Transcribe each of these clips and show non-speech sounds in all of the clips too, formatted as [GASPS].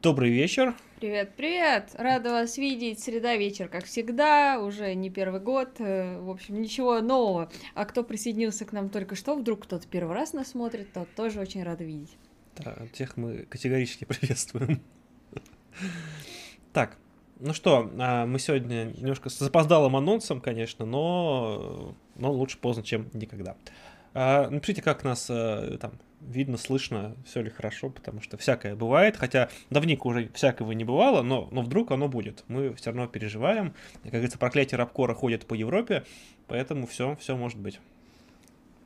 Добрый вечер. Привет, привет! Рада вас видеть. Среда вечер, как всегда, уже не первый год. э, В общем, ничего нового. А кто присоединился к нам только что, вдруг кто-то первый раз нас смотрит, тот тоже очень рада видеть. Да, тех мы категорически [LAUGHS] приветствуем. Так, ну что, а, мы сегодня немножко с запоздалым анонсом, конечно, но, но лучше поздно, чем никогда. А, Напишите, как нас э, там видно, слышно, все ли хорошо, потому что всякое бывает, хотя давненько уже всякого не бывало, но, но вдруг оно будет. Мы все равно переживаем. И, как говорится, проклятие рабкора ходит по Европе, поэтому все, все может быть.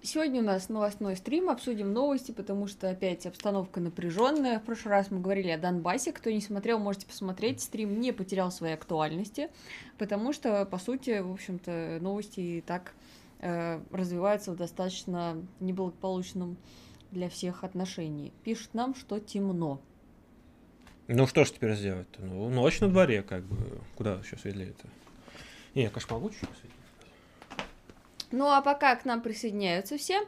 Сегодня у нас новостной стрим, обсудим новости, потому что опять обстановка напряженная. В прошлый раз мы говорили о Донбассе. Кто не смотрел, можете посмотреть. Стрим не потерял своей актуальности, потому что, по сути, в общем-то, новости и так э, развиваются в достаточно неблагополучном для всех отношении. Пишут нам, что темно. Ну что ж теперь сделать-то? Ну, ночь на дворе, как бы. Куда еще светлее-то? Не, я, конечно, могу чуть. Ну а пока к нам присоединяются все,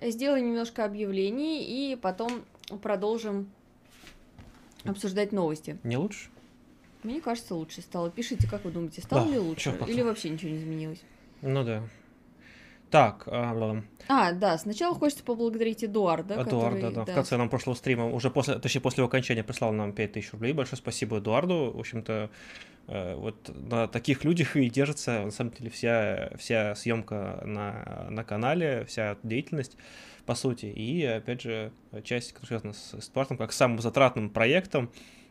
сделаем немножко объявлений и потом продолжим обсуждать новости. Не лучше? Мне кажется, лучше стало. Пишите, как вы думаете, стало Да, ли лучше? Или вообще ничего не изменилось? Ну да. Так, ладно. А, да, сначала хочется поблагодарить Эдуарда. Эдуард, который, да, в конце нам прошлого стрима, уже после, точнее, после его окончания прислал нам 5000 рублей. Большое спасибо Эдуарду. В общем-то, э, вот на таких людях и держится, на самом деле, вся, вся съемка на, на канале, вся деятельность, по сути. И, опять же, часть, которая связана с Эдуардом, как самым затратным проектом.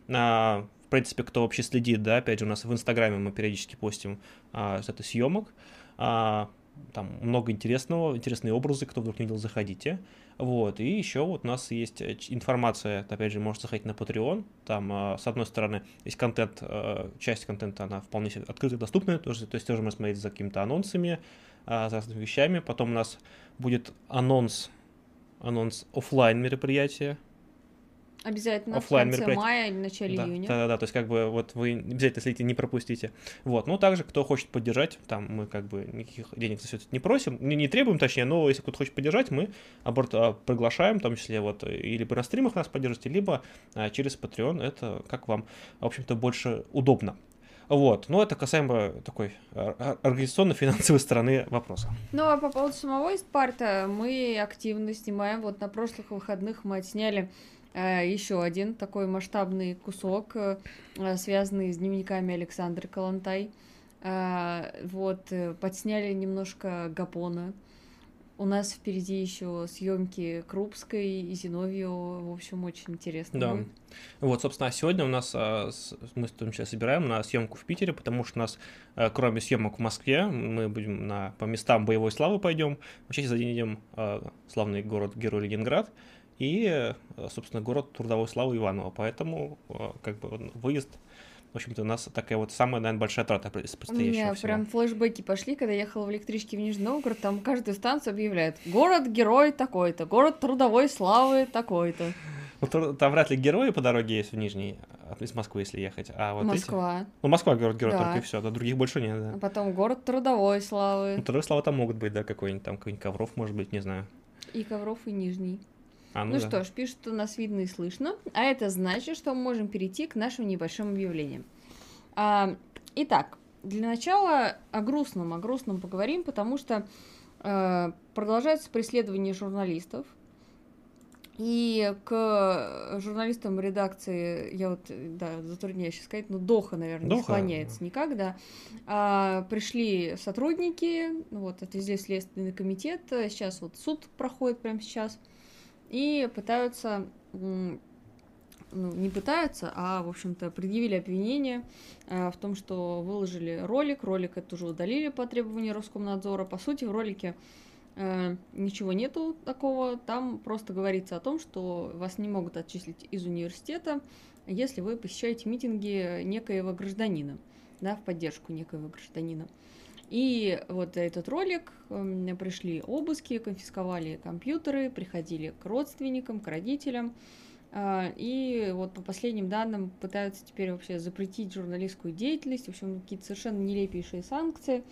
А, в принципе, кто вообще следит, да, опять же, у нас в Инстаграме мы периодически постим а, этой съемок. А, там много интересного, интересные образы, кто вдруг не видел, заходите. Вот, и еще вот у нас есть э, информация, опять же, можете заходить на Patreon, там, а, с одной стороны, есть контент, э, часть контента, она вполне себе открыто доступна, тоже, то есть тоже можно смотреть за какими-то анонсами, за разными вещами, потом у нас будет анонс, анонс оффлайн мероприятия, Обязательно Оффлайн в конце мая или начале да, июня. Да, да, да, то есть как бы вот вы обязательно следите, не пропустите. Вот, ну также кто хочет поддержать, там мы как бы никаких денег за все это не просим, не, не требуем, точнее, но если кто-то хочет поддержать, мы аборт а, приглашаем, в том числе вот и либо на стримах нас поддержите, либо а, через Patreon, это как вам, в общем-то, больше удобно. Вот, но это касаемо такой а, а, организационно-финансовой стороны вопроса. Ну а по поводу самого Испарта мы активно снимаем. Вот на прошлых выходных мы отсняли еще один такой масштабный кусок, э, э, связанный с дневниками Александры Калантай. Э, Вот, э, подсняли немножко Гапона. У нас впереди еще съемки Крупской и Зиновьева. В общем, очень интересно. Да. будет. Вот, собственно, сегодня у нас а, с- мы числе собираем на съемку в Питере, потому что у нас, а, кроме съемок в Москве, мы будем на, по местам боевой славы пойдем. Вообще зададим а, славный город-герой Ленинград и, а, собственно, город трудовой славы Иваново. Поэтому, а, как бы, выезд, в общем-то, у нас такая вот самая, наверное, большая трата из У предстоящего меня всего. прям флешбеки пошли, когда я ехала в электричке в Нижний Новгород, там каждую станцию объявляет «Город-герой такой-то», «Город трудовой славы такой-то», Ну, там вряд ли герои по дороге есть в Нижний, а, из Москвы, если ехать. А вот эти- «Москва», Ну, Москва город-герой Да. только и все, да, других больше нет, да. а потом «Город трудовой Ну, славы» вторые слова там могут быть, да, какой-нибудь там, какой-нибудь Ковров, может быть, не знаю. и «Ковров» и «Нижний». А, Ну, да. что ж, пишут, что нас видно и слышно, а это значит, что мы можем перейти к нашим небольшим объявлениям. А, итак, для начала о грустном, о грустном поговорим, потому что э, продолжается преследование журналистов. И к журналистам редакции, я вот, да, затрудняюсь сказать, но Доха, наверное, не Доха, склоняется никак, да. А, пришли сотрудники, вот, отвезли в Следственный комитет, сейчас вот суд проходит прямо сейчас, и пытаются, ну, не пытаются, а, в общем-то, предъявили обвинение э, в том, что выложили ролик, ролик это уже удалили по требованию Роскомнадзора. По сути, в ролике э, ничего нету такого, там просто говорится о том, что вас не могут отчислить из университета, если вы посещаете митинги некоего гражданина, да, в поддержку некоего гражданина. И вот за этот ролик пришли обыски, конфисковали компьютеры, приходили к родственникам, к родителям. а, И вот по последним данным пытаются теперь вообще запретить журналистскую деятельность. В общем, какие-то совершенно нелепейшие санкции.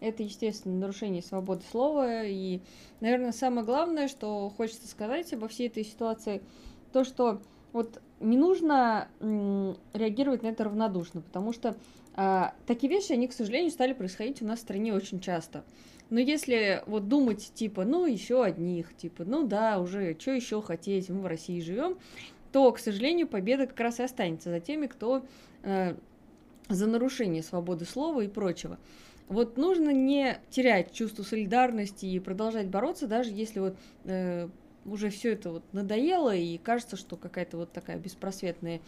Это, естественно, нарушение свободы слова. И, наверное, самое главное, что хочется сказать обо всей этой ситуации, то, что вот не нужно реагировать на это равнодушно, потому что э, такие вещи, они, к сожалению, стали происходить у нас в стране очень часто. Но если вот думать, типа, ну, еще одних, типа, ну да, уже, что еще хотеть, мы в России живем, то, к сожалению, победа как раз и останется за теми, кто э, за нарушение свободы слова и прочего. Вот нужно не терять чувство солидарности и продолжать бороться, даже если вот э, уже все это вот надоело и кажется, что какая-то вот такая беспросветная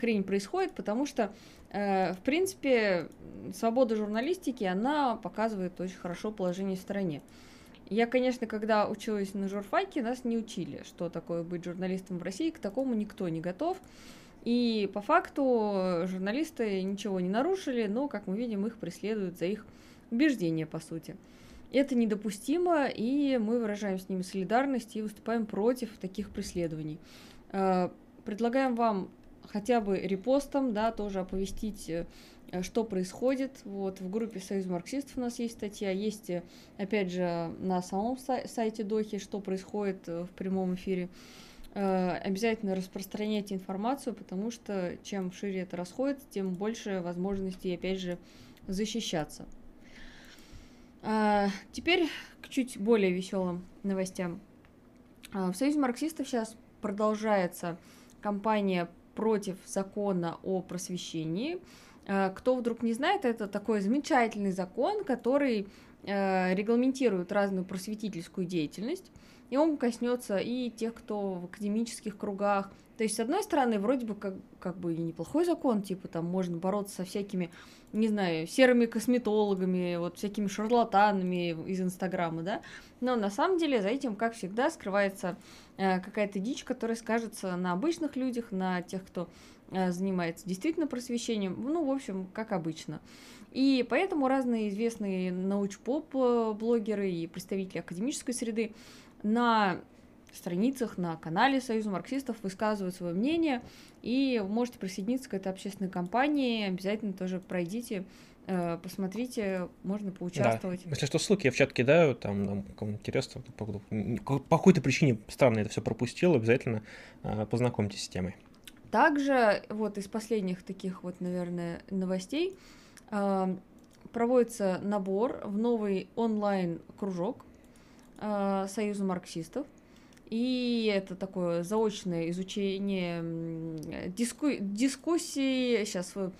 хрень происходит, потому что, э, в принципе, свобода журналистики, она показывает очень хорошо положение в стране. Я, конечно, когда училась на журфаке, нас не учили, что такое быть журналистом в России, к такому никто не готов. И по факту журналисты ничего не нарушили, но, как мы видим, их преследуют за их убеждения, по сути. Это недопустимо, и мы выражаем с ними солидарность и выступаем против таких преследований. Э, предлагаем вам хотя бы репостом, да, тоже оповестить, э, что происходит. Вот в группе Союз марксистов у нас есть статья, есть, э, опять же, на самом сайте Дохи, что происходит в прямом эфире. Обязательно распространяйте информацию, потому что чем шире это расходится, тем больше возможностей, опять же, защищаться. А, теперь к чуть более веселым новостям. А, в Союзе марксистов сейчас продолжается кампания против закона о просвещении. А, кто вдруг не знает, это такой замечательный закон, который регламентирует разную просветительскую деятельность, и он коснется и тех, кто в академических кругах. То есть, с одной стороны, вроде бы как, как бы и неплохой закон, типа там можно бороться со всякими не знаю, серыми косметологами, вот всякими шарлатанами из Инстаграма, да, но на самом деле за этим, как всегда, скрывается э, какая-то дичь, которая скажется на обычных людях, на тех, кто э, занимается действительно просвещением, ну, в общем, как обычно. И поэтому разные известные науч-поп-блогеры и представители академической среды на страницах на канале Союза марксистов высказывают свое мнение, и можете присоединиться к этой общественной кампании, обязательно тоже пройдите, э, посмотрите, можно поучаствовать. Да. Если что, ссылки я в чат кидаю, там, там кому интересно, по, по какой-то причине странно это все пропустил, обязательно э, познакомьтесь с темой. Также вот из последних таких вот, наверное, новостей э, проводится набор в новый онлайн-кружок Союза марксистов – и это такое заочное изучение диску... дискуссии. Сейчас вы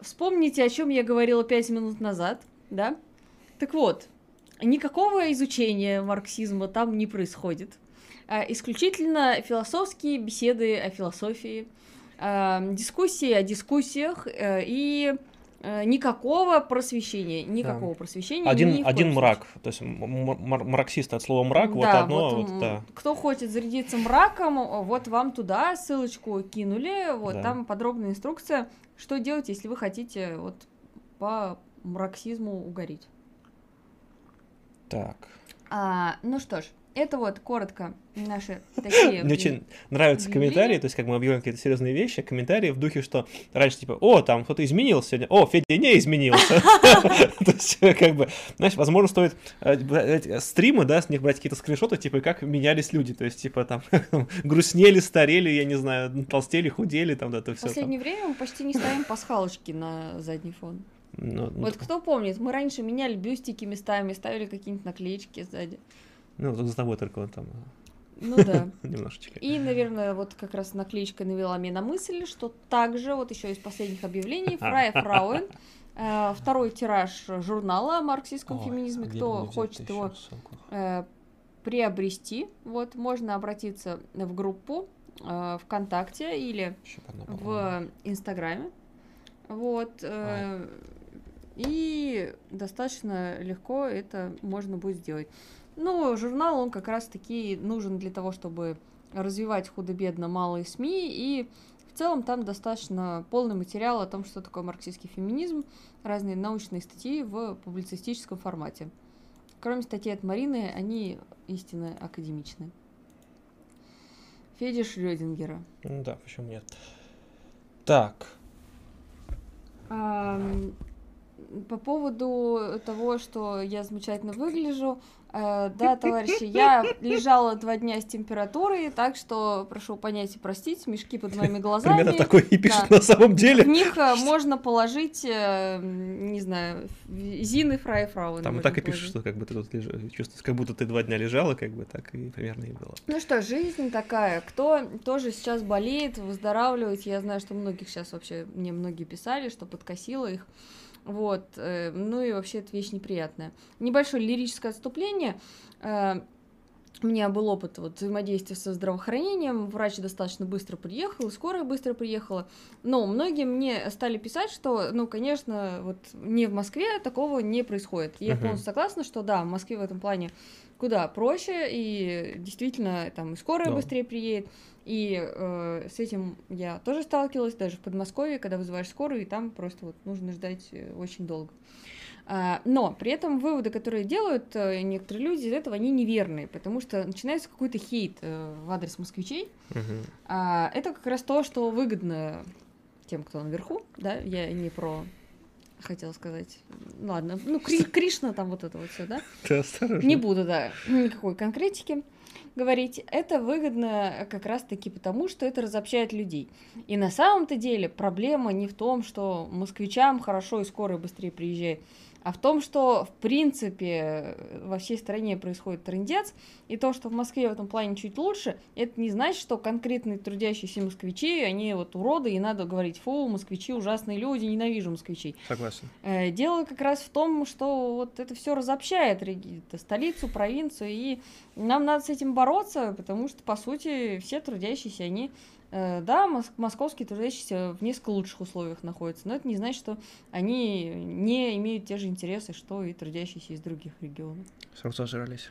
вспомните, о чем я говорила пять минут назад, да? Так вот, никакого изучения марксизма там не происходит. А исключительно философские беседы о философии, а, дискуссии о дискуссиях э, и никакого просвещения, никакого да. просвещения. Один, один мрак, то есть марксисты от слова мрак, да, вот одно. Вот, вот, да. Кто хочет зарядиться мраком, вот вам туда ссылочку кинули, вот да. там подробная инструкция, что делать, если вы хотите вот по марксизму угореть. Так. А, ну что ж, это вот коротко наши такие... Мне очень нравятся комментарии, то есть как мы объявляем какие-то серьезные вещи, комментарии в духе, что раньше типа, о, там кто-то изменился сегодня, о, Федя не изменился. [LAUGHS] То есть как бы, знаешь, возможно, стоит э, стримы, да, с них брать какие-то скриншоты, типа, как менялись люди, то есть типа там [LAUGHS] грустнели, старели, я не знаю, толстели, худели, там, да, это все. В последнее время мы почти не ставим пасхалочки на задний фон. Ну, ну, вот кто помнит, мы раньше меняли бюстики местами, ставили какие-нибудь наклеечки сзади. Ну, за тобой только он там. Ну да. [LAUGHS] Немножечко. И, наверное, вот как раз наклеечка навела меня на мысль, что также, вот еще из последних объявлений, Фрая Фрауэн, [LAUGHS] э, второй тираж журнала о марксистском Ой, феминизме, кто хочет его э, приобрести, вот, можно обратиться в группу э, ВКонтакте или в Инстаграме, вот, э, и достаточно легко это можно будет сделать. Ну, журнал, он как раз-таки нужен для того, чтобы развивать худо-бедно малые СМИ, и в целом там достаточно полный материал о том, что такое марксистский феминизм, разные научные статьи в публицистическом формате. Кроме статей от Марины, они истинно академичны. Федя Шрёдингера. Ну да, почему нет? Так. А, по поводу того, что я замечательно выгляжу, да, товарищи, я лежала два дня с температурой, так что прошу понять и простить, мешки под моими [LAUGHS] глазами. Примерно такой и пишет да. на самом деле. В них э, можно положить, э, не знаю, Зины Фрай Фрау. Там и так и пишут, что как бы ты тут лежала, чувствуешь, как будто ты два дня лежала, как бы так и примерно и было. Ну что, жизнь такая. Кто тоже сейчас болеет, выздоравливает, я знаю, что многих сейчас вообще, мне многие писали, что подкосило их. Вот, э, ну и вообще это вещь неприятная. Небольшое лирическое отступление. Э, у меня был опыт вот, взаимодействия со здравоохранением, врач достаточно быстро приехал, скорая быстро приехала, но многие мне стали писать, что, ну, конечно, вот не в Москве такого не происходит. Я uh-huh. полностью согласна, что да, в Москве в этом плане куда проще, и действительно там и скорая no. быстрее приедет, и э, с этим я тоже сталкивалась, даже в Подмосковье, когда вызываешь скорую, и там просто вот нужно ждать э, очень долго. А, но при этом выводы, которые делают э, некоторые люди из этого, они неверные, потому что начинается какой-то хейт э, в адрес москвичей. Uh-huh. А, это как раз то, что выгодно тем, кто наверху, да, я не про хотела сказать. Ладно, ну, Кри- Кришна там вот это вот все, да? Ты осторожно. Не буду, да, никакой конкретики говорить, это выгодно как раз-таки потому, что это разобщает людей. И на самом-то деле проблема не в том, что москвичам хорошо и скоро быстрее приезжает, а в том, что, в принципе, во всей стране происходит трендец, и то, что в Москве в этом плане чуть лучше, это не значит, что конкретные трудящиеся москвичи, они вот уроды, и надо говорить, фу, москвичи ужасные люди, ненавижу москвичей. Согласен. Э, дело как раз в том, что вот это все разобщает столицу, провинцию, и нам надо с этим бороться, потому что, по сути, все трудящиеся, они Э, да, мос- московские трудящиеся в несколько лучших условиях находятся, но это не значит, что они не имеют те же интересы, что и трудящиеся из других регионов. Сразу зажрались.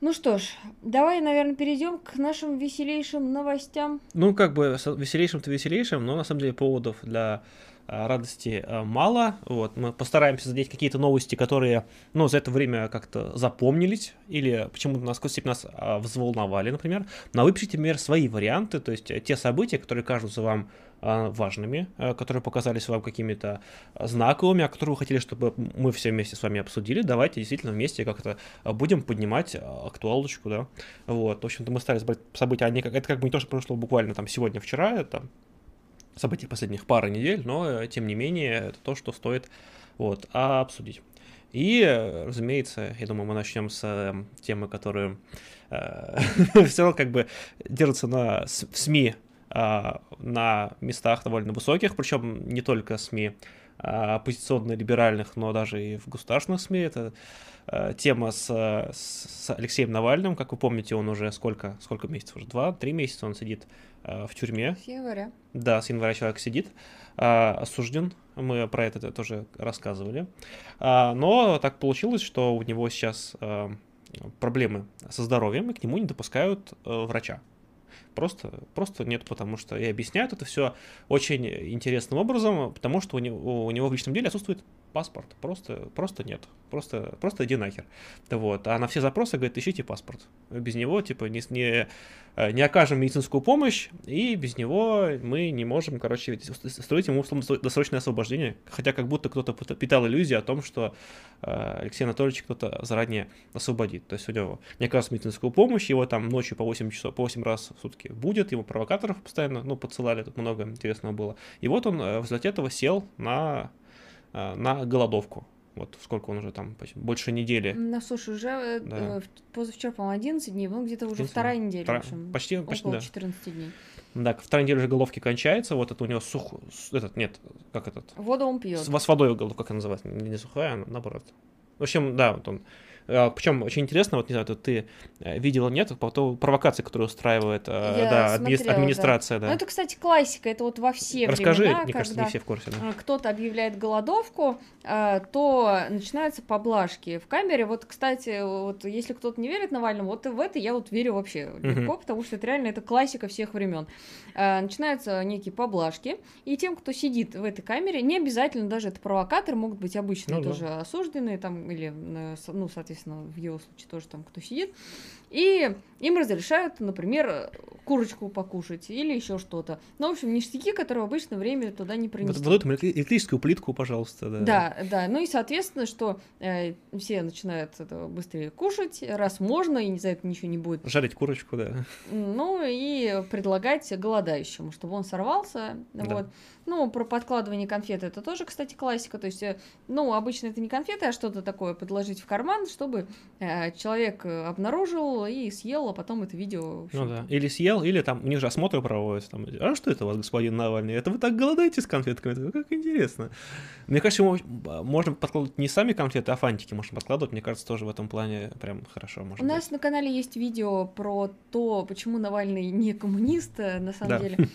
Ну что ж, давай, наверное, перейдем к нашим веселейшим новостям. Ну, как бы веселейшим-то веселейшим, но на самом деле поводов для Э, радости э, мало. Вот, мы постараемся задеть какие-то новости, которые, ну, за это время как-то запомнились или почему-то нас, нас а, взволновали, например. Но вы пишите, например, свои варианты, то есть те события, которые кажутся вам а, важными, э, которые показались вам какими-то знаковыми, о которых вы хотели, чтобы мы все вместе с вами обсудили. Давайте действительно вместе как-то будем поднимать актуалочку, да. Вот, в общем-то, мы брать события, они как, это как бы не то, что произошло буквально там сегодня-вчера, там событий последних пары недель, но тем не менее это то, что стоит вот, обсудить. И, разумеется, я думаю, мы начнем с э, темы, которую э, [LAUGHS] все равно как бы держится на, в СМИ э, на местах довольно высоких, причем не только СМИ а, оппозиционно-либеральных, но даже и в государственных СМИ. Это э, тема с, с Алексеем Навальным. Как вы помните, он уже сколько, сколько месяцев? Уже два, три месяца он сидит Э, в тюрьме. С января. Да, с января человек сидит, э, осужден. Мы про это тоже рассказывали. Э, но так получилось, что у него сейчас проблемы со здоровьем, и к нему не допускают врача. Просто, просто нет, потому что и объясняют это все очень интересным образом, потому что у него, у него в личном деле отсутствует паспорт. Просто, просто нет. Просто, просто иди нахер. Вот. А на все запросы говорит, ищите паспорт. Без него, типа, не, не, э, не окажем медицинскую помощь, и без него мы не можем, короче, строить ему досрочное освобождение. Хотя как будто кто-то питал иллюзии о том, что э, Алексей Анатольевич кто-то заранее освободит. То есть у него не оказывается медицинскую помощь, его там ночью по 8 часов, по 8 раз в сутки будет, ему провокаторов постоянно, ну, подсылали, тут много интересного было. И вот он э, в результате этого сел на на голодовку. Вот сколько он уже там, больше недели. Ну, слушай, уже э, да. э, позавчера, по-моему, 11 дней, ну где-то уже вторая неделя. Втора... Общем, почти, почти, около да. 14 дней. Да, вторая неделя уже головки кончается, вот это у него сух... Этот, нет, как этот? Воду он пьет. С, с водой головка, как она называется, не, сухая, а наоборот. В общем, да, вот он Причем очень интересно, вот не знаю, ты э, видела нет, по поводу провокации, которую устраивает э, да, смотрела, администрация. Да. Да. Ну, это, кстати, классика, это вот во все Расскажи, времена, мне кажется, не все в курсе. Да. Кто-то объявляет голодовку, э, то начинаются поблажки в камере. Вот, кстати, вот если кто-то не верит Навальному, вот в это я вот верю вообще легко, угу. потому что это реально это классика всех времен. Начинаются некие поблажки, и тем, кто сидит в этой камере, не обязательно даже это провокатор, могут быть обычные ну, тоже да. осужденные там или, ну, соответственно, соответственно, в его случае тоже там кто сидит, и им разрешают, например, курочку покушать или еще что-то. Ну, в общем, ништяки, которые в обычное время туда не принести. Вот, вот электрическую плитку, пожалуйста. Да, да. да. Ну и, соответственно, что э, все начинают это быстрее кушать, раз можно, и за это ничего не будет. Жарить курочку, да. Ну и предлагать голодающему, чтобы он сорвался. Да. Вот. Ну, про подкладывание конфет это тоже, кстати, классика. То есть, э, ну, обычно это не конфеты, а что-то такое подложить в карман, чтобы э, человек обнаружил и съел, а потом это видео... Ну да, или съел, или там, у них же осмотры проводятся, там, а что это у вас, господин Навальный? Это вы так голодаете с конфетками? Как интересно. Мне кажется, можно подкладывать не сами конфеты, а фантики можно подкладывать. Мне кажется, тоже в этом плане прям хорошо можно. У быть. нас на канале есть видео про то, почему Навальный [LAUGHS] не коммунист, э, на самом да. деле.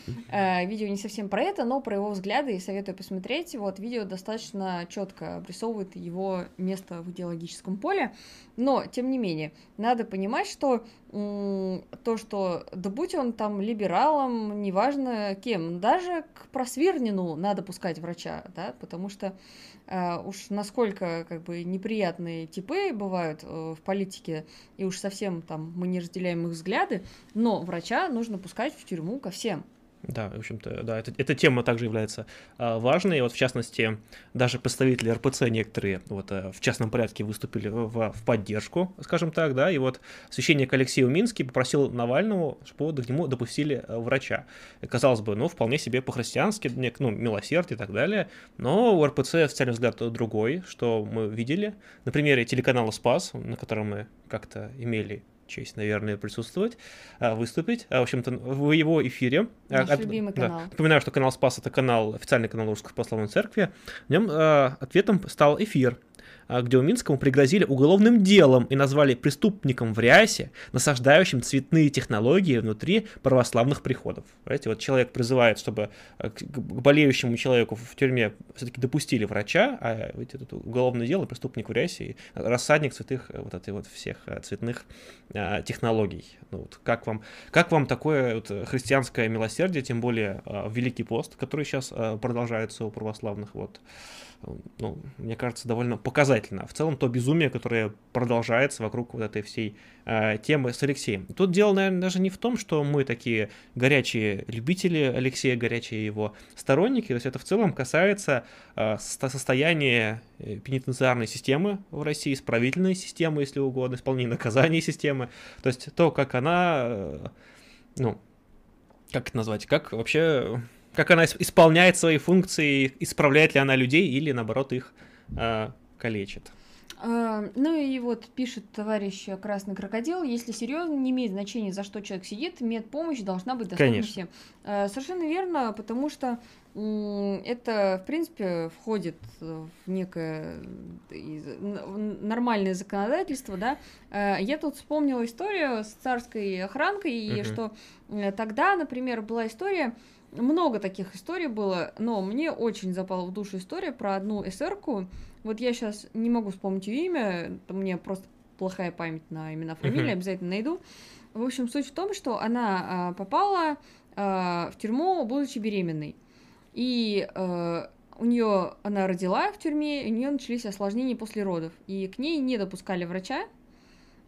Видео не совсем про это, но про его взгляды и советую посмотреть. Вот видео достаточно четко обрисовывает его место в идеологическом поле. Но, тем не менее, надо понимать, что то, что да будь он там либералом, неважно кем, даже к просвирнину надо пускать врача, да, потому что э, уж насколько как бы неприятные типы бывают э, в политике, и уж совсем там мы не разделяем их взгляды, но врача нужно пускать в тюрьму ко всем. Да, в общем-то, да, это, эта тема также является а, важной. Вот, в частности, даже представители РПЦ некоторые вот, а, в частном порядке выступили в, в поддержку, скажем так, да, и вот священник Алексей Уминский попросил Навального, чтобы к нему допустили а, врача. И, казалось бы, ну, вполне себе по-христиански, ну, милосердие и так далее, но у РПЦ официальный взгляд другой, что мы видели на примере телеканала «Спас», на котором мы как-то имели честь, наверное, присутствовать, а, выступить. А, в общем-то, в его эфире... Наш от, любимый канал. Да, напоминаю, что канал Спас — это канал, официальный канал Русской Православной Церкви. В нем ответом стал эфир а, где Уминскому пригрозили уголовным делом и назвали преступником в рясе, насаждающим цветные технологии внутри православных приходов. Понимаете, вот человек призывает, чтобы а, к болеющему человеку в тюрьме все-таки допустили врача, а ведь это уголовное дело, преступник в рясе, рассадник цветных, э, вот этой вот всех э, цветных а, технологий. Ну, вот как, вам, как вам такое вот христианское милосердие, тем более а, Великий пост, который сейчас а, продолжается у православных, вот, ну, мне кажется, довольно показательно. В целом, то безумие, которое продолжается вокруг вот этой всей э, темы с Алексеем. Тут дело, наверное, даже не в том, что мы такие горячие любители Алексея, горячие его сторонники. То есть это в целом касается э, состояния э, пенитенциарной системы в России, исправительной системы, если угодно, исполнения наказания системы. То есть то, как она, э, ну, как это назвать, как вообще как она исполняет свои функции, исправляет ли она людей или, наоборот, их э, калечит. А, ну и вот пишет товарищ Красный Крокодил, если серьезно, не имеет значения, за что человек сидит, медпомощь должна быть доступна Конечно. всем. А, совершенно верно, потому что это, в принципе, входит в некое нормальное законодательство, да. А, я тут вспомнила историю с царской охранкой, и угу. что э, тогда, например, была история, много таких историй было, но мне очень запала в душу история про одну эсерку. Вот я сейчас не могу вспомнить ее имя, меня просто плохая память на имена, фамилии, uh-huh. обязательно найду. В общем, суть в том, что она а, попала а, в тюрьму, будучи беременной. И а, у нее она родила в тюрьме, у нее начались осложнения после родов. И к ней не допускали врача,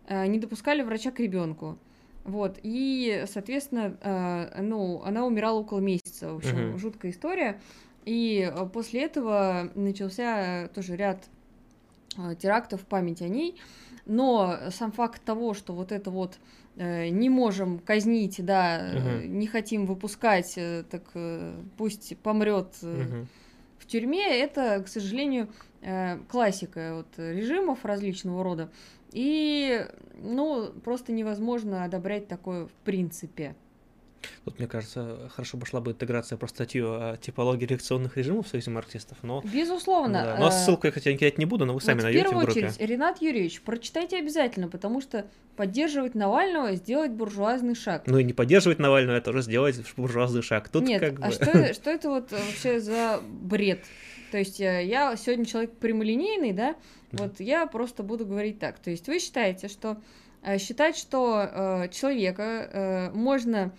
а, не допускали врача к ребенку. Вот, и, соответственно, э, ну, она умирала около месяца, в общем, uh-huh. жуткая история. И э, после этого начался тоже ряд э, терактов в память о ней. Но сам факт того, что вот это вот э, не можем казнить, да, uh-huh. не хотим выпускать, э, так э, пусть помрет э, uh-huh. в тюрьме, это, к сожалению, э, классика вот, режимов различного рода. И, ну, просто невозможно одобрять такое в принципе. Тут, мне кажется, хорошо пошла бы интеграция про статью о типологии реакционных режимов в Союзе марксистов, но... Безусловно. Ну, да. Но ссылку я хотя не кидать не буду, но вы сами вот найдете в первую в группе. очередь, Ренат Юрьевич, прочитайте обязательно, потому что поддерживать Навального, сделать буржуазный шаг. Ну и не поддерживать Навального, это уже сделать буржуазный шаг. Тут Нет, как а бы... что, [LAUGHS] что это вот вообще за бред? То есть э, я сегодня человек прямолинейный, да, вот я просто буду говорить так. То есть вы считаете, что э, считать, что э, человека можно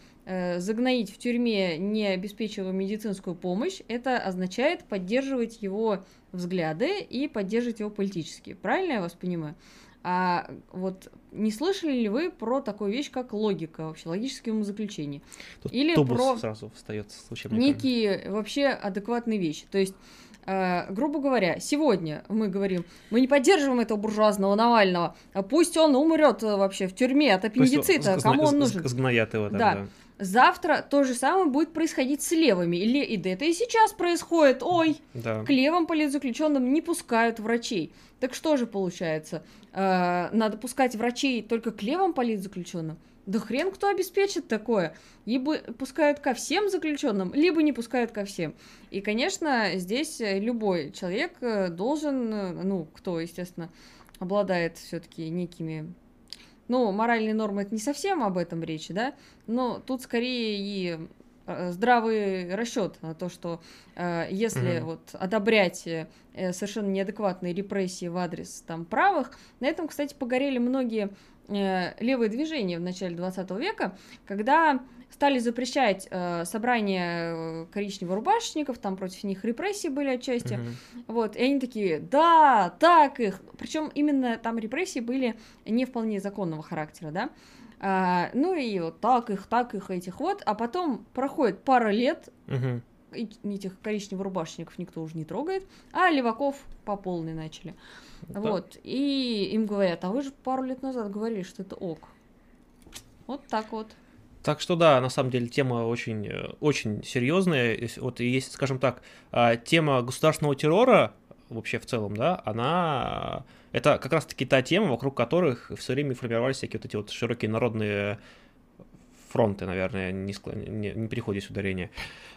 загноить в тюрьме, не обеспечивая медицинскую помощь, это означает поддерживать его взгляды и поддерживать его политически. Правильно я вас понимаю? А вот не слышали ли вы про такую вещь, как логика, вообще логические умозаключения? Тут Или про сразу встает с учебника. некие вообще адекватные вещи. То есть, э, грубо говоря, сегодня мы говорим, мы не поддерживаем этого буржуазного Навального, а пусть он умрет э, вообще в тюрьме от Пусть аппендицита, с- кому он нужен? Сгноят его там, Да. да. Завтра то же самое будет происходить с левыми. Или и да это и сейчас происходит. Ой, Да. к левым политзаключенным не пускают врачей. Так что же получается? Э, надо пускать врачей только к левым политзаключенным? Да хрен кто обеспечит такое. Либо пускают ко всем заключенным, либо не пускают ко всем. И, конечно, здесь э, любой человек э, должен, э, ну, кто, естественно, обладает все-таки некими ну, моральные нормы это не совсем об этом речи, да, но тут скорее и здравый расчет на то, что э, если Мгм. вот одобрять э, совершенно неадекватные репрессии в адрес там правых, на этом, кстати, погорели многие левые движения в начале 20 века, когда стали запрещать э, собрания э, коричнево-рубашечников, там против них репрессии были отчасти, Мгм. вот, и они такие, да, так их. Причем именно там репрессии были не вполне законного характера, да. А, ну и вот так их, так их, этих вот. А потом проходит пара лет, и этих коричнево-рубашечников никто уже не трогает, а леваков по полной начали. Вот, и им говорят, а вы же пару лет назад говорили, что это ок. Вот так вот. Так что да, на самом деле тема очень, э, очень серьезная. Вот и если, скажем так, а, тема государственного террора вообще в целом, да, она э, это как раз-таки та тема, вокруг которых все время формировались всякие вот эти вот широкие народные фронты, наверное, не, скла- не, не переходит ударение.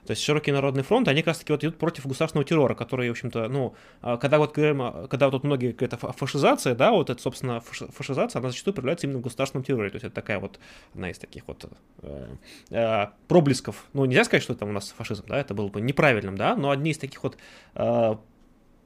То есть широкие народные фронты, они как раз-таки вот идут против государственного террора, который, в общем-то, ну, а, когда вот говорим, когда вот тут многие говорят о фа- фашизация, да, вот это, собственно, фаши- фашизация, она зачастую проявляется именно в государственном терроре, то есть это такая вот одна из таких вот э, э, проблесков, ну, нельзя сказать, что это у нас фашизм, да, это было бы неправильным, да, но одни из таких вот э,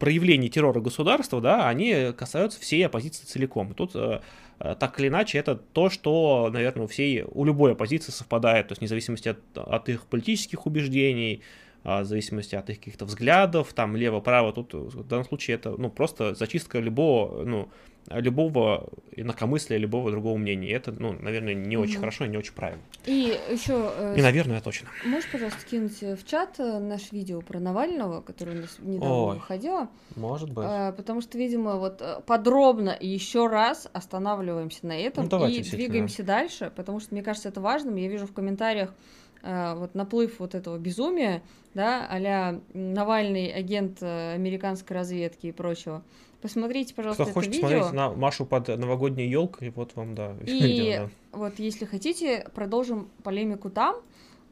проявлений террора государства, да, они касаются всей оппозиции целиком. И тут э, так или иначе это то, что, наверное, у всей, у любой оппозиции совпадает, то есть вне от, от их политических убеждений, а, в зависимости от их каких-то взглядов, там лево-право, тут в данном случае это, ну, просто зачистка любого, ну, любого инакомыслия, любого другого мнения. И это, ну, наверное, не очень хорошо и не очень правильно. И еще И, наверное, точно. можешь, пожалуйста, кинуть в чат э, наше видео про Навального, которое у нас недавно Ой. выходило. Может быть. А, потому что, видимо, вот э, подробно и еще раз останавливаемся на этом Ну, давайте, и двигаемся дальше, потому что мне кажется это важным. Я вижу в комментариях э, вот наплыв вот этого безумия, да, а Навальный агент э, американской разведки и прочего. Посмотрите, пожалуйста, Кто это хочет видео. смотреть на Машу под новогодней елкой, вот вам, да, [LAUGHS] И видео, да. вот если хотите, продолжим полемику там,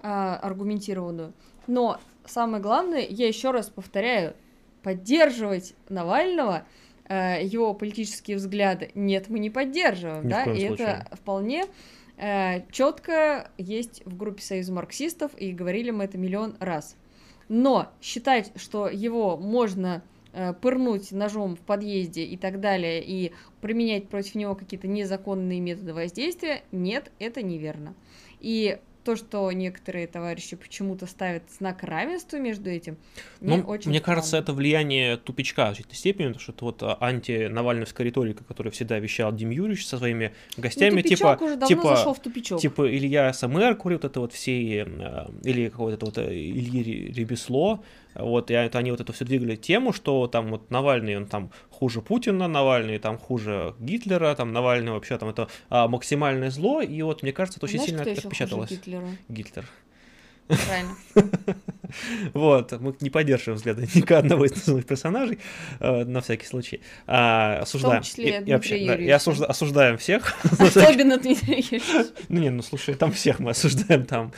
а, аргументированную. Но самое главное, я еще раз повторяю, поддерживать Навального, а, его политические взгляды, нет, мы не поддерживаем, Ни да, и случае. это вполне четко есть в группе Союза марксистов, и говорили мы это миллион раз. Но считать, что его можно э, пырнуть ножом в подъезде и так далее, и применять против него какие-то незаконные методы воздействия, нет, это неверно. И то, что некоторые товарищи почему-то ставят знак равенства между этим, мне Ну, очень мне кажется, странно. это влияние тупичка в значительной степени, потому что это вот а, анти-навальновская риторика, которую всегда вещал Дим Юрьевич со своими Ну, гостями, тупичок типа, уже давно типа, зашел в тупичок. типа Илья СМР курит это вот все, э, или какого-то вот э, Ильи Ре- Ребесло, вот, и это, они вот эту все двигали тему, что там вот Навальный, он там хуже Путина, Навальный там хуже Гитлера, там Навальный вообще там это а, максимальное зло, и вот мне кажется, это очень Знаешь, сильно кто отпечаталось. Гитлера? Гитлер. Правильно. [LAUGHS] Вот, мы не поддерживаем взгляды ни одного из названных персонажей, э, на всякий случай. А, осуждаем. числе И- и, Дмитрия вообще, да, и Юрьевича. осужда- осуждаем всех. [LAUGHS] Особенно Дмитрий Юрьевич. Ну [LAUGHS] не, ну слушай, там всех мы осуждаем там.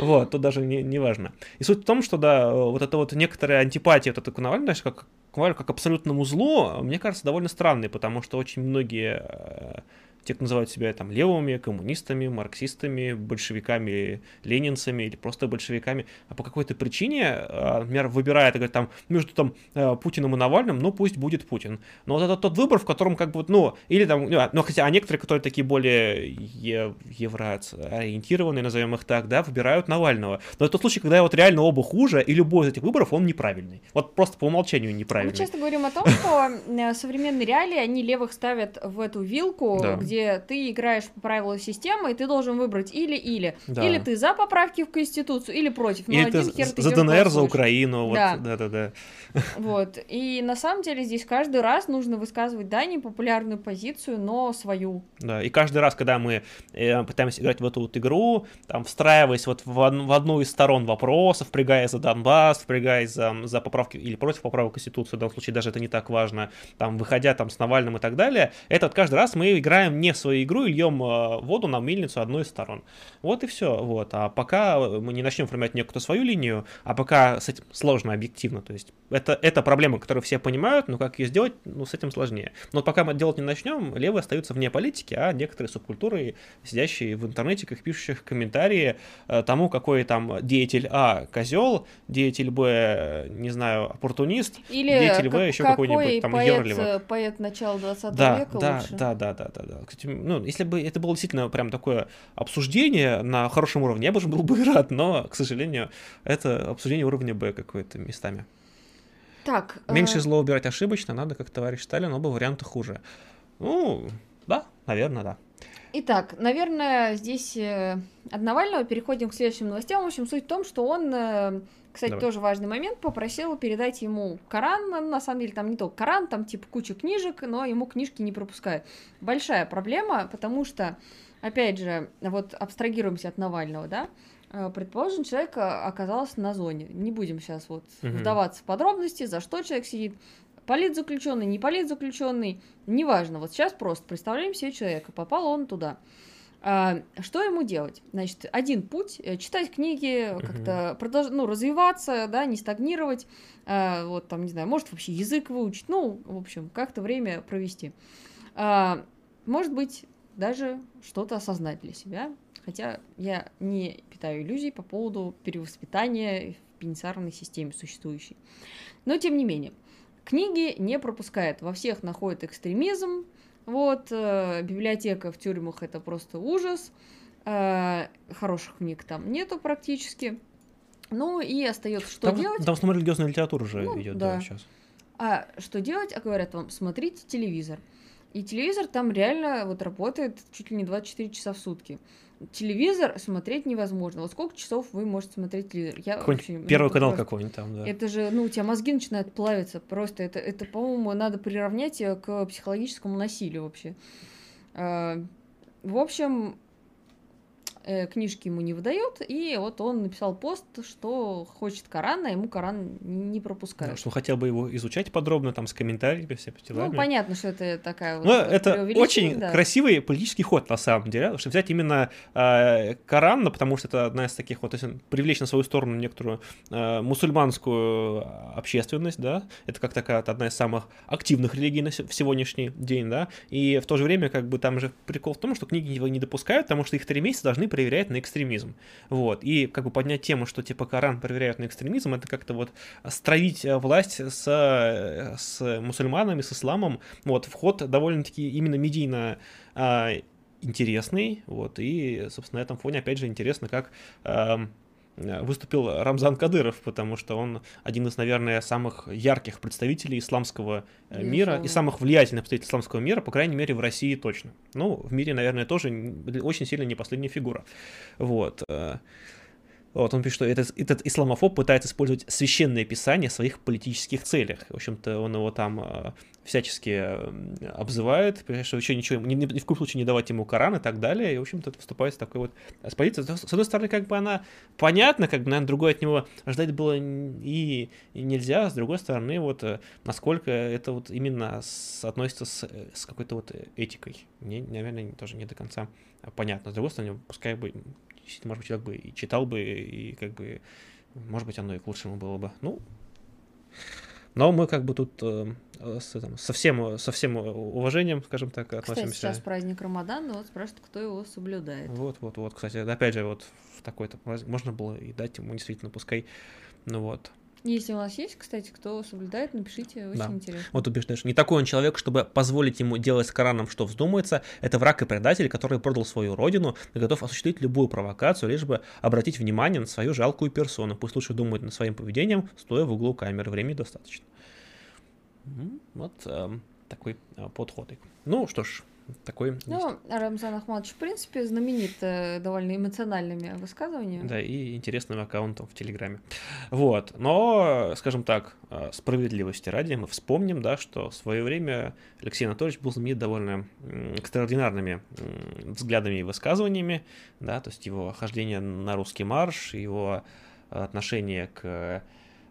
Вот, тут даже не, не важно. И суть в том, что да, вот это вот некоторая антипатия вот это к Навальному, знаешь, как к Навальному как абсолютному злу, мне кажется, довольно странной, потому что очень многие э, те, кто называют себя там левыми, коммунистами, марксистами, большевиками, ленинцами или просто большевиками, а по какой-то причине, а, например, выбирает, говорит, там, между там э, Путиным и Навальным, ну, пусть будет Путин. Но вот это тот выбор, в котором как бы, ну, или там, ну, хотя, а некоторые, которые такие более евроориентированные, назовем их так, да, выбирают Навального. Но это тот случай, когда вот реально оба хуже, и любой из этих выборов, он неправильный. Вот просто по умолчанию неправильный. Мы часто говорим о том, что э, современные реалии, они левых ставят в эту вилку, да. Где ты играешь по правилам системы, и ты должен выбрать или-или. Да. Или ты за поправки в Конституцию, или против. Но или ты хер ты за ДНР, за Украину. Да. Да-да-да. [LAUGHS] Вот. И на самом деле здесь каждый раз нужно высказывать, да, непопулярную позицию, но свою. Да, и каждый раз, когда мы э, пытаемся играть в эту вот игру, там, встраиваясь вот в, в одну из сторон вопроса, впрягая за Донбасс, впрягая за, за поправки или против поправок Конституции, в данном случае даже это не так важно, там, выходя там с Навальным и так далее, это вот каждый раз мы играем не в свою игру и льем э, воду на мельницу одной из сторон. Вот и все, вот. А пока мы не начнем формировать некую свою линию, а пока с этим сложно объективно, то есть это, это проблема, которую все понимают, но как ее сделать, ну, с этим сложнее. Но пока мы делать не начнем, левые остаются вне политики, а некоторые субкультуры, сидящие в интернете, как пишущих комментарии э, тому, какой там деятель А козел, деятель Б, не знаю, оппортунист, Или деятель В еще какой-нибудь там поэт, поэт начала 20 да, века да, лучше. Да, да, да, да, да. Кстати, ну, если бы это было действительно прям такое обсуждение на хорошем уровне, я бы уже был бы [LAUGHS] рад, но, к сожалению, это обсуждение уровня Б какое-то местами. Так. Меньше э... зло убирать ошибочно, надо, как товарищ Сталин, оба варианта хуже. Ну, да, наверное, да. Итак, наверное, здесь э, от Навального переходим к следующим новостям. В общем, суть в том, что он, э, кстати, Давай. тоже важный момент, попросил передать ему Коран. Ну, на самом деле, там не только Коран, там типа куча книжек, но ему книжки не пропускают. Большая проблема, потому что, опять же, вот абстрагируемся от Навального, да, Э, предположим, человек э, оказался на зоне. Не будем сейчас вот угу. вдаваться в подробности, за что человек сидит. Политзаключенный, не политзаключенный, неважно. Вот сейчас просто представляем себе человека, попал он туда. А, что ему делать? Значит, один путь э, читать книги, как-то продолж... ну, развиваться, да, не стагнировать, а, вот там, не знаю, может вообще язык выучить, ну, в общем, как-то время провести. А, может быть, даже что-то осознать для себя, Хотя я не питаю иллюзий по поводу перевоспитания в пенитенциарной системе существующей. Но тем не менее, книги не пропускает. Во всех находит экстремизм. Вот, э, библиотека в тюрьмах это просто ужас. Э, хороших книг там нету практически. Ну и остается что там, делать? Там в основном религиозная литература уже ну, идет, да. да, сейчас. А что делать? А говорят вам, смотрите телевизор. И телевизор там реально вот работает чуть ли не 24 часа в сутки телевизор смотреть невозможно. Вот сколько часов вы можете смотреть телевизор? Я вообще, первый канал просто... какой-нибудь там, да. Это же, ну, у тебя мозги начинают плавиться. Просто это, это по-моему, надо приравнять э, к психологическому насилию вообще. А, в общем, книжки ему не выдает, и вот он написал пост, что хочет Коран, а ему Коран не пропускают. Да, что хотел бы его изучать подробно, там, с комментариями, все делами. Ну, понятно, что это такая вот... Ну, это очень да. красивый политический ход, на самом деле, потому что взять именно э, Коран, ну, потому что это одна из таких вот, то есть привлечь на свою сторону некоторую э, мусульманскую общественность, да, это как такая одна из самых активных религий на в сегодняшний день, да, и в то же время, как бы, там же прикол в том, что книги его не допускают, потому что их три месяца должны проверяет на экстремизм. Вот. И как бы поднять тему, что типа Коран проверяют на экстремизм, это как-то вот стравить э, власть с, э, с мусульманами, с исламом. Вот. Вход довольно-таки именно медийно а, интересный. Вот. И, собственно, на этом фоне, опять же, интересно, как а, выступил Рамзан Кадыров, потому что он один из, наверное, самых ярких представителей исламского э, Безусловно. мира и самых влиятельных представителей исламского мира, по крайней мере, в России точно. Ну, в мире, наверное, тоже очень сильно не последняя фигура. Вот. Э, вот, он пишет, что этот, этот исламофоб пытается использовать священное писание в своих политических целях. В общем-то, он его там э, всячески э, обзывает, что еще ничего, ни, ни в коем случае не давать ему Коран и так далее. И, в общем-то, выступает с такой вот с позицией. С одной стороны, как бы она понятна, как бы, наверное, другой от него ждать было и, и нельзя. С другой стороны, вот э, насколько это вот именно относится с, с какой-то вот этикой. Мне, наверное, тоже не до конца понятно. С другой стороны, пускай бы может быть, человек бы и читал бы, и как бы, может быть, оно и к лучшему было бы. Ну, Но мы как бы тут э, с, этим, со, всем, со всем уважением, скажем так, относимся. Кстати, сейчас праздник Рамадан, вот спрашивают, кто его соблюдает. Вот, вот, вот, кстати, опять же, вот в такой-то праздник можно было и дать ему действительно, пускай, ну вот, если у нас есть, кстати, кто соблюдает, напишите, очень Да. интересно. Вот убеждаешь. Не такой он человек, чтобы позволить ему делать с Кораном, что вздумается. Это враг и предатель, который продал свою родину и готов осуществить любую провокацию, лишь бы обратить внимание на свою жалкую персону. Пусть лучше думает над своим поведением, стоя в углу камеры. Времени достаточно. Вот эм, такой э, подход. Ну что ж, такой есть. Ну, Рамзан Ахматович, в принципе, знаменит э, довольно эмоциональными высказываниями. Да, и интересным аккаунтом в Телеграме. Вот. Но, скажем так, э, справедливости ради, мы вспомним, да, что в свое время Алексей Анатольевич был знаменит довольно экстраординарными взглядами и высказываниями, да, то есть его хождение на русский марш, его отношение к э,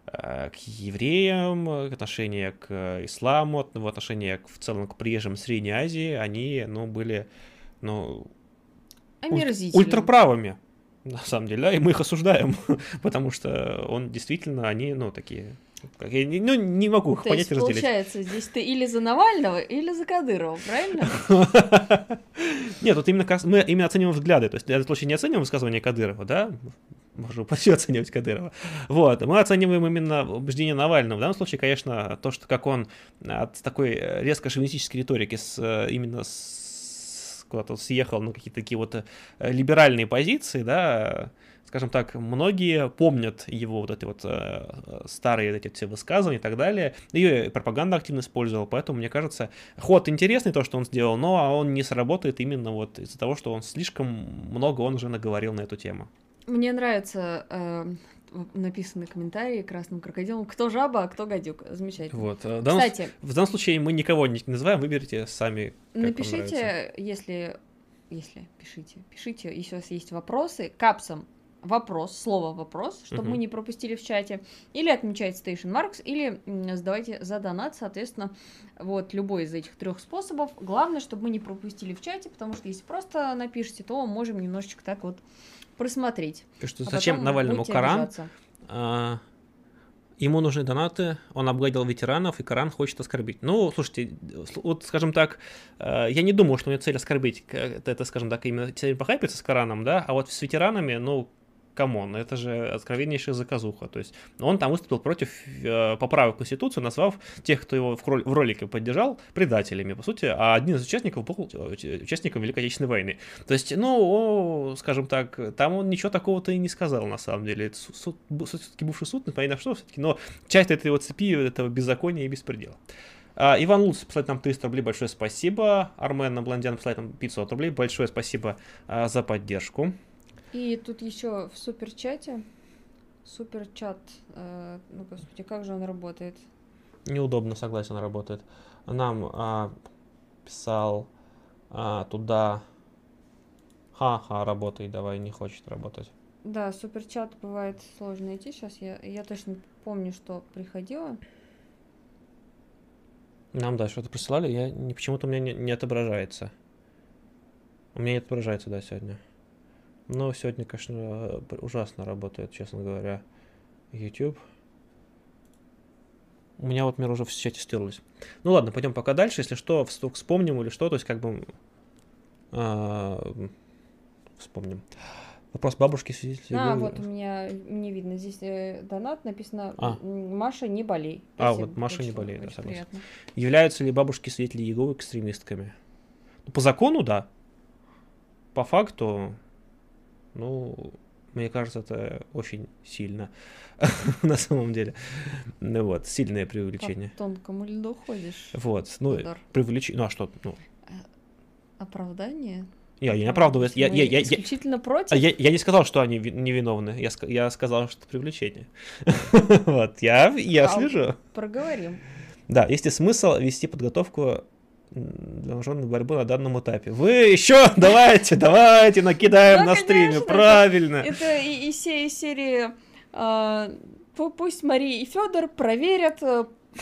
к евреям, к отношение к исламу, его отношение к- в целом к приезжим Средней Азии, они, ну, были, ну, Омерзительно. ультраправыми, на самом деле, да, и мы их осуждаем, [LAUGHS] потому что он действительно, они, ну, такие, как я ну, не могу их То понять есть, и разделить. получается, здесь ты или за Навального, или за Кадырова, правильно? [LAUGHS] Нет, тут именно мы именно оцениваем взгляды, то есть в этом случае не оцениваем высказывание Кадырова, да, можем [LAUGHS] почти оценивать Кадырова. Вот, мы оцениваем именно убеждение Навального. В данном случае, конечно, то, что как он от такой э, резко шовинистической риторики с, э, именно с, куда-то съехал на какие-то такие вот э, либеральные позиции, да, скажем так, многие помнят его вот эти вот э, старые эти все высказывания и так далее. Ее пропаганда активно использовала, поэтому, мне кажется, ход интересный то, что он сделал, но он не сработает именно вот из-за того, что он слишком много он уже наговорил на эту тему. Мне нравится э, написанный комментарий красным крокодилом. Кто жаба, а кто гадюк. Замечательно. Вот. э, В данном, Кстати, в данном случае мы никого не называем, выберите сами. напишите, если... Если, пишите. Пишите, если у вас есть вопросы, капсом вопрос, слово вопрос, чтобы Мгм. мы не пропустили в чате. Или отмечайте Station Marks, или сдавайте за донат, соответственно, вот любой из этих трех способов. Главное, чтобы мы не пропустили в чате, потому что если просто напишите, то можем немножечко так вот просмотреть. Что А зачем Навальному Коран? обижаться. А, ему нужны донаты, он обгадил ветеранов, и Коран хочет оскорбить. Ну, слушайте, вот, скажем так, э, я не думаю, что у него цель оскорбить, это, скажем так, именно цель похайпиться с Кораном, да, а вот с ветеранами, ну, come on, это же откровеннейшая заказуха. То есть он там выступил против э, поправок в Конституцию, назвав тех, кто его в, в ролике поддержал, предателями, по сути, а один из участников был э, уч- участником Великой Отечественной войны. То есть, ну, о, скажем так, там он ничего такого-то и не сказал, на самом деле. Это суд, все-таки бывший суд, непонятно что все-таки, но часть этой вот цепи, этого беззакония и беспредела. А, Иван Луц посылает нам 300 рублей, большое спасибо. Армен Набландян посылает нам 500 рублей, большое спасибо а, за поддержку. И тут еще в суперчате, суперчат, э, ну господи, как же он работает? Неудобно, согласен, работает. Нам а, писал а, туда... Ха-ха, работай, давай, не хочет работать. Да, суперчат бывает сложно найти. Сейчас я, я точно помню, что приходило. Нам, да, что-то присылали, я почему-то у меня не, не отображается. У меня не отображается, да, сегодня. Но сегодня, конечно, э, ужасно работает, честно говоря, YouTube. У меня вот, например, уже в чате стерлось. Ну ладно, пойдем пока дальше. Если что, вс- вспомним или что, то есть как бы... а, вспомним. Вопрос бабушки свидетелей. А, вот у меня не видно. Здесь э, донат написано А. Маша, не болей. А, Спасибо, вот Маша, не болей, да, согласен. приятно. Являются ли бабушки свидетели Иеговы экстремистками? Ну, по закону, да. По факту, ну, мне кажется, это очень сильно [LAUGHS] на самом деле. Ну вот, сильное преувеличение. По тонкому льду ходишь. Вот, ну, преувеличение, ну а что, ну, Оправдание? я, я не оправдываю, я, я, я, я, исключительно против. а я, я не сказал, что они ви- невиновны, я, я сказал, что это привлечение. [LAUGHS] Вот, я, я А, слежу. Проговорим. Да, есть ли смысл вести подготовку для вооруженной борьбы на данном этапе? Вы еще [LAUGHS] давайте, давайте накидаем Да, на стриме, конечно, правильно. Это и, и из серии а, пу- пусть Мария и Федор проверят,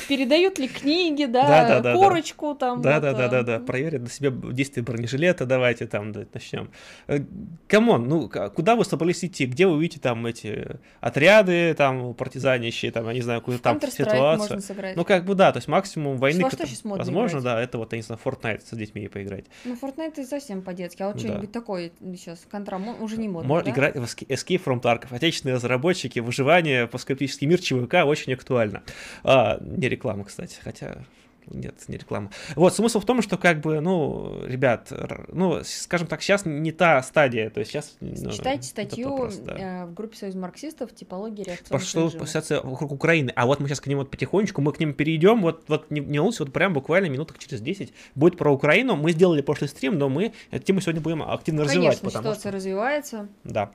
передают ли книги, да, Да, да, да, да. корочку там. Да, вот, да, да, да, да. Проверят на себе действие бронежилета. Давайте там да, начнем. Э, Come on, ну куда вы собрались идти? Где вы увидите там эти отряды, там партизанищие, там, я не знаю, какую-то там ситуацию. Ну, как бы да, то есть максимум войны, Во что можно возможно, играть? да, это вот, я не знаю, Fortnite с детьми поиграть. Ну, Fortnite это совсем по-детски, а вот Да. что-нибудь такое сейчас, контра уже не модно, Можно да? играть в Esca- Escape from Tarkov. Отечественные разработчики, выживание, постскриптический мир ЧВК очень актуально. А, не реклама, кстати, хотя... Нет, не реклама. Вот, смысл в том, что, как бы, ну, ребят, ну, скажем так, сейчас не та стадия, то есть сейчас... ну, Читайте статью вопрос, да. э, в группе Союз марксистов «Типология По- реакционных режимов». ситуация вокруг Украины. А вот мы сейчас к ним вот потихонечку, мы к ним перейдем. Вот, вот не, не волнуйтесь, вот прям буквально минуток через 10 будет про Украину. Мы сделали прошлый стрим, но мы эту тему сегодня будем активно развивать. Конечно, ситуация развивается. что, да.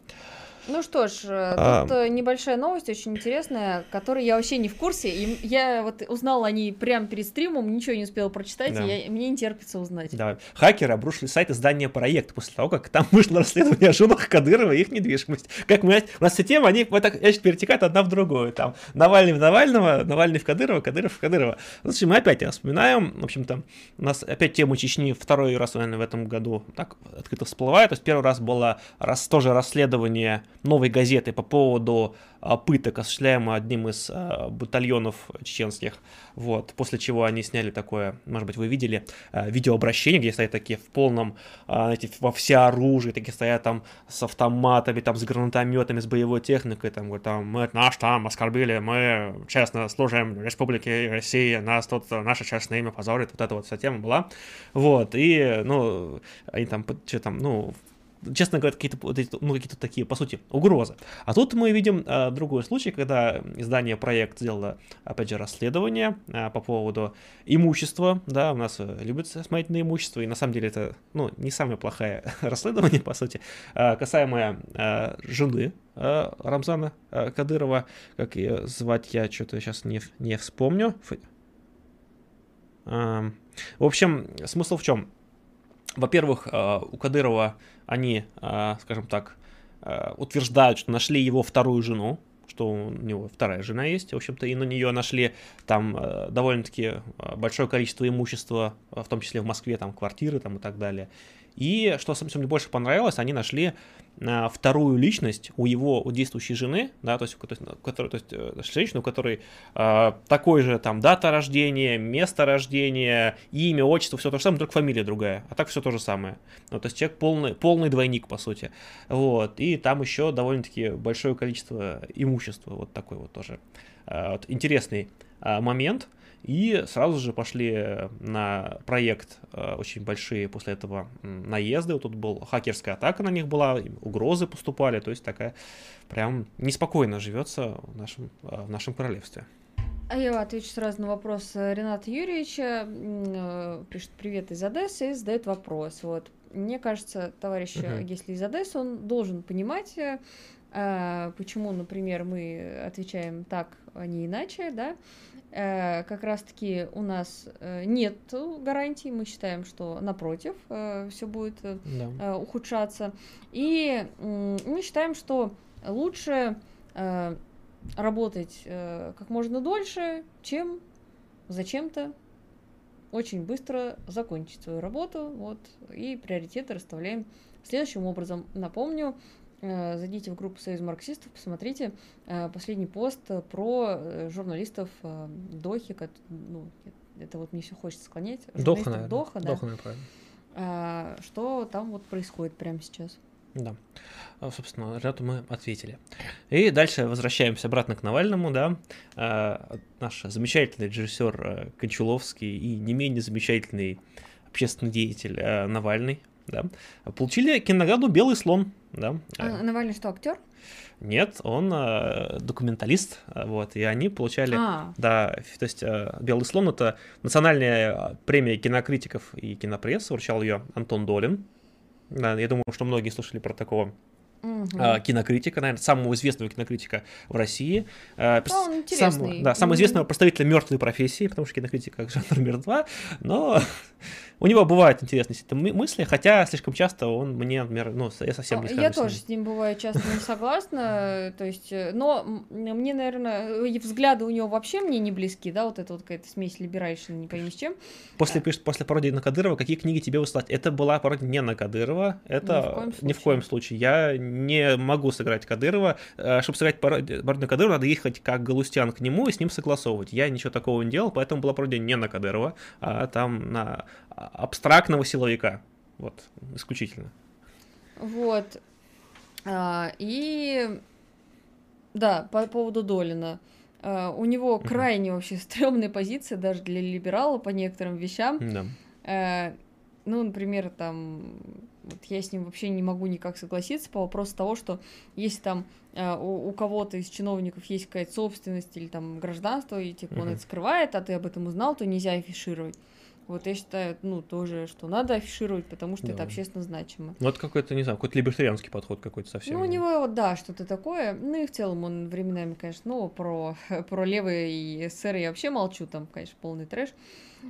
Ну что ж, э, А. тут э, небольшая новость, очень интересная, которой я вообще не в курсе. И я вот узнала о ней прямо перед стримом, ничего не успела прочитать, Да. и я- мне не терпится узнать. Да. Хакеры обрушили сайт издания «Проект» после того, как там [LAUGHS] вышло расследование о женах Кадырова и их недвижимость. Как мы, у нас все темы, они вот так, значит, перетекают одна в другую. Там Навальный в Навального, Навальный в Кадырова, Кадыров в Кадырова. Ну, слушай, мы опять вспоминаем, в общем-то, у нас опять тема Чечни второй раз, наверное, в этом году так открыто всплывает. То есть первый раз было раз, тоже расследование новой газеты по поводу а, пыток, осуществляемых одним из а, батальонов чеченских. Вот, после чего они сняли такое, может быть, вы видели, а, видеообращение, где стоят такие в полном, знаете, во всеоружии, такие стоят там с автоматами, там с гранатометами, с боевой техникой, там, говорят, там, мы наш там оскорбили, мы честно служим Республике России, нас тут наше честное имя позорит, вот эта вот вся тема была. Вот, и, ну, они там, что там, ну, честно говоря, какие-то, ну, какие-то такие, по сути, угрозы. А тут мы видим а, другой случай, когда издание «Проект» сделало, опять же, расследование а, по поводу имущества, да, у нас э, любят смотреть на имущество, и на самом деле это, ну, не самое плохое [LAUGHS] расследование, по сути, а, касаемое а, жены а, Рамзана а, Кадырова, как ее звать, я что-то сейчас не, не вспомню. Фу- Ам, В общем, смысл в чем? Во-первых, у Кадырова они, а, скажем так, а, утверждают, что нашли его вторую жену, что у него вторая жена есть, в общем-то, и на нее нашли там а, довольно-таки большое количество имущества, в том числе в Москве, там квартиры там и так далее. И что мне больше понравилось, они нашли а, вторую личность у его у действующей жены, да, то есть, то есть, у которой, то есть э, женщину, у которой а, такой же там дата рождения, место рождения, имя, отчество, все то же самое, только фамилия другая, а так все то же самое. Ну, то есть человек полный, полный двойник, по сути. Вот, и там еще довольно-таки большое количество имущества, вот такой вот тоже а, вот интересный а, момент. И сразу же пошли на проект э, очень большие после этого наезды. Вот тут был хакерская атака на них была, угрозы поступали. То есть такая прям неспокойно живется в нашем, э, в нашем королевстве. А я отвечу сразу на вопрос э, Рената Юрьевича. Э, Пишет привет из Одессы и задает вопрос. Вот. Мне кажется, товарищ, э, Мгм. если из Одессы, он должен понимать, э, а, почему, например, мы отвечаем так, а не иначе, да. Э, Как раз-таки у нас э, нет гарантий, мы считаем, что напротив, все будет э, Да. э, ухудшаться. И мы считаем, что лучше э, работать э, как можно дольше, чем зачем-то очень быстро закончить свою работу. Вот, и приоритеты расставляем следующим образом. Напомню, э, зайдите в группу Союз марксистов, посмотрите э, последний пост э, про э, журналистов э, Дохи. Ну, это вот мне все хочется склонять. Доха, наверное. Доха, да. Доха, наверное, правильно. Что там вот происходит прямо сейчас. Да. А, Собственно, Ренату мы ответили. И дальше возвращаемся обратно к Навальному, да. Наш замечательный режиссер э, Кончаловский и не менее замечательный общественный деятель э, Навальный, да, получили кинонаграду «Белый слон», да. А, Навальный что, актер? Нет, он э, документалист, вот, и они получали... А, Да, то есть э, «Белый слон» — это национальная э, премия кинокритиков и кинопрессы, вручал ее Антон Долин. Да, я думаю, что многие слышали про такого А, кинокритика, наверное, самого известного кинокритика в России. А, Да, он самого- да, самого известного представителя мертвой профессии, потому что кинокритика как жанр мертва, но [LAUGHS] у него бывают интересные мысли, хотя слишком часто он мне, например, ну, я совсем не А, схожу Я с ним. тоже с ним бываю часто не согласна, [LAUGHS] то есть, э, но мне, наверное, взгляды у него вообще мне не близки, да, вот эта вот какая-то смесь либеральщины, не пойми с чем. После, пишет, после пародии на Кадырова, какие книги тебе выслать? Это была пародия не на Кадырова, это Ни в коем ни в коем случае. Я не могу сыграть Кадырова. Э, Чтобы сыграть пародию Кадырова, надо ехать как Галустян к нему и с ним согласовывать. Я ничего такого не делал, поэтому была пародия не на Кадырова, а там на абстрактного силовика. Вот, исключительно. Вот. А, и да, по поводу Долина. А, у него Мгм. крайне вообще стрёмная позиция даже для либерала по некоторым вещам. Да. Э, ну, например, там, вот я с ним вообще не могу никак согласиться по вопросу того, что если там э, у, у кого-то из чиновников есть какая-то собственность или там гражданство, и типа он Мгм. это скрывает, а ты об этом узнал, то нельзя афишировать. Вот я считаю, ну, тоже, что надо афишировать, потому что это Да. общественно значимо. Ну, это какой-то, не знаю, какой-то либертарианский подход какой-то совсем. Ну, у него, вот, да, что-то такое. Ну, и в целом он временами, конечно, ну, про, [LAUGHS] про левые и СССР я вообще молчу, там, конечно, полный трэш.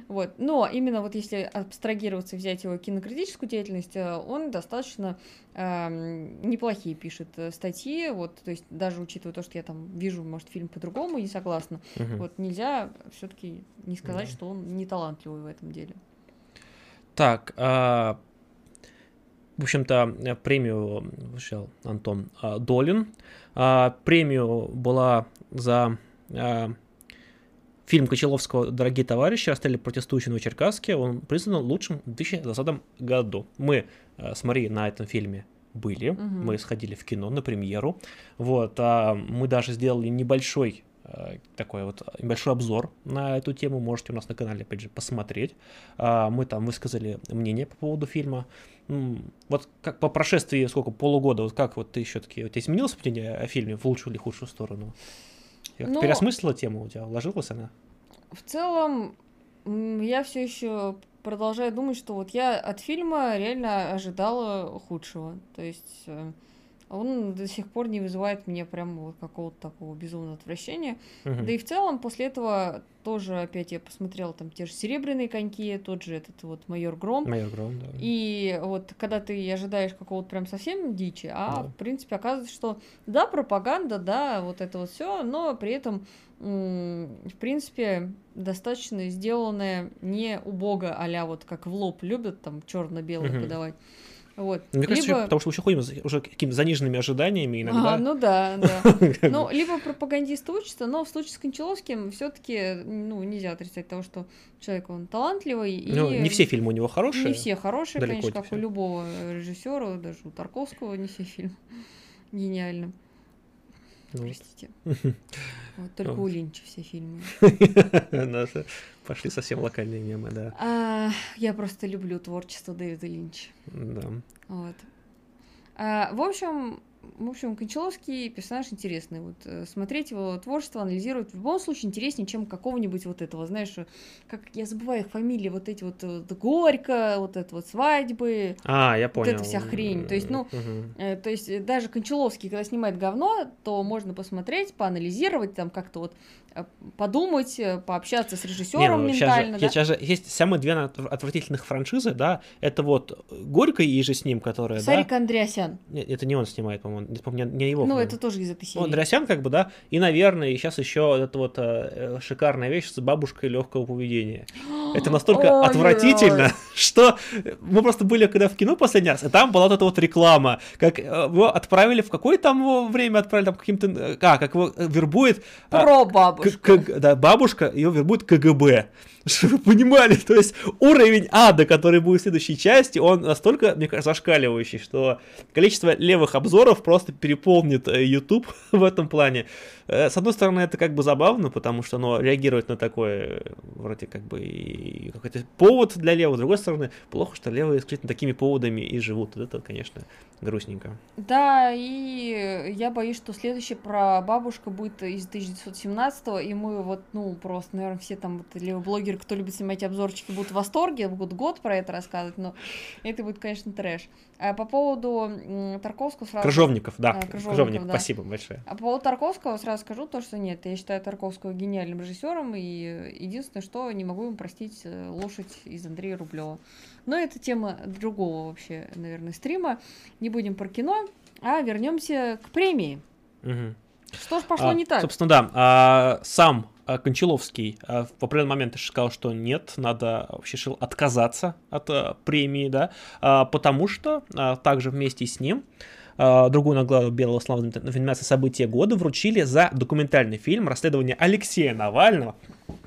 Вот. Но именно вот если абстрагироваться, взять его кинокритическую деятельность, э, он достаточно эм, неплохие пишет э, статьи, вот, то есть даже учитывая то, что я там вижу, может, фильм по-другому, не согласна, Мгм. вот, нельзя все таки не сказать, Да. что он не талантливый в этом деле. Так, а, в общем-то, э, премию вручал Антон а, Долин. А, Премию была за фильм Кочеловского «Дорогие товарищи» «Расстрелили протестующие в Черкасске». Он признан лучшим в 2020 году. Мы э, с Марией на этом фильме были, Мгм. мы сходили в кино на премьеру. Вот, а, мы даже сделали небольшой э, такой вот небольшой обзор на эту тему. Можете у нас на канале, опять же, посмотреть. А, Мы там высказали мнение по поводу фильма. Вот как по прошествии сколько, полугода, вот как вот ты все-таки, у тебя изменилось мнение о фильме в лучшую или худшую сторону? Я Ну, переосмыслила тему у тебя, уложилась она? В целом, я все еще продолжаю думать, что вот я от фильма реально ожидала худшего. То есть э, он до сих пор не вызывает мне прям вот какого-то такого безумного отвращения. Мгм. Да и в целом после этого тоже опять я посмотрела там те же «Серебряные коньки», тот же этот вот «Майор Гром». Майор Гром, да. И вот когда ты ожидаешь какого-то прям совсем дичи, а Да. в принципе оказывается, что да, пропаганда, да, вот это вот все, но при этом в принципе достаточно сделанное не убого, а вот как в лоб любят там черно-белое Мгм. подавать. Вот. Мне кажется, Либо- ещё потому что мы еще ходим уже какими-то заниженными ожиданиями иногда. А, ну да, да. [LAUGHS] Ну, либо пропагандисты учатся, но в случае с Кончаловским все-таки, ну, нельзя отрицать того, что человек, он талантливый. И Ну, не все фильмы у него хорошие. Не все хорошие, далеко конечно, не как у все. любого режиссера, даже у Тарковского не все фильмы [LAUGHS] гениальны. Ну, Простите. [LAUGHS] Вот, только Вот. у Линча все фильмы. [LAUGHS] наши Пошли совсем локальные мемы, да. А, я просто люблю творчество Дэвида Линча. Да. Вот. А, в общем, в общем, Кончаловский персонаж интересный. Вот э, смотреть его творчество, анализировать в любом случае интереснее, чем какого-нибудь вот этого, знаешь, э, как я забываю их фамилии, вот эти вот, э, Горько, вот это вот свадьбы. А, я Вот понял. эта вся хрень. То есть, ну. Э, То есть даже Кончаловский, когда снимает говно, то можно посмотреть, поанализировать, там как-то вот подумать, пообщаться с Не, режиссером ну, щас же- ментально, да? щас же есть самые две от- отвратительных франшизы, да, это вот Горько и же с ним, которая, Сарик да, Андреасян. Нет, это не он снимает, по-моему, не, не его. Ну, это тоже из этой серии. Андреасян, как бы, да, и, наверное, сейчас еще вот эта вот э, шикарная вещь с бабушкой легкого поведения. [GASPS] Это настолько Ой-ой-ой. отвратительно, [LAUGHS] что мы просто были когда в кино последний раз, и там была вот эта вот реклама, как э, его отправили, в какое там его время отправили, там каким-то, э, а, как его э, вербует а, Про к- бабушку. к- да, бабушка, ее вербует КГБ. Чтобы вы понимали, то есть уровень ада, который будет в следующей части, он настолько, мне кажется, зашкаливающий, что количество левых обзоров просто переполнит э, YouTube [LAUGHS] в этом плане. Э, с одной стороны, это как бы забавно, потому что оно реагирует на такое, вроде как бы, какой-то повод для левого. С другой стороны, плохо, что левые исключительно такими поводами и живут. Это, конечно, грустненько. Да, и я боюсь, что следующая про бабушка будет из 1917 и мы вот, ну, просто, наверное, все там вот левоблогеры, кто любит снимать обзорчики, будут в восторге, будут год про это рассказывать, но это будет, конечно, трэш. А по поводу Тарковского сразу... Крыжовников, да. А, Крыжовников, Крыжовников да. спасибо большое. А по поводу Тарковского сразу скажу то, что нет, я считаю Тарковского гениальным режиссером, и единственное, что не могу ему простить э, лошадь из Андрея Рублева. Но это тема другого вообще, наверное, стрима. Не будем про кино, а вернемся к премии. Угу. Что ж пошло а, не так? Собственно, да. А, сам Кончаловский а, в определенный момент сказал, что нет, надо вообще решил отказаться от а, премии, да, потому что также вместе с ним другую награду Белого слава номинации «События года» вручили за документальный фильм расследование Алексея Навального,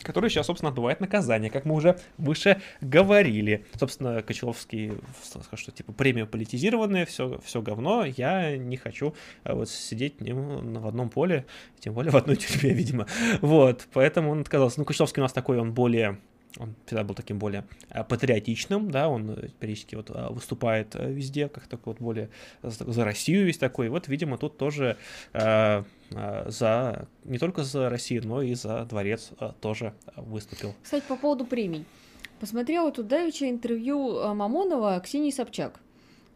который сейчас, собственно, отбывает наказание, как мы уже выше говорили. Собственно, Кочеловский сказал, что типа премия политизированная, все, все говно, я не хочу а, вот сидеть ним в одном поле, тем более в одной тюрьме, [LAUGHS] видимо. Вот, поэтому он отказался. Ну, Кочеловский у нас такой, он более он всегда был таким более э, патриотичным, да, он э, периодически вот э, выступает везде, как такой вот более за Россию весь такой. Вот, видимо, тут тоже э, за не только за Россию, но и за дворец тоже выступил. Кстати, по поводу премий. Посмотрела тут давеча интервью Мамонова Ксении Собчак.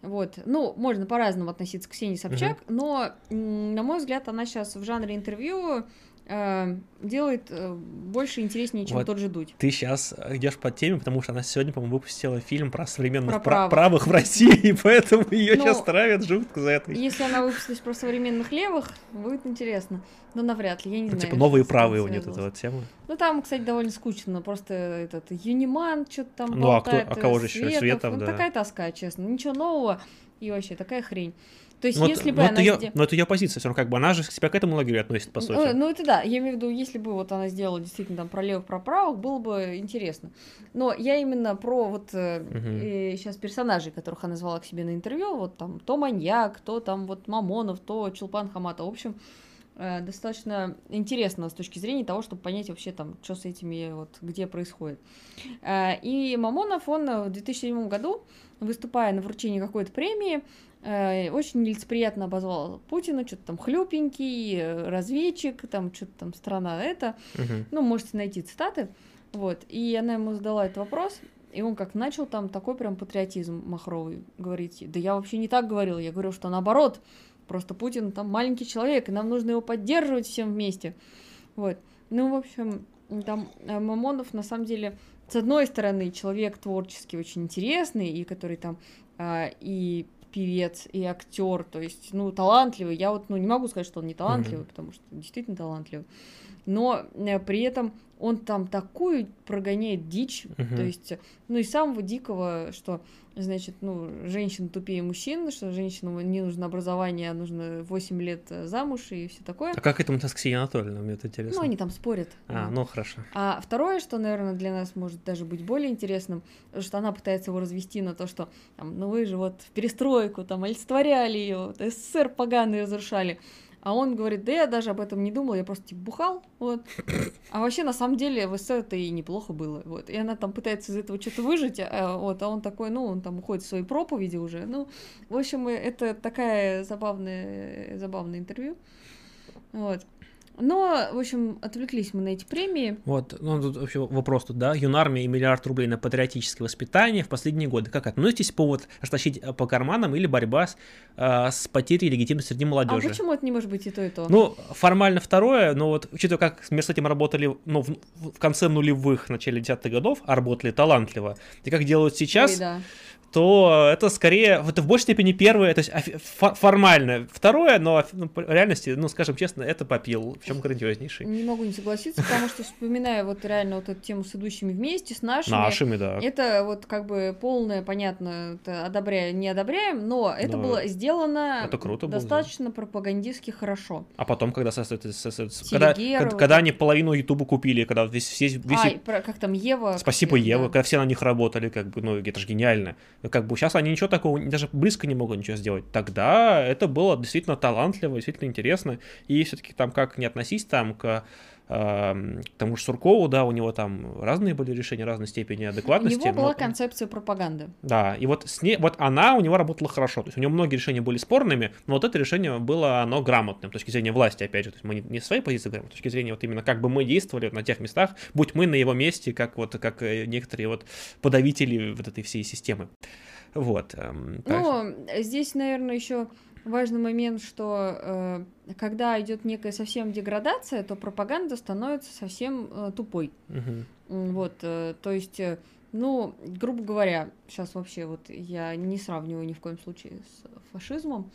Вот. Ну, можно по-разному относиться к Ксении Собчак, угу. но, на мой взгляд, она сейчас в жанре интервью Э, делает э, больше интереснее, чем вот тот же Дудь. Ты сейчас идешь по теме, потому что она сегодня, по-моему, выпустила фильм про современных про правых. правых в России, и [LAUGHS] поэтому ее ну, сейчас травят жутко за это. Если она выпустилась про современных левых, будет интересно. Но навряд ли, я не ну, знаю. Типа новые правые у нее эта вот тема. Ну там, кстати, довольно скучно. Просто этот Юниман что-то там Ну а, кто, а кого же еще? Светов, ну, да. такая тоска, честно. Ничего нового. И вообще такая хрень. То есть, но если но бы она... Ее, но это ее позиция, все равно как бы она же себя к этому лагерю относит, по сути. Ну, ну, это да, я имею в виду, если бы вот она сделала действительно там про левых, про правых, было бы интересно. Но я именно про вот угу. э, сейчас персонажей, которых она звала к себе на интервью, вот там то маньяк, то там вот Мамонов, то Чулпан Хамата, в общем, э, достаточно интересно с точки зрения того, чтобы понять вообще там, что с этими вот, где происходит. Э, и Мамонов, он в 2007 году, выступая на вручении какой-то премии, Э, очень нелицеприятно обозвал Путина, что-то там хлюпенький, э, разведчик, там что-то там страна это. Угу. Ну, можете найти цитаты. Вот. И она ему задала этот вопрос, и он как начал там такой прям патриотизм махровый говорить. Да я вообще не так говорил, я говорил, что наоборот. Просто Путин там маленький человек, и нам нужно его поддерживать всем вместе. Вот. Ну, в общем, там э, Мамонов на самом деле, с одной стороны, человек творчески очень интересный, и который там а, и певец и актер, то есть, ну, талантливый. Я вот, ну, не могу сказать, что он не талантливый, mm-hmm. потому что действительно талантливый. Но э, при этом он там такую прогоняет дичь, uh-huh. то есть, ну и самого дикого, что, значит, ну, женщина тупее мужчин, что женщинам не нужно образование, а нужно 8 лет э, замуж и все такое. А как это с Ксенией Анатольевной, мне это интересно? Ну, они там спорят. А, ну, хорошо. А второе, что, наверное, для нас может даже быть более интересным, что она пытается его развести на то, что, там, ну, вы же вот в перестройку там олицетворяли ее, СССР поганый разрушали. А он говорит, да я даже об этом не думал, я просто типа бухал, вот. [LAUGHS] А вообще, на самом деле, в СССР это и неплохо было, вот. И она там пытается из этого что-то выжить, а, вот, а он такой, ну, он там уходит в свои проповеди уже, ну, в общем, это такая забавная, забавное интервью, вот. Но, в общем, отвлеклись мы на эти премии. Вот, ну тут вообще вопрос тут, да, юнармия и миллиард рублей на патриотическое воспитание в последние годы. Как относитесь повод растащить э, по карманам или борьба с, э, с потерей легитимности среди молодежи? А почему это не может быть и то, и то? Ну, формально второе, но вот учитывая, как мы с этим работали ну, в, в конце нулевых, начале десятых годов, а работали талантливо, и как делают сейчас, Ой, да то это скорее, это в большей степени первое, то есть формально второе, но ну, в реальности, ну, скажем честно, это попил, в чем грандиознейший. Не могу не согласиться, потому что вспоминая вот реально вот эту тему с идущими вместе, с нашими. Нашими, да. Это вот как бы полное, понятно, одобряем, не одобряем, но это но было сделано это круто достаточно было, пропагандистски хорошо. А потом, когда, когда, когда, когда они половину Ютуба купили, когда весь, весь, весь... А, про, как там, Ева. Спасибо, Ева, да. когда все на них работали, как бы, ну, это же гениально как бы сейчас они ничего такого, даже близко не могут ничего сделать. Тогда это было действительно талантливо, действительно интересно, и все-таки там как не относись там к к тому же Суркову, да, у него там разные были решения, разной степени адекватности. У него была но... концепция пропаганды. Да, и вот с ней, вот она у него работала хорошо, то есть у него многие решения были спорными, но вот это решение было, оно грамотным, с точки зрения власти, опять же, то есть мы не, не своей позиции говорим, а с точки зрения вот именно как бы мы действовали на тех местах, будь мы на его месте, как вот, как э, некоторые вот подавители вот этой всей системы. Вот. Ну, здесь, наверное, еще важный момент, что э, когда идет некая совсем деградация, то пропаганда становится совсем э, тупой. Угу. Вот, э, то есть, э, ну, грубо говоря, сейчас вообще вот я не сравниваю ни в коем случае с фашизмом,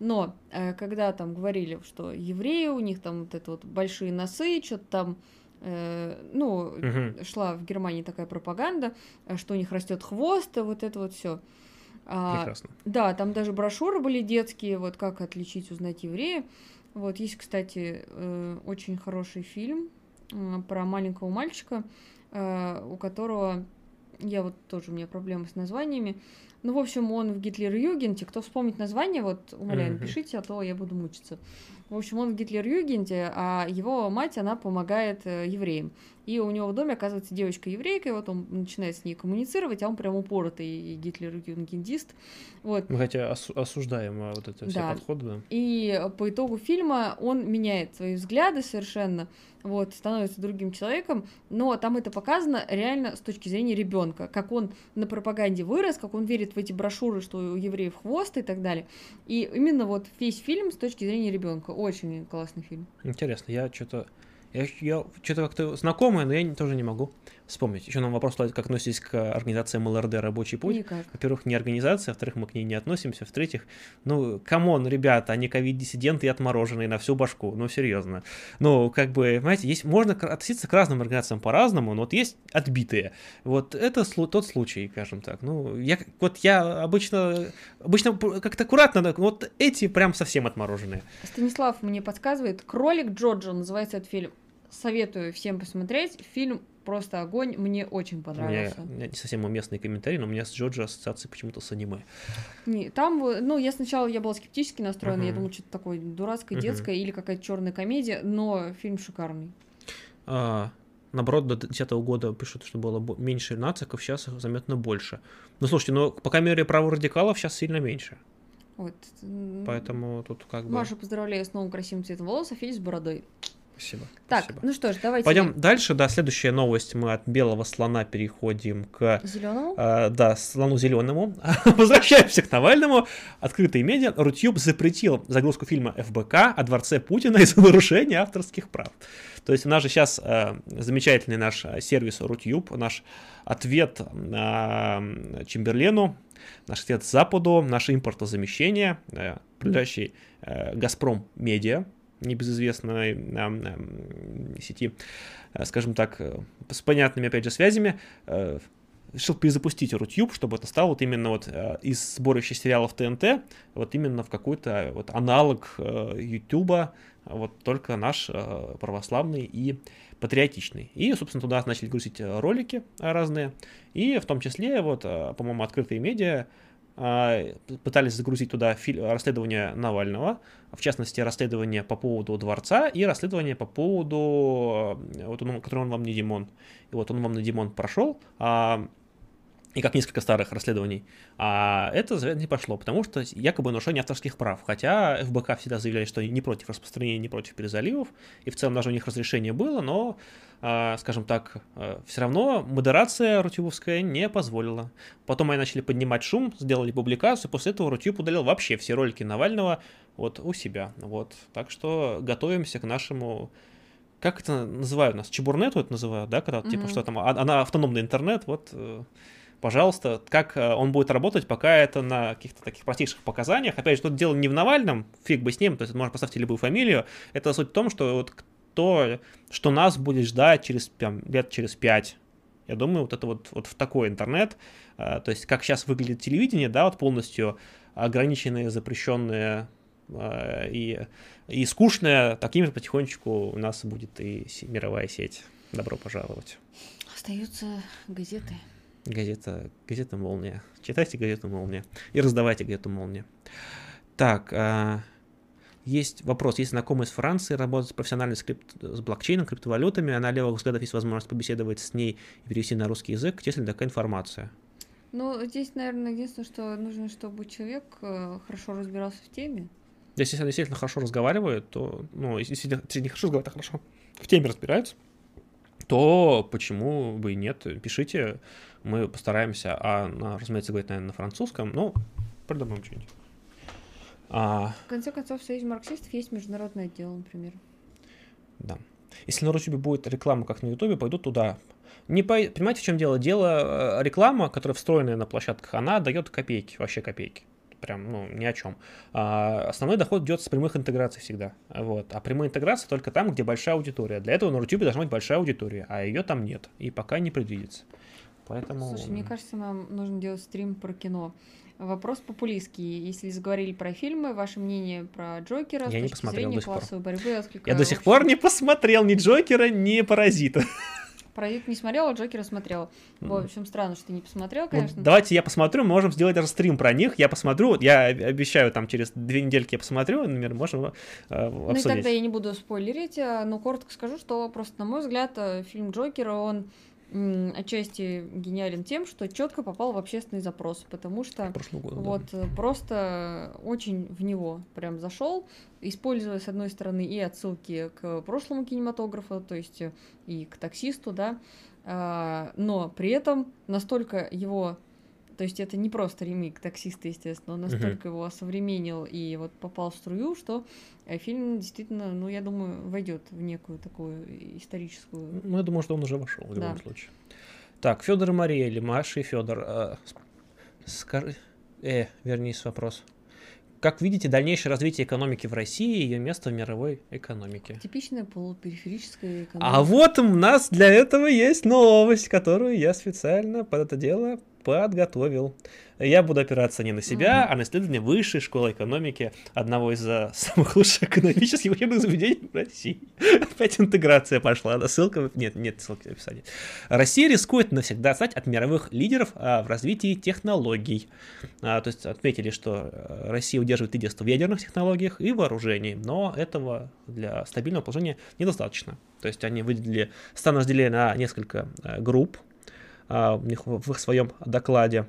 но э, когда там говорили, что евреи, у них там вот это вот большие носы, что-то там э, ну, угу. шла в Германии такая пропаганда, э, что у них растет хвост, и вот это вот все. А, Прекрасно. Да, там даже брошюры были детские, вот как отличить, узнать еврея. Вот есть, кстати, э, очень хороший фильм э, про маленького мальчика, э, у которого я вот тоже у меня проблемы с названиями. Ну, в общем, он в Гитлер-Югенте. Кто вспомнит название, вот, умоляю, напишите, а то я буду мучиться. В общем, он в Гитлер-Югенте, а его мать, она помогает евреям. И у него в доме оказывается девочка-еврейка, и вот он начинает с ней коммуницировать, а он прям упоротый гитлер-юнгендист. Вот. Мы хотя ос- осуждаем вот все да. подходы. Да. И по итогу фильма он меняет свои взгляды совершенно, вот, становится другим человеком, но там это показано реально с точки зрения ребенка, как он на пропаганде вырос, как он верит в эти брошюры, что у евреев хвост и так далее. И именно вот весь фильм с точки зрения ребенка. Очень классный фильм. Интересно, я что-то я, я что-то как-то знакомое, но я не, тоже не могу вспомнить. Еще нам вопрос, как относитесь к организации МЛРД «Рабочий путь». Никак. Во-первых, не организация, во-вторых, мы к ней не относимся. В-третьих, ну, come on, ребята, они ковид-диссиденты и отмороженные на всю башку. Ну, серьезно. Ну, как бы, понимаете, есть, можно относиться к разным организациям по-разному, но вот есть отбитые. Вот это тот случай, скажем так. Ну, я, вот я обычно, обычно как-то аккуратно, вот эти прям совсем отмороженные. Станислав мне подсказывает, «Кролик Джорджа» называется этот фильм. Советую всем посмотреть. Фильм просто огонь, мне очень понравился. Меня не совсем уместный комментарий, но у меня с Джорджи ассоциации почему-то с аниме. Не, там, ну, я сначала я была скептически настроена, uh-huh. я думала, что-то такое дурацкое, uh-huh. детское или какая-то черная комедия, но фильм шикарный. А, наоборот, до 2010 года пишут, что было меньше нациков, сейчас их заметно больше. Ну, слушайте, ну, по камере право радикалов сейчас сильно меньше. Вот. Поэтому тут как бы... Маша, поздравляю с новым красивым цветом волос, а с бородой. Спасибо. Так, спасибо. ну что ж, давайте. Пойдем дальше. Да, следующая новость. Мы от белого слона переходим к зеленому. Э, да, слону зеленому. [LAUGHS] Возвращаемся к Навальному. Открытые медиа. Рутюб запретил загрузку фильма ФБК о дворце Путина из-за нарушения авторских прав. То есть у нас же сейчас э, замечательный наш сервис Рутюб, наш ответ э, Чемберлену, наш ответ Западу, наше импортозамещение, э, принадлежащий э, Газпром Медиа, небезызвестной э, сети, э, скажем так, э, с понятными, опять же, связями, решил перезапустить Рутюб, чтобы это стало вот именно вот из сборища сериалов ТНТ, вот именно в какой-то вот аналог Ютуба, вот только наш православный и патриотичный. И, собственно, туда начали грузить ролики разные, и в том числе, вот, по-моему, открытые медиа пытались загрузить туда расследование Навального, в частности, расследование по поводу дворца и расследование по поводу, э, вот он, который он вам не Димон. И вот он вам на Димон прошел, а, и как несколько старых расследований. А это не пошло, потому что якобы нарушение авторских прав. Хотя ФБК всегда заявляли, что не против распространения, не против перезаливов, и в целом даже у них разрешение было, но а, скажем так, а, все равно модерация рутюбовская не позволила. Потом они начали поднимать шум, сделали публикацию, после этого Рутюб удалил вообще все ролики Навального вот у себя. Вот. Так что готовимся к нашему как это называют нас? Чебурнету это называют, да, когда mm-hmm. типа что там, а, она автономный интернет, вот, э, пожалуйста, как э, он будет работать, пока это на каких-то таких простейших показаниях. Опять же, тут дело не в Навальном, фиг бы с ним, то есть можно поставить любую фамилию. Это суть в том, что вот то, что нас будет ждать через прям, лет через пять. Я думаю, вот это вот, вот в такой интернет, э, то есть как сейчас выглядит телевидение, да, вот полностью ограниченные, запрещенные э, и, и скучное, таким же потихонечку у нас будет и мировая сеть. Добро пожаловать. Остаются газеты. Газета, газета «Молния». Читайте газету «Молния» и раздавайте газету «Молния». Так, а, есть вопрос. Есть знакомый из Франции, работает профессионально с, крипт... с блокчейном, криптовалютами, а на левых взглядах есть возможность побеседовать с ней и перевести на русский язык. Есть ли такая информация? Ну, здесь, наверное, единственное, что нужно, чтобы человек э, хорошо разбирался в теме. Если они действительно хорошо разговаривают, то, ну, если действительно хорошо разговаривают, а хорошо в теме разбираются, то почему бы и нет? Пишите, мы постараемся, а, на, разумеется, говорить, наверное, на французском, но придумаем что-нибудь. А... В конце концов, в Союзе марксистов есть международное отдел, например. Да. Если на Рутюбе будет реклама, как на Ютубе, пойдут туда. Не по... Понимаете, в чем дело? Дело, э, реклама, которая встроенная на площадках, она дает копейки, вообще копейки. Прям, ну, ни о чем. А основной доход идет с прямых интеграций всегда. Вот. А прямая интеграция только там, где большая аудитория. Для этого на Рутюбе должна быть большая аудитория, а ее там нет. И пока не предвидится. Поэтому... Слушай, мне кажется, нам нужно делать стрим про кино. Вопрос популистский. Если заговорили про фильмы, ваше мнение про Джокера я с не точки посмотрел зрения классовой борьбы? Я до сих пор не посмотрел ни Джокера, ни Паразита. Паразит не смотрел, а Джокера смотрел. В общем, странно, что ты не посмотрел, ну, конечно. Ну, давайте я посмотрю, мы можем сделать даже стрим про них. Я посмотрю, я обещаю, там через две недельки я посмотрю, например, можем э, обсудить. Ну и тогда я не буду спойлерить, а, но коротко скажу, что просто, на мой взгляд, э, фильм Джокера, он отчасти гениален тем, что четко попал в общественный запрос, потому что года, вот да. просто очень в него прям зашел, используя с одной стороны и отсылки к прошлому кинематографу, то есть и к таксисту, да, а, но при этом настолько его то есть это не просто ремейк таксиста, естественно, он настолько uh-huh. его осовременил и вот попал в струю, что э, фильм действительно, ну, я думаю, войдет в некую такую историческую. Ну, я думаю, что он уже вошел в любом да. случае. Так, Федор и Мария или Маша и Федор. Э, скажи. Э, вернись вопрос. Как видите дальнейшее развитие экономики в России и ее место в мировой экономике? Типичная полупериферическая экономика. А вот у нас для этого есть новость, которую я специально под это дело подготовил. Я буду опираться не на себя, mm-hmm. а на исследование высшей школы экономики одного из uh, [LAUGHS] самых лучших экономических учебных заведений в России. Опять интеграция пошла. Да, ссылка... Нет, нет ссылки в описании. Россия рискует навсегда стать от мировых лидеров uh, в развитии технологий. Uh, то есть отметили, что э, Россия удерживает лидерство в ядерных технологиях и вооружении, но этого для стабильного положения недостаточно. То есть они выделили, страны разделили на несколько э, групп, а, у них в их своем докладе.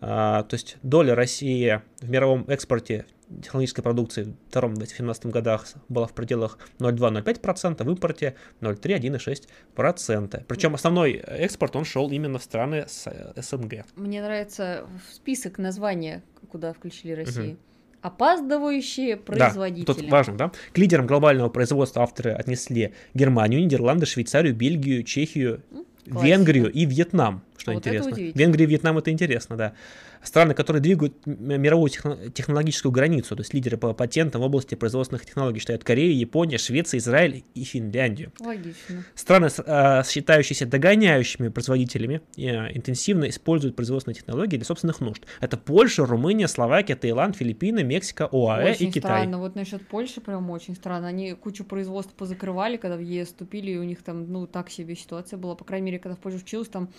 А, то есть доля России в мировом экспорте технологической продукции в 2017 годах была в пределах 0,2-0,5%, в импорте 0,3-1,6%. Причем основной экспорт, он шел именно в страны с э, СНГ. Мне нравится список названия, куда включили Россию. Угу. Опаздывающие производители. Да, тут важно, да? К лидерам глобального производства авторы отнесли Германию, Нидерланды, Швейцарию, Бельгию, Чехию, Венгрию и Вьетнам, что а интересно. Вот Венгрия и Вьетнам это интересно, да страны, которые двигают мировую технологическую границу, то есть лидеры по патентам в области производственных технологий считают Корею, Япония, Швеция, Израиль и Финляндию. Логично. Страны, а, считающиеся догоняющими производителями, а, интенсивно используют производственные технологии для собственных нужд. Это Польша, Румыния, Словакия, Таиланд, Филиппины, Мексика, ОАЭ очень и Китай. странно. Вот насчет Польши прям очень странно. Они кучу производств позакрывали, когда в ЕС вступили, и у них там, ну, так себе ситуация была. По крайней мере, когда в Польше училась, там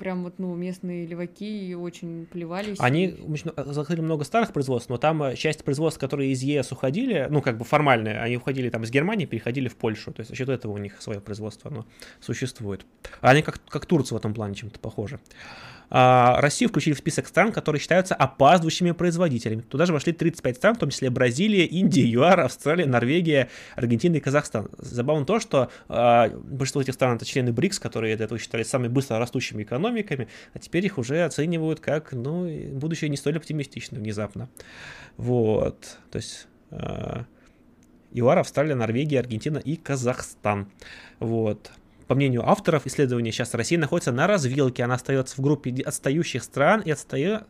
прям вот, ну, местные леваки очень плевали развивались. Они закрыли много старых производств, но там э, часть производств, которые из ЕС уходили, ну, как бы формальные, они уходили там из Германии, переходили в Польшу. То есть за счет этого у них свое производство, оно существует. Они как, как Турция в этом плане чем-то похожи. А, Россию включили в список стран, которые считаются опаздывающими производителями. Туда же вошли 35 стран, в том числе Бразилия, Индия, ЮАР, Австралия, Норвегия, Аргентина и Казахстан. Забавно то, что а, большинство этих стран это члены БРИКС, которые до этого считались самыми быстро растущими экономиками, а теперь их уже оценивают как, ну, будущее не столь оптимистично внезапно. Вот, то есть... А, ЮАР, Австралия, Норвегия, Аргентина и Казахстан. Вот. По мнению авторов исследования, сейчас Россия находится на развилке, она остается в группе отстающих стран и, отстает,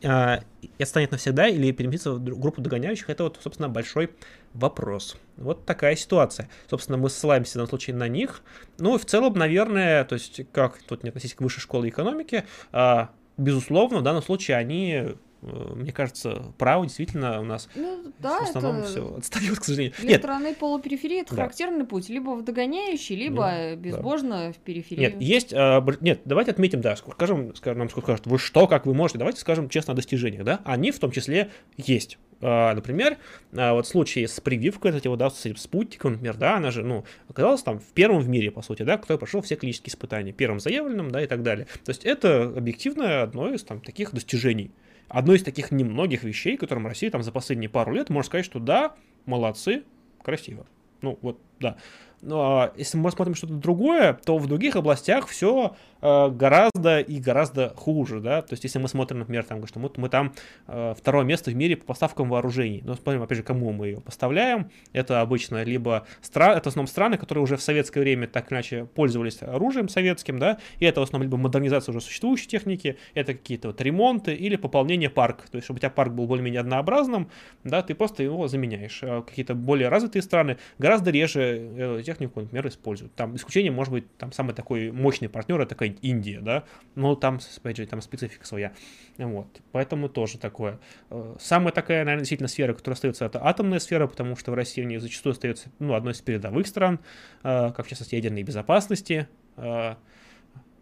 э, и отстанет навсегда или переместится в группу догоняющих. Это вот, собственно, большой вопрос. Вот такая ситуация. Собственно, мы ссылаемся в данном случае на них. Ну и в целом, наверное, то есть как тут не относиться к высшей школе экономики, э, безусловно, в данном случае они мне кажется, право действительно у нас ну, да, в основном это... все отстает, к сожалению. Для Нет. страны полупериферии это да. характерный путь. Либо в догоняющий, либо ну, безбожно да. в периферии. Нет, есть... А, нет, давайте отметим, да, скажем, скажем нам скажут, вы что, как вы можете, давайте скажем честно о достижениях, да? Они в том числе есть. А, например, а, вот в случае с прививкой, кстати, вот, да, с спутником, например, да, она же, ну, оказалась там в первом в мире, по сути, да, кто прошел все клинические испытания, первым заявленным, да, и так далее. То есть это объективно одно из там таких достижений. Одно из таких немногих вещей, которым Россия там за последние пару лет можно сказать, что да, молодцы, красиво. Ну, вот, да. Но а, если мы смотрим что-то другое, то в других областях все э, гораздо и гораздо хуже, да, то есть если мы смотрим, например, там, что мы, мы там э, второе место в мире по поставкам вооружений, но смотрим, опять же, кому мы ее поставляем, это обычно либо страны, это в основном страны, которые уже в советское время так или иначе пользовались оружием советским, да, и это в основном либо модернизация уже существующей техники, это какие-то вот ремонты или пополнение парка, то есть чтобы у тебя парк был более-менее однообразным, да, ты просто его заменяешь. А какие-то более развитые страны гораздо реже э, технику, например, используют. Там исключение может быть там самый такой мощный партнер, это такая Индия, да, но там, опять же, там специфика своя. Вот, поэтому тоже такое. Э, самая такая, наверное, действительно сфера, которая остается, это атомная сфера, потому что в России нее зачастую остается, ну, одной из передовых стран, э, как в частности ядерной безопасности. Э,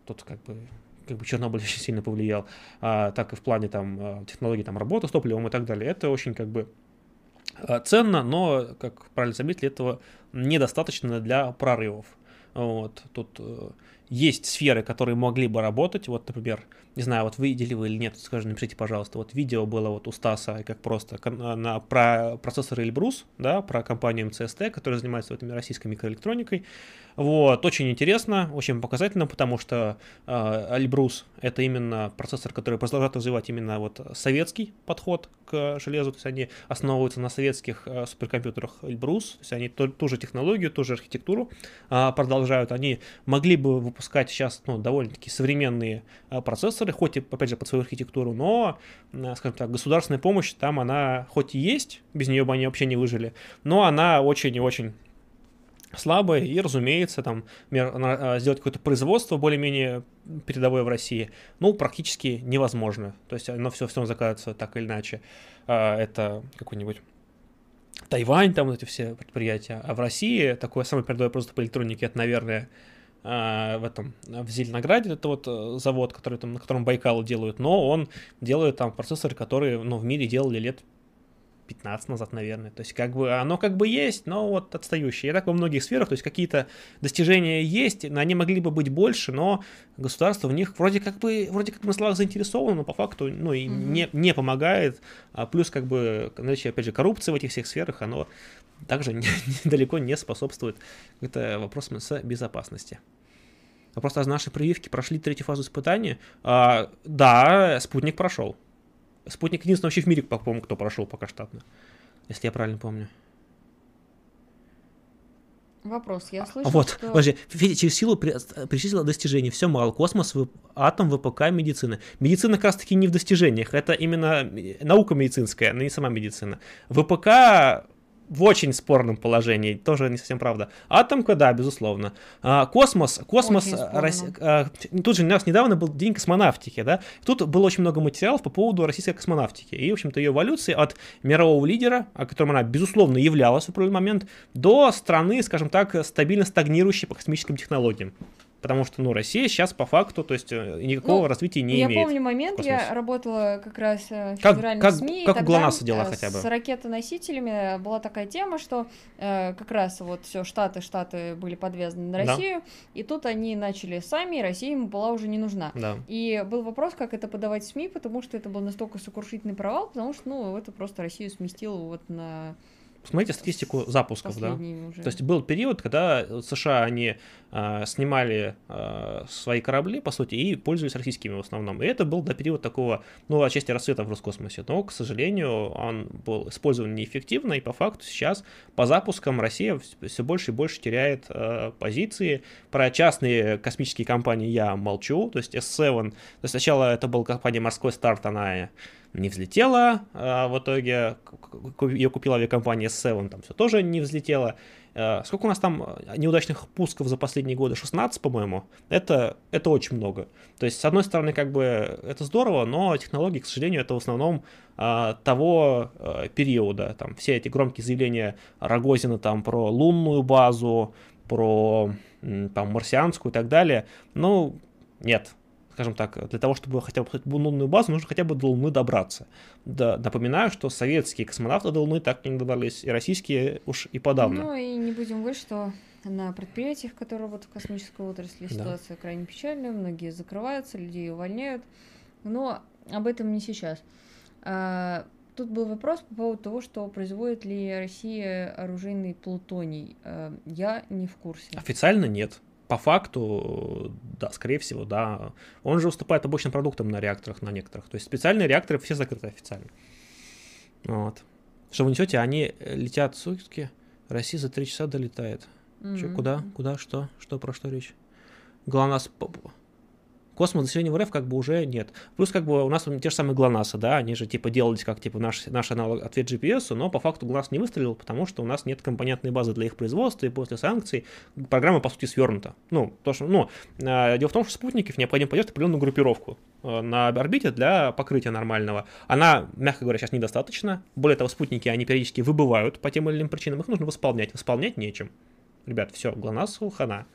тут как бы как бы Чернобыль [LAUGHS] очень сильно повлиял, а, так и в плане там технологий там работы с топливом и так далее. Это очень как бы ценно, но, как правильно заметили, этого недостаточно для прорывов. Вот, тут э, есть сферы, которые могли бы работать. Вот, например, не знаю, вот вы видели вы или нет, скажите, напишите, пожалуйста. Вот видео было вот у Стаса, как просто на, про процессор Эльбрус, да, про компанию МЦСТ, которая занимается вот, российской микроэлектроникой. Вот, очень интересно, очень показательно, потому что э, Эльбрус это именно процессор, который продолжает развивать именно вот советский подход к железу, то есть они основываются на советских э, суперкомпьютерах Эльбрус, то есть они ту, ту же технологию, ту же архитектуру э, продолжают. Они могли бы выпускать сейчас ну, довольно-таки современные э, процессоры, хоть и, опять же, под свою архитектуру, но, э, скажем так, государственная помощь там, она хоть и есть, без нее бы они вообще не выжили, но она очень и очень слабая, и, разумеется, там, а, сделать какое-то производство более-менее передовое в России, ну, практически невозможно. То есть оно все все заказывается так или иначе. А, это какой-нибудь Тайвань, там вот эти все предприятия. А в России такое самое передовое производство по электронике, это, наверное, а, в этом в Зеленограде это вот э, завод, который там на котором Байкал делают, но он делает там процессоры, которые ну, в мире делали лет 15 назад, наверное. То есть, как бы, оно как бы есть, но вот отстающее. И так во многих сферах, то есть, какие-то достижения есть, но они могли бы быть больше, но государство в них вроде как бы, вроде как на словах заинтересовано, но по факту, ну, и mm-hmm. не, не помогает. А плюс, как бы, наличие, опять же, коррупции в этих всех сферах, оно также не, [LAUGHS] не, далеко не способствует это вопросам безопасности. А просто наши прививки прошли третью фазу испытания. А, да, спутник прошел. Спутник единственный вообще в мире, по-моему, кто прошел пока штатно. Если я правильно помню. Вопрос, я слышал, Вот, что... подожди, Федя через силу перечислила достижения. Все мало. Космос, атом, ВПК, медицина. Медицина как раз таки не в достижениях. Это именно наука медицинская, но не сама медицина. ВПК в очень спорном положении, тоже не совсем правда. Атомка, да, безусловно. А, космос, космос, Рос... а, тут же у нас недавно был день космонавтики, да, тут было очень много материалов по поводу российской космонавтики, и, в общем-то, ее эволюции от мирового лидера, о котором она, безусловно, являлась в определенный момент, до страны, скажем так, стабильно стагнирующей по космическим технологиям потому что, ну, Россия сейчас по факту, то есть э, никакого ну, развития не я имеет. Я помню момент, я работала как раз э, в как, федеральных как, СМИ, как и у ГЛОНАССа дела э, хотя бы? с ракетоносителями была такая тема, что э, как раз вот все штаты, штаты были подвязаны на Россию, да. и тут они начали сами, и Россия им была уже не нужна. Да. И был вопрос, как это подавать в СМИ, потому что это был настолько сокрушительный провал, потому что, ну, это просто Россию сместило вот на Посмотрите статистику запусков, да. Уже. То есть был период, когда США они снимали э, свои корабли, по сути, и пользовались российскими в основном. И это был до период такого, ну, отчасти расцвета в Роскосмосе. Но, к сожалению, он был использован неэффективно, и по факту сейчас по запускам Россия все больше и больше теряет э, позиции. Про частные космические компании я молчу. То есть S7, то есть сначала это была компания «Морской старт», она не взлетела, а в итоге ее купила авиакомпания S7 там все тоже не взлетело. Э, сколько у нас там э, неудачных пусков за последние годы? 16, по-моему. Это, это очень много. То есть, с одной стороны, как бы это здорово, но технологии, к сожалению, это в основном того периода. Там все эти громкие заявления Рогозина там про лунную базу, про там марсианскую и так далее. Ну, нет, скажем так, для того, чтобы хотя бы лунную базу, нужно хотя бы до Луны добраться. Да, напоминаю, что советские космонавты до Луны так и не добрались, и российские уж и подавно. Ну и не будем говорить, что на предприятиях, которые работают в космической отрасли, ситуация да. крайне печальная, многие закрываются, людей увольняют, но об этом не сейчас. А, тут был вопрос по поводу того, что производит ли Россия оружейный плутоний. А, я не в курсе. Официально нет по факту, да, скорее всего, да. Он же уступает обычным продуктам на реакторах, на некоторых. То есть специальные реакторы все закрыты официально. Вот. Что вы несете, они летят сутки, Россия за три часа долетает. Mm-hmm. Че, куда? Куда? Что? Что? Про что речь? ГЛОНАСС Космос населения в РФ как бы уже нет. Плюс как бы у нас те же самые ГЛОНАССы, да, они же типа делались как типа наш, наш аналог ответ GPS, но по факту ГЛОНАСС не выстрелил, потому что у нас нет компонентной базы для их производства, и после санкций программа по сути свернута. Ну, то, что, ну, э, дело в том, что спутников необходимо поддерживать определенную группировку э, на орбите для покрытия нормального. Она, мягко говоря, сейчас недостаточно. Более того, спутники, они периодически выбывают по тем или иным причинам, их нужно восполнять. Восполнять нечем. Ребят, все, ГЛОНАССу хана.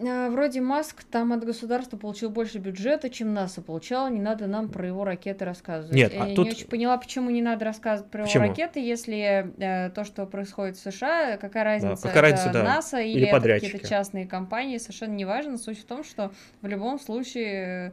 А, вроде Маск там от государства получил больше бюджета, чем НАСА получал. Не надо нам про его ракеты рассказывать. Нет, Я а тут... не очень поняла, почему не надо рассказывать про почему? его ракеты, если э, то, что происходит в США, какая разница, да, какая разница, да. НАСА или, или это какие-то частные компании, совершенно не важно. Суть в том, что в любом случае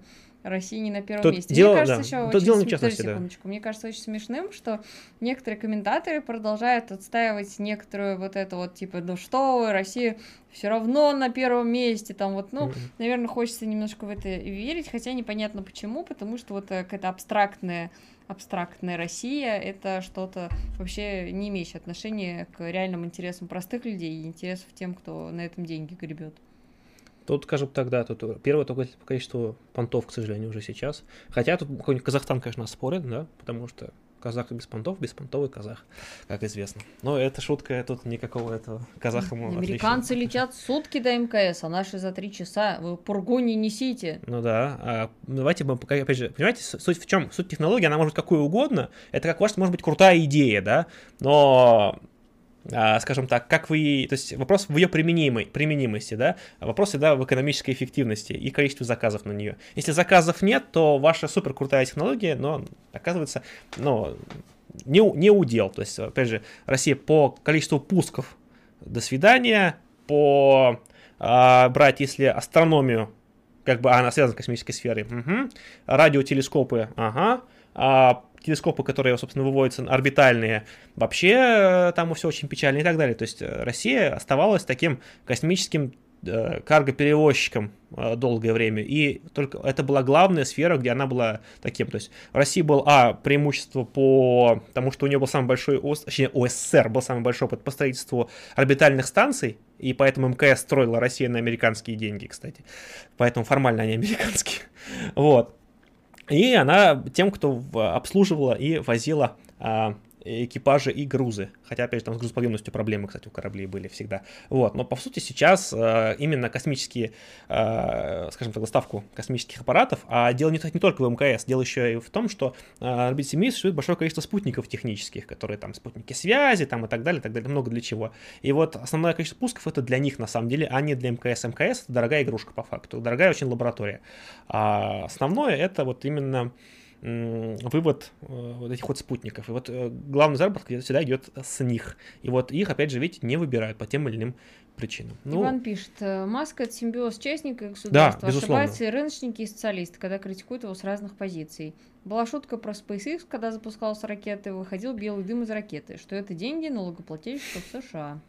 России не на первом Тут месте. Дело, Мне кажется, да. еще Тут очень дело см... частности, секундочку. Да. Мне кажется очень смешным, что некоторые комментаторы продолжают отстаивать некоторую вот это вот типа, ну что вы, Россия все равно на первом месте, там вот, ну, mm-hmm. наверное, хочется немножко в это верить, хотя непонятно почему, потому что вот какая-то абстрактная абстрактная Россия, это что-то вообще не имеющее отношения к реальным интересам простых людей и интересов тем, кто на этом деньги гребет. Тут, скажем так, да, тут первое только по количеству понтов, к сожалению, уже сейчас. Хотя тут какой-нибудь Казахстан, конечно, спорит, да, потому что казах без понтов, беспонтовый казах, как известно. Но это шутка, тут никакого этого казаха Американцы отлично. летят сутки до МКС, а наши за три часа. Вы пургу не несите. Ну да. А, давайте мы, опять же, понимаете, суть в чем? Суть технологии, она может быть какой угодно. Это, как ваша, может быть крутая идея, да, но скажем так, как вы, то есть вопрос в ее применимой, применимости, да, а вопрос всегда в экономической эффективности и количестве заказов на нее. Если заказов нет, то ваша супер крутая технология, но оказывается, ну, не, не удел. То есть, опять же, Россия по количеству пусков до свидания, по а, брать, если астрономию, как бы она связана с космической сферой, угу. радиотелескопы, ага, а телескопы, которые, собственно, выводятся орбитальные, вообще э, там все очень печально и так далее. То есть э, Россия оставалась таким космическим э, карго-перевозчиком долгое время, и только это была главная сфера, где она была таким, то есть в России был, а, преимущество по тому, что у нее был самый большой, точнее, у СССР был самый большой опыт по строительству орбитальных станций, и поэтому МКС строила Россия на американские деньги, кстати, поэтому формально они [LAUGHS] американские, вот, и она тем, кто обслуживала и возила а, экипажи и грузы. Хотя, опять же, там с грузоподъемностью проблемы, кстати, у кораблей были всегда. Вот. Но, по сути, сейчас э, именно космические, э, скажем так, доставку космических аппаратов, а дело не, не только в МКС, дело еще и в том, что э, на орбите Земли существует большое количество спутников технических, которые там спутники связи там и так далее, и так далее, много для чего. И вот основное количество пусков это для них, на самом деле, а не для МКС. МКС это дорогая игрушка, по факту, дорогая очень лаборатория. А основное это вот именно вывод э, вот этих вот спутников. И вот э, главный заработок всегда идет с них. И вот их, опять же, видите, не выбирают по тем или иным причинам. Ну, Иван пишет, э, Маска это симбиоз частника и государства. Да, безусловно. Ошибаются и рыночники, и социалисты, когда критикуют его с разных позиций. Была шутка про SpaceX, когда запускался ракеты, выходил белый дым из ракеты, что это деньги налогоплательщиков США.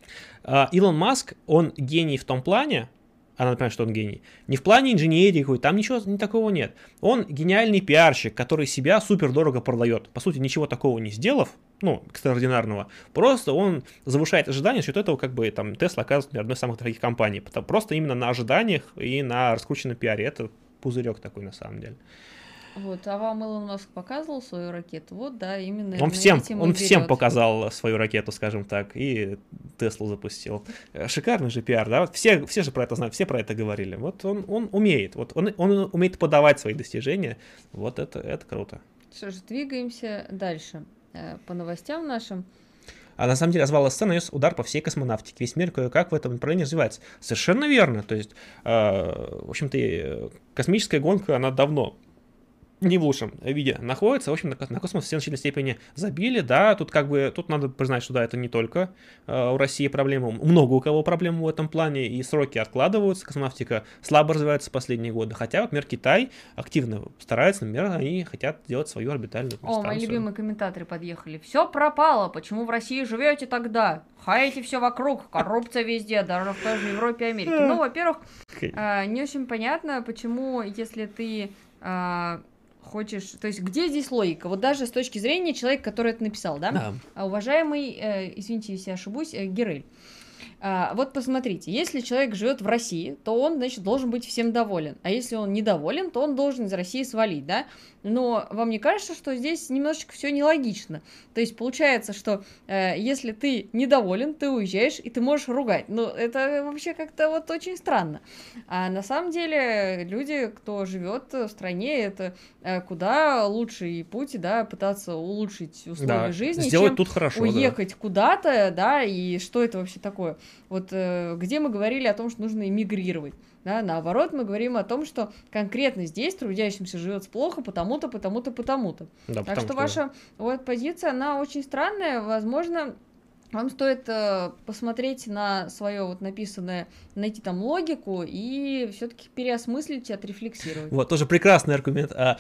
А, Илон Маск, он гений в том плане, она понимает, что он гений. Не в плане инженерии какой, там ничего не такого нет. Он гениальный пиарщик, который себя супер дорого продает. По сути, ничего такого не сделав, ну, экстраординарного. Просто он завышает ожидания, за счет этого как бы там Tesla оказывается одной из самых дорогих компаний. Просто именно на ожиданиях и на раскрученном пиаре. Это пузырек такой на самом деле. Вот, а вам Илон Маск показывал свою ракету? Вот, да, именно. Он всем, он всем показал свою ракету, скажем так, и Теслу запустил. Э, шикарный же пиар, да? Все, все же про это знают, все про это говорили. Вот он, он умеет, вот он, он умеет подавать свои достижения. Вот это, это круто. Что же, двигаемся дальше э, по новостям нашим. А на самом деле развал СССР нанес удар по всей космонавтике. Весь мир кое-как в этом направлении развивается. Совершенно верно. То есть, э, в общем-то, э, космическая гонка, она давно не в лучшем виде находится. В общем, на, на космос в значительной степени забили, да, тут как бы, тут надо признать, что да, это не только э, у России проблема, много у кого проблемы в этом плане, и сроки откладываются, космонавтика слабо развивается в последние годы, хотя, вот, например, Китай активно старается, например, они хотят делать свою орбитальную станцию. О, мои любимые комментаторы подъехали. Все пропало, почему в России живете тогда? Хаете все вокруг, коррупция везде, даже в той же Европе и Америке. Ну, во-первых, э, не очень понятно, почему, если ты э, хочешь... То есть где здесь логика? Вот даже с точки зрения человека, который это написал, да? Да. А уважаемый, э, извините, если я ошибусь, э, Герель. А, вот посмотрите, если человек живет в России, то он, значит, должен быть всем доволен. А если он недоволен, то он должен из России свалить, да? Но вам не кажется, что здесь немножечко все нелогично? То есть получается, что э, если ты недоволен, ты уезжаешь и ты можешь ругать. Ну, это вообще как-то вот очень странно. А на самом деле люди, кто живет в стране, это э, куда лучший путь, да, пытаться улучшить условия да, жизни, сделать чем тут хорошо, уехать да. куда-то, да, и что это вообще такое? Вот э, где мы говорили о том, что нужно эмигрировать. Да, наоборот, мы говорим о том, что конкретно здесь трудящимся живется плохо, потому-то, потому-то, потому-то. Да, так что, что ваша вот позиция, она очень странная, возможно, вам стоит э, посмотреть на свое вот написанное, найти там логику и все-таки переосмыслить, отрефлексировать. Вот, тоже прекрасный аргумент. А,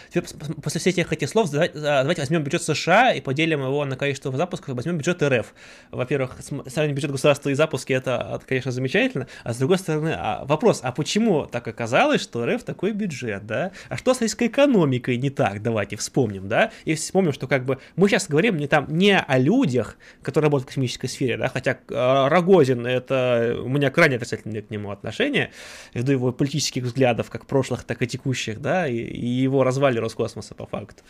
после всех этих слов давайте, давайте возьмем бюджет США и поделим его на количество запусков, возьмем бюджет РФ. Во-первых, сравнить бюджет государства и запуски, это, конечно, замечательно. А с другой стороны, а, вопрос, а почему так оказалось, что РФ такой бюджет, да? А что с российской экономикой не так? Давайте вспомним, да? И вспомним, что как бы мы сейчас говорим не там не о людях, которые работают в космической политической сфере, да, хотя э, Рогозин, это у меня крайне отрицательное к нему отношение, ввиду его политических взглядов, как прошлых, так и текущих, да, и, и его развали Роскосмоса по факту.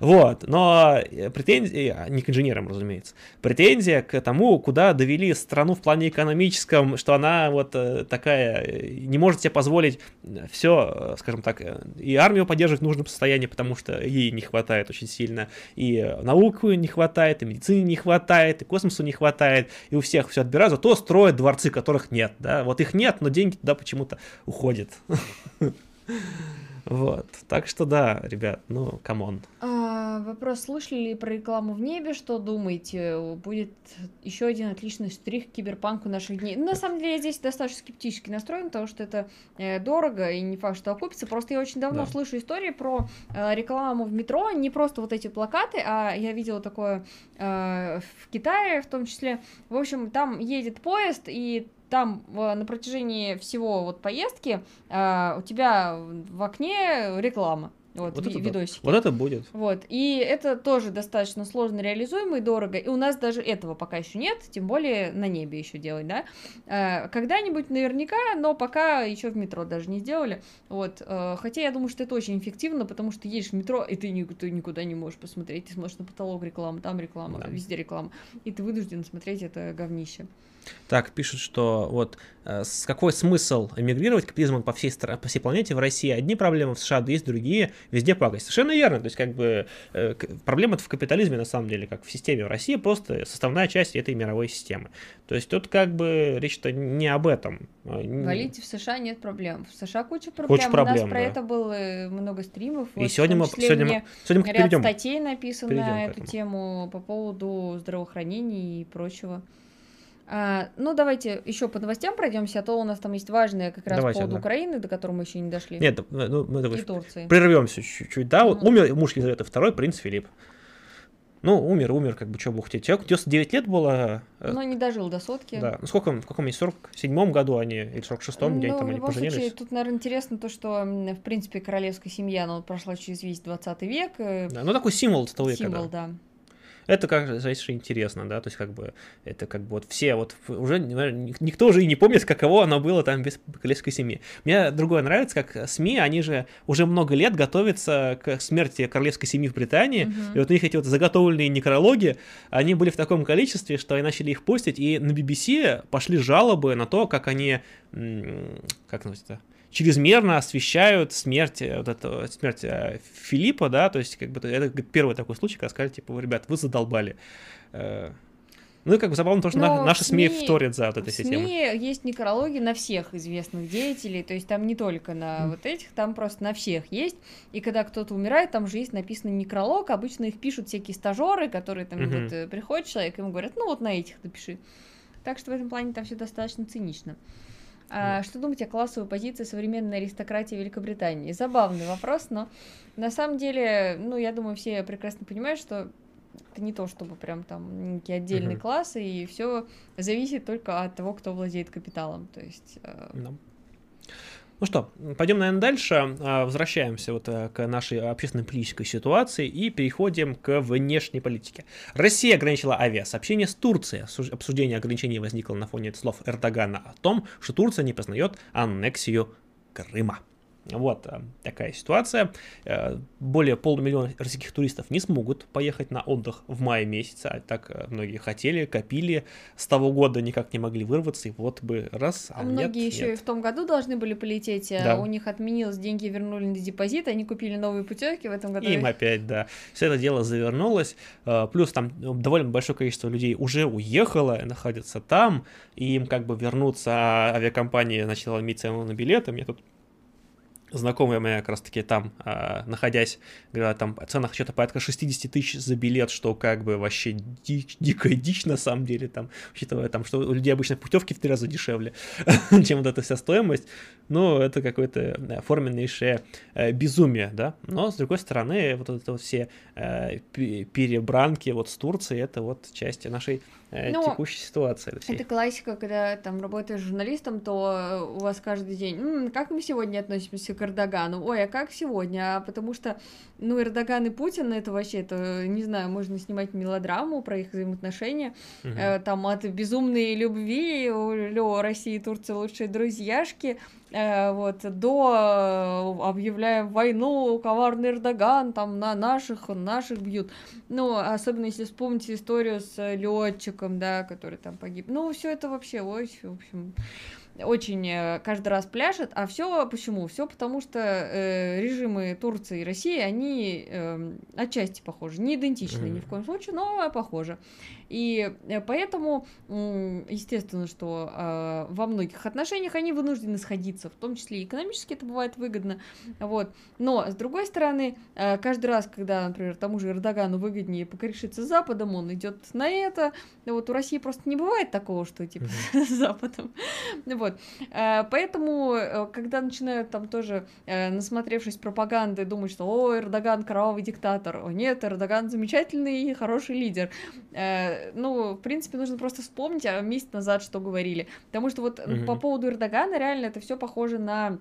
Вот, но претензии, а, не к инженерам, разумеется, претензия к тому, куда довели страну в плане экономическом, что она вот э, такая, не может себе позволить все, скажем так, и армию поддерживать в нужном состоянии, потому что ей не хватает очень сильно, и науку не хватает, и медицины не хватает, и космосу не хватает, хватает, и у всех все отбирают, зато строят дворцы, которых нет, да, вот их нет, но деньги туда почему-то уходят. Вот. Так что да, ребят, ну, come on. А, вопрос, слышали ли про рекламу в небе? Что думаете? Будет еще один отличный штрих к киберпанку наших дней. Ну, на самом деле, я здесь достаточно скептически настроен, потому что это э, дорого и не факт, что окупится. Просто я очень давно да. слышу истории про э, рекламу в метро. Не просто вот эти плакаты, а я видела такое э, в Китае в том числе. В общем, там едет поезд, и там на протяжении всего вот поездки э, у тебя в окне реклама. Вот, вот, это, видосики. вот это будет. Вот. И это тоже достаточно сложно реализуемо и дорого. И у нас даже этого пока еще нет, тем более на небе еще делать, да. Э, когда-нибудь наверняка, но пока еще в метро даже не сделали. Вот. Э, хотя я думаю, что это очень эффективно, потому что едешь в метро, и ты, ты никуда не можешь посмотреть. Ты смотришь на потолок реклама, там реклама, да. везде реклама. И ты вынужден смотреть это говнище. Так, пишут, что вот э, с какой смысл эмигрировать капитализм по всей, по всей планете в России? Одни проблемы в США, есть другие, везде пакость. Совершенно верно. То есть, как бы, э, проблема в капитализме, на самом деле, как в системе в России, просто составная часть этой мировой системы. То есть, тут как бы речь-то не об этом. А, Валите в США нет проблем. В США куча проблем. Куча проблем У нас да. про это было много стримов. И вот, сегодня мы, сегодня, мне сегодня мы ряд перейдем. статей написано на эту тему по поводу здравоохранения и прочего. А, ну, давайте еще по новостям пройдемся, а то у нас там есть важные как раз давайте, по поводу да. Украины, до которой мы еще не дошли. Нет, ну, мы давай Турции. прервемся чуть-чуть. Да, вот умер муж Елизаветы второй принц Филипп. Ну, умер, умер, как бы, что бы хотеть. Человеку 99 лет было. Э, ну, не дожил до сотки. Да. Ну, сколько, в каком они, 47-м году они, или 46-м, где ну, там они поженились? Случае, тут, наверное, интересно то, что, в принципе, королевская семья, она прошла через весь 20 век. Да, ну, такой символ того века, Символ, да. да. Это как знаете, интересно, да, то есть как бы это как бы вот все вот уже никто уже и не помнит, каково оно было там без королевской семьи. Мне другое нравится, как СМИ, они же уже много лет готовятся к смерти королевской семьи в Британии, uh-huh. и вот у них эти вот заготовленные некрологи, они были в таком количестве, что они начали их постить, и на BBC пошли жалобы на то, как они, как называется, чрезмерно освещают смерть, э, вот этого, смерть э, Филиппа, да, то есть как бы это первый такой случай, когда сказали, типа, ребят, вы задолбали. Э, ну и как бы забавно то, что Но наши СМИ, СМИ вторят за вот этой системой. В СМИ есть некрологи на всех известных деятелей, то есть там не только на mm. вот этих, там просто на всех есть. И когда кто-то умирает, там же есть написано некролог, обычно их пишут всякие стажеры, которые там mm-hmm. вот, приходит человек, ему говорят, ну вот на этих напиши. Так что в этом плане там все достаточно цинично. А, что думаете о классовой позиции современной аристократии Великобритании? Забавный вопрос, но на самом деле, ну, я думаю, все прекрасно понимают, что это не то, чтобы прям там некий отдельный угу. класс, и все зависит только от того, кто владеет капиталом. То есть. Э... Да. Ну что, пойдем, наверное, дальше. А, возвращаемся вот э, к нашей общественной политической ситуации и переходим к внешней политике. Россия ограничила авиасообщение с Турцией. Обсуждение ограничений возникло на фоне слов Эрдогана о том, что Турция не признает аннексию Крыма. Вот э, такая ситуация. Э, более полумиллиона российских туристов не смогут поехать на отдых в мае месяце, а так э, многие хотели, копили, с того года никак не могли вырваться, и вот бы раз, а Многие нет, еще нет. и в том году должны были полететь, да. у них отменилось, деньги вернули на депозит, они купили новые путевки в этом году. Им опять, да. Все это дело завернулось, плюс там довольно большое количество людей уже уехало, находятся там, и им как бы вернуться, а авиакомпания начала иметь цену на билеты, мне тут знакомая моя как раз-таки там, э, находясь, говорила, там цена что-то порядка 60 тысяч за билет, что как бы вообще дичь, дикая дичь на самом деле, там, учитывая там, что у людей обычно путевки в три раза дешевле, [LAUGHS] чем вот эта вся стоимость, ну, это какое-то да, форменнейшее э, безумие, да, но, с другой стороны, вот это все э, перебранки вот с Турцией, это вот часть нашей э, ну, текущей ситуации. Всей. Это классика, когда там работаешь журналистом, то у вас каждый день, м-м, как мы сегодня относимся к Эрдогану? Ой, а как сегодня? А потому что, ну, Эрдоган и Путин, это вообще, это, не знаю, можно снимать мелодраму про их взаимоотношения, угу. э, там от безумной любви, у России и Турции лучшие друзьяшки, э, вот, до э, объявляем войну, коварный Эрдоган, там на наших, наших бьют. Ну, особенно если вспомните историю с летчиком, да, который там погиб. Ну, все это вообще, ой, в общем, очень э, каждый раз пляшет, а все почему? Все потому что э, режимы Турции и России, они э, отчасти похожи, не идентичны mm-hmm. ни в коем случае, но похожи. И э, поэтому, естественно, что э, во многих отношениях они вынуждены сходиться, в том числе и экономически это бывает выгодно. Вот. Но, с другой стороны, э, каждый раз, когда, например, тому же Эрдогану выгоднее покорешиться с Западом, он идет на это. Вот у России просто не бывает такого, что типа mm-hmm. [LAUGHS] с Западом. Вот. Поэтому, когда начинают там тоже, насмотревшись пропаганды, думать, что о, Эрдоган кровавый диктатор, о нет, Эрдоган замечательный и хороший лидер, ну, в принципе, нужно просто вспомнить а месяц назад, что говорили. Потому что вот угу. по поводу Эрдогана реально это все похоже на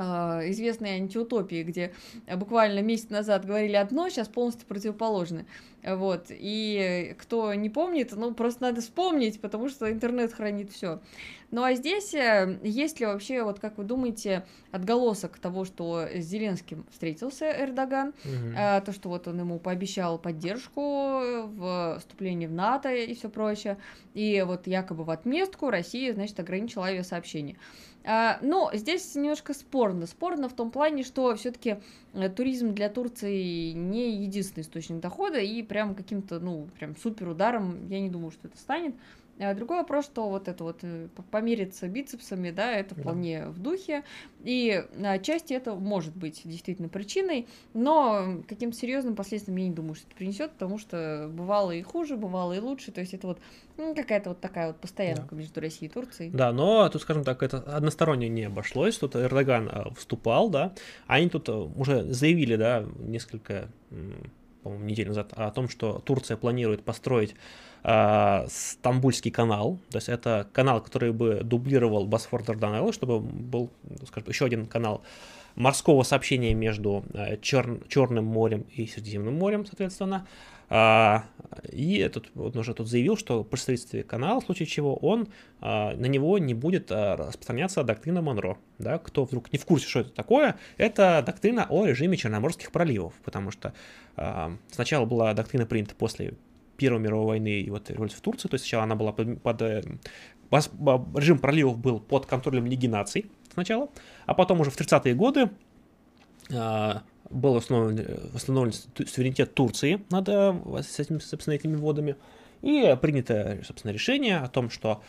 известные антиутопии, где буквально месяц назад говорили одно, сейчас полностью противоположное. Вот. И кто не помнит, ну, просто надо вспомнить, потому что интернет хранит все. Ну, а здесь э, есть ли вообще, вот как вы думаете, отголосок того, что с Зеленским встретился Эрдоган, угу. а, то, что вот он ему пообещал поддержку в вступлении в НАТО и все прочее, и вот якобы в отместку Россия, значит, ограничила авиасообщение. А, но здесь немножко спорно. Спорно в том плане, что все-таки э, туризм для Турции не единственный источник дохода, и прям каким-то, ну, прям супер ударом я не думаю, что это станет. А другой вопрос, что вот это вот э, помериться бицепсами, да, это вполне да. в духе. И отчасти это может быть действительно причиной, но каким-то серьезным последствиям я не думаю, что это принесет, потому что бывало и хуже, бывало и лучше. То есть это вот ну, какая-то вот такая вот постоянка да. между Россией и Турцией. Да, но тут, скажем так, это односторонне не обошлось. Тут Эрдоган э, вступал, да, а они тут э, уже заявили, да, несколько, по-моему, недель назад о том, что Турция планирует построить э, Стамбульский канал, то есть это канал, который бы дублировал Босфор Дарданеллы, чтобы был, скажем, еще один канал морского сообщения между э, Чер... Черным морем и Средиземным морем, соответственно. А, и этот, он уже тут заявил, что при строительстве канала, в случае чего, он, а, на него не будет а, распространяться доктрина Монро. Да? Кто вдруг не в курсе, что это такое, это доктрина о режиме Черноморских проливов, потому что сначала была доктрина принята после Первой мировой войны и вот революции в Турции, то есть сначала она была под, под э, режим проливов был под контролем Лиги наций сначала, а потом уже в 30-е годы был восстановлен, восстановлен суверенитет Турции над э, с этими, собственно, этими водами, и принято, собственно, решение о том, что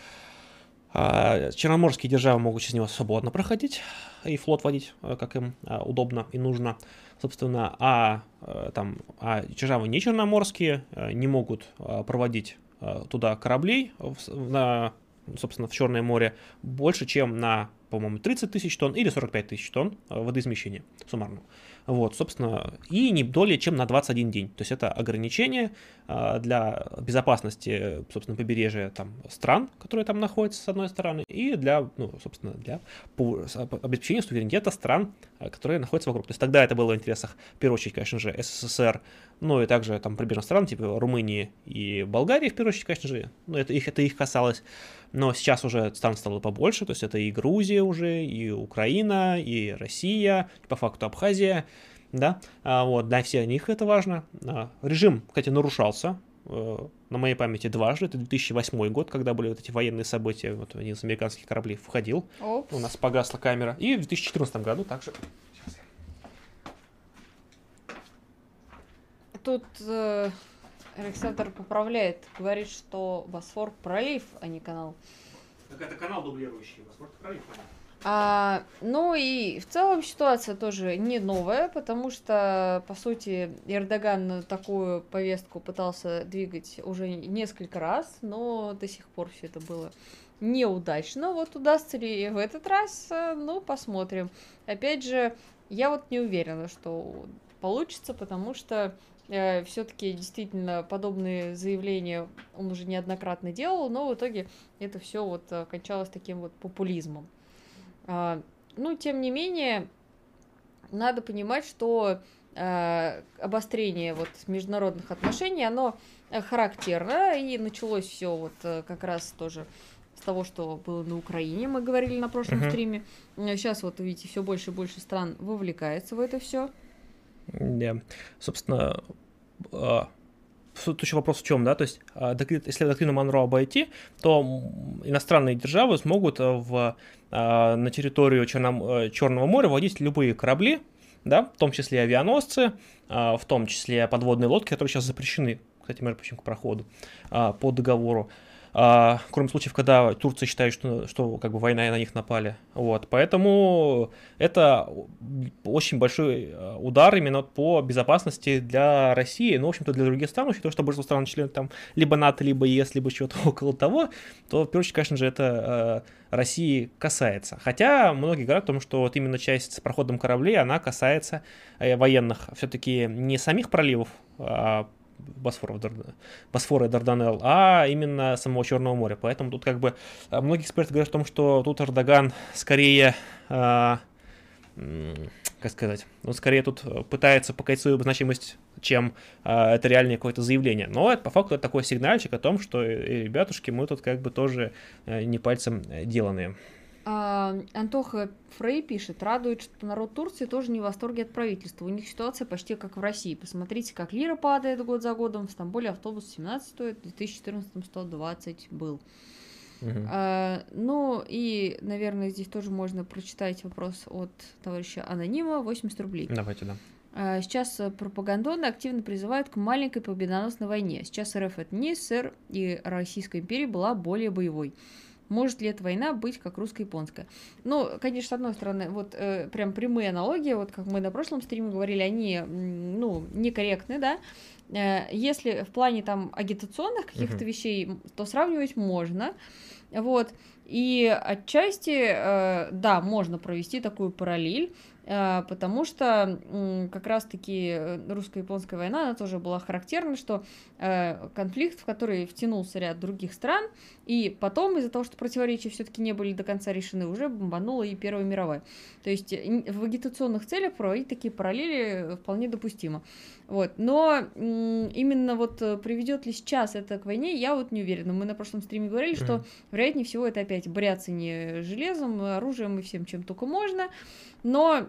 а, черноморские державы могут через него свободно проходить и флот водить, э, как им а, удобно и нужно, собственно, а э, там а державы не черноморские не могут проводить туда кораблей на, собственно, в Черное море больше, чем на, по-моему, 30 тысяч тонн или 45 тысяч тонн водоизмещения суммарно. Вот, собственно, и не более чем на 21 день. То есть это ограничение а, для безопасности, собственно, побережья там, стран, которые там находятся, с одной стороны, и для, ну, собственно, для обеспечения суверенитета стран, а, которые находятся вокруг. То есть тогда это было в интересах, в первую очередь, конечно же, СССР, ну и также там прибрежных стран, типа Румынии и Болгарии, в первую очередь, конечно же, ну это их, это их касалось. Но сейчас уже стран стало побольше, то есть это и Грузия уже, и Украина, и Россия, и по факту Абхазия, да, а, вот, для всех них это важно. А, режим, кстати, нарушался, э, на моей памяти дважды. Это 2008 год, когда были вот эти военные события, вот один из американских кораблей входил, Опс. у нас погасла камера. И в 2014 году также. Тут э, Александр поправляет, говорит, что Босфор пролив, а не канал. Так это канал дублирующий, Босфор пролив. А, ну и в целом ситуация тоже не новая, потому что, по сути, Эрдоган такую повестку пытался двигать уже несколько раз, но до сих пор все это было неудачно. Вот удастся ли в этот раз, э, ну, посмотрим. Опять же, я вот не уверена, что получится, потому что все-таки действительно подобные заявления он уже неоднократно делал, но в итоге это все вот э, кончалось таким вот популизмом. А, ну, тем не менее, надо понимать, что а, обострение вот международных отношений, оно э, характерно, и началось все вот э, как раз тоже с того, что было на Украине, мы говорили на прошлом uh-huh. стриме. Сейчас вот, видите, все больше и больше стран вовлекается в это все. Да, собственно, а, тут еще вопрос в чем, да, то есть а, если доктрину Монро обойти, то иностранные державы смогут э, в, а, на территорию Черном, э, Черного моря вводить любые корабли, да, в том числе авианосцы, а, в том числе подводные лодки, которые сейчас запрещены, кстати, между прочим, к проходу по договору а, кроме случаев, когда Турция считает, что, что как бы война на них напали. Вот, поэтому это очень большой э, удар именно по безопасности для России, ну, в общем-то, для других стран, учитывая, что большинство стран членов там либо НАТО, либо ЕС, либо чего-то [LAUGHS] около того, то, в первую очередь, конечно же, это э, России касается. Хотя многие говорят о том, что вот именно часть с проходом кораблей, она касается э, военных, все-таки не самих проливов, а Босфора, Босфора и Дарданелл, а именно самого Черного моря. Поэтому тут как бы а, многие эксперты говорят о том, что тут Эрдоган скорее, э, как сказать, он скорее тут пытается показать свою значимость, чем э, это реальное какое-то заявление. Но это, по факту это такой сигнальчик о том, что, э, ребятушки, мы тут как бы тоже э, не пальцем деланные. А, Антоха Фрей пишет, радует, что народ Турции тоже не в восторге от правительства. У них ситуация почти как в России. Посмотрите, как лира падает год за годом. В Стамбуле автобус 17 стоит, в 2014 120 был. Угу. А, ну и, наверное, здесь тоже можно прочитать вопрос от товарища Анонима, 80 рублей. Давайте, да. А, сейчас пропагандоны активно призывают к маленькой победоносной войне. Сейчас РФ это не СССР, и Российская империя была более боевой. Может ли эта война быть как русско-японская? Ну, конечно, с одной стороны, вот э, прям прямые аналогии, вот как мы на прошлом стриме говорили, они, ну, некорректны, да, э, если в плане там агитационных каких-то uh-huh. вещей, то сравнивать можно, вот, и отчасти, э, да, можно провести такую параллель, потому что как раз-таки э, русско-японская война, она тоже была характерна, что э, конфликт, в который втянулся ряд других стран, и потом из-за того, что противоречия все-таки не были до конца решены, уже бомбанула и Первая мировая. То есть в агитационных целях проводить такие параллели вполне допустимо. Вот. Но именно вот э, приведет ли сейчас это к войне, я вот не уверена. Мы на прошлом стриме говорили, mm-hmm. что вероятнее всего это опять бряцание железом, оружием и всем, чем только можно. Но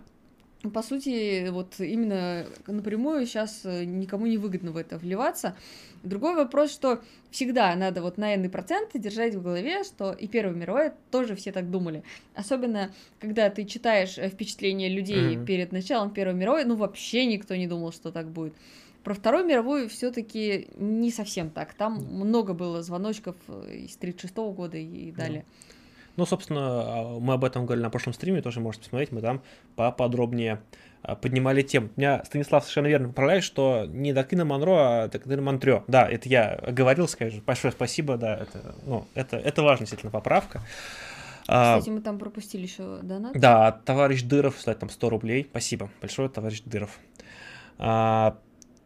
по сути, вот именно напрямую сейчас э, никому не выгодно в это вливаться. Другой вопрос, что всегда надо вот на n проценты держать в голове, что и Первая мировая тоже все так думали. Особенно, когда ты читаешь э, впечатления людей mm-hmm. перед началом Первой мировой, ну вообще никто не думал, что так будет. Про Вторую мировую все-таки не совсем так. Там много было звоночков э, из 36 года и далее. Mm-hmm. Ну, собственно, а, мы об этом говорили на прошлом стриме, тоже можете посмотреть, мы там поподробнее а, поднимали тему. Меня Станислав совершенно верно поправляет, что не Доктрина Монро, а Доктрина Монтрё. Да, это я говорил, скажу. Большое спасибо, да, это, ну, это, это важная действительно поправка. А, Кстати, мы там пропустили еще донат. Да, товарищ Дыров, кстати, там 100 рублей. Спасибо большое, товарищ Дыров. А,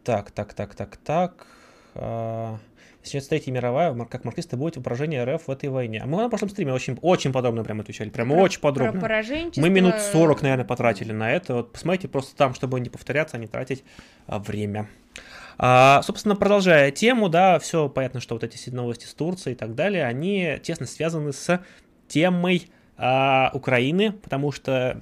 так, так, так, так, так. А, Начнется Третья мировая, как марксисты будут поражение РФ в этой войне. А мы на прошлом стриме очень, очень подробно прям отвечали, прям про, очень подробно. Про Мы минут 40, наверное, потратили на это. Вот посмотрите просто там, чтобы не повторяться, а не тратить а, время. А, собственно, продолжая тему, да, все понятно, что вот эти все новости с Турцией и так далее, они тесно связаны с темой а, Украины, потому что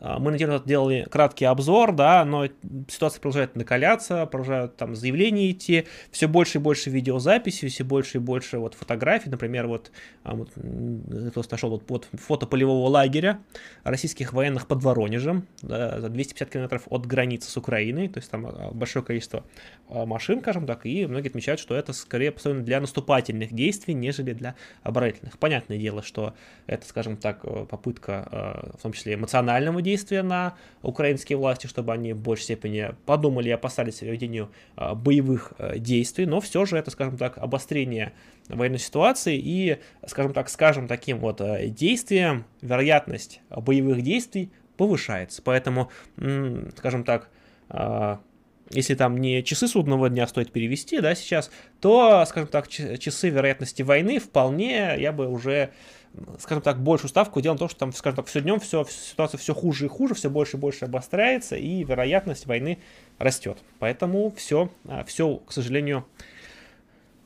мы на неделю делали краткий обзор, да, но ситуация продолжает накаляться, продолжают там заявления идти, все больше и больше видеозаписей, все больше и больше вот фотографий, например, вот, а, вот нашел вот, вот фото полевого лагеря российских военных под Воронежем, да, за 250 километров от границы с Украиной, то есть там а, большое количество машин, скажем так, и многие отмечают, что это скорее построено для наступательных действий, нежели для оборонительных. Понятное дело, что это, скажем так, попытка, в том числе эмоционального действия, действия на украинские власти, чтобы они в большей степени подумали и опасались ведению а, боевых а, действий, но все же это, скажем так, обострение военной ситуации и, скажем так, скажем таким вот а, действием вероятность боевых действий повышается. Поэтому, скажем так, если там не часы судного дня стоит перевести, да, сейчас, то, скажем так, часы вероятности войны вполне я бы уже скажем так, большую ставку делаем то, что там, скажем так, все днем все, ситуация все хуже и хуже, все больше и больше обостряется, и вероятность войны растет. Поэтому все, а, все, к сожалению,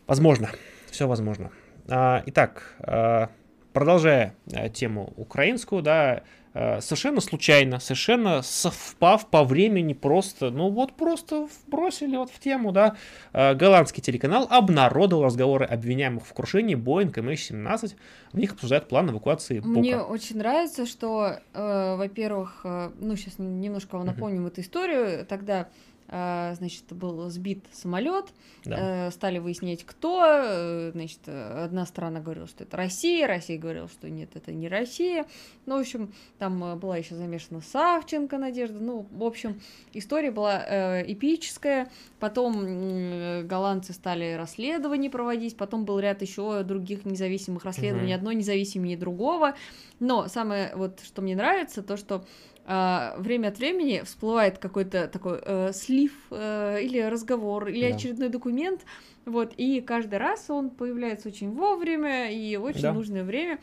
возможно. Все возможно. А, итак, а, продолжая тему украинскую, да, Э, совершенно случайно, совершенно совпав по времени просто, ну вот просто бросили вот в тему, да, э, голландский телеканал обнародовал разговоры обвиняемых в крушении Boeing MH17, в них обсуждают план эвакуации Бука. Мне очень нравится, что, э, во-первых, э, ну сейчас немножко напомним uh-huh. эту историю, тогда значит, был сбит самолет, да. Э, стали выяснять, кто, э, значит, одна страна говорила, что это Россия, Россия говорила, что нет, это не Россия, ну, в общем, там э, была еще замешана Савченко Надежда, ну, в общем, история была эпическая, потом голландцы стали расследования проводить, потом был ряд еще других независимых расследований, угу. одно независимее другого, но самое вот, что мне нравится, то, что а, время от времени всплывает какой-то такой э, слив э, или разговор, или да. очередной документ, вот, и каждый раз он появляется очень вовремя и очень да. нужное время.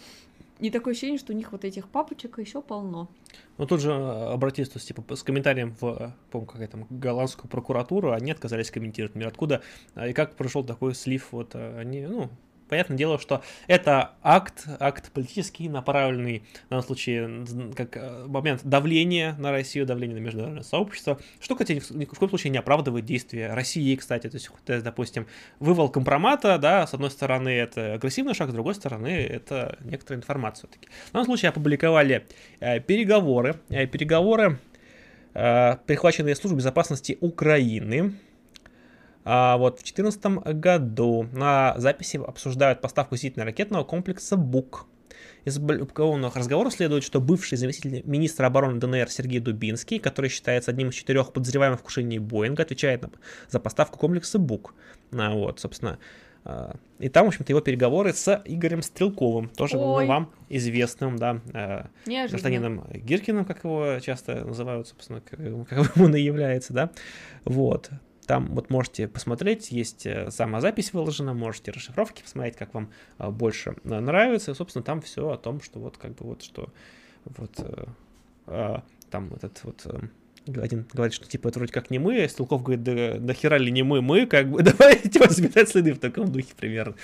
И такое ощущение, что у них вот этих папочек еще полно. Ну, тут же э, обратились типа, с комментарием в, э, помню, какая там, голландскую прокуратуру, они отказались комментировать, например, откуда и как прошел такой слив, вот, они, ну, понятное дело, что это акт, акт политический, направленный, в данном случае, как э, момент давления на Россию, давления на международное сообщество, что, кстати, ни в коем случае не оправдывает действия России, кстати, то есть, допустим, вывал компромата, да, с одной стороны, это агрессивный шаг, с другой стороны, это некоторая информация все-таки. В данном случае опубликовали э, переговоры, э, переговоры, э, прихваченные службой безопасности Украины, а вот в 2014 году на записи обсуждают поставку зенитно-ракетного комплекса БУК. Из опубликованных разговоров следует, что бывший заместитель министра обороны ДНР Сергей Дубинский, который считается одним из четырех подозреваемых в крушении Боинга, отвечает за поставку комплекса БУК. А, вот, собственно, а, и там, в общем-то, его переговоры с Игорем Стрелковым, тоже Ой. вам известным, да, а, гражданином Гиркиным, как его часто называют, собственно, как [LAUGHS] он и является, да, вот. Там вот можете посмотреть, есть э, сама запись выложена, можете расшифровки посмотреть, как вам э, больше э, нравится. Собственно, там все о том, что вот как бы вот что вот там этот вот один говорит, что типа это вроде как не мы, Стрелков говорит, да, да хера ли не мы, мы, как бы, [LAUGHS] давайте заметать следы в таком духе примерно.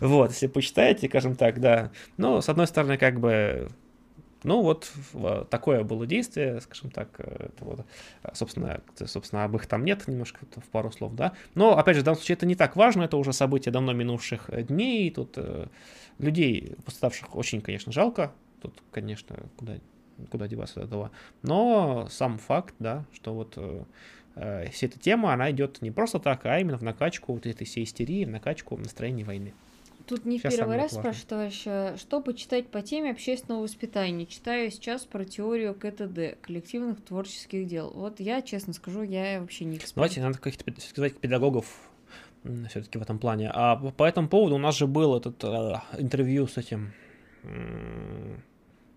Вот, если почитаете, скажем так, да. Но, с одной стороны, как бы, ну вот такое было действие, скажем так, э, это вот, собственно, собственно, об их там нет, немножко в пару слов, да. Но, опять же, в данном случае это не так важно, это уже события давно минувших дней, тут э, людей, пострадавших, очень, конечно, жалко, тут, конечно, куда куда деваться от этого. Но сам факт, да, что вот э, э, вся эта тема, она идет не просто так, а именно в накачку вот этой всей истерии, в накачку настроения войны. Тут не сейчас в первый раз спрашивают, товарищ, что почитать по теме общественного воспитания? Читаю сейчас про теорию КТД, коллективных творческих дел. Вот я, честно скажу, я вообще не эксперт. Давайте, надо каких-то сказать педагогов все-таки в этом плане. А по этому поводу у нас же был этот э, интервью с этим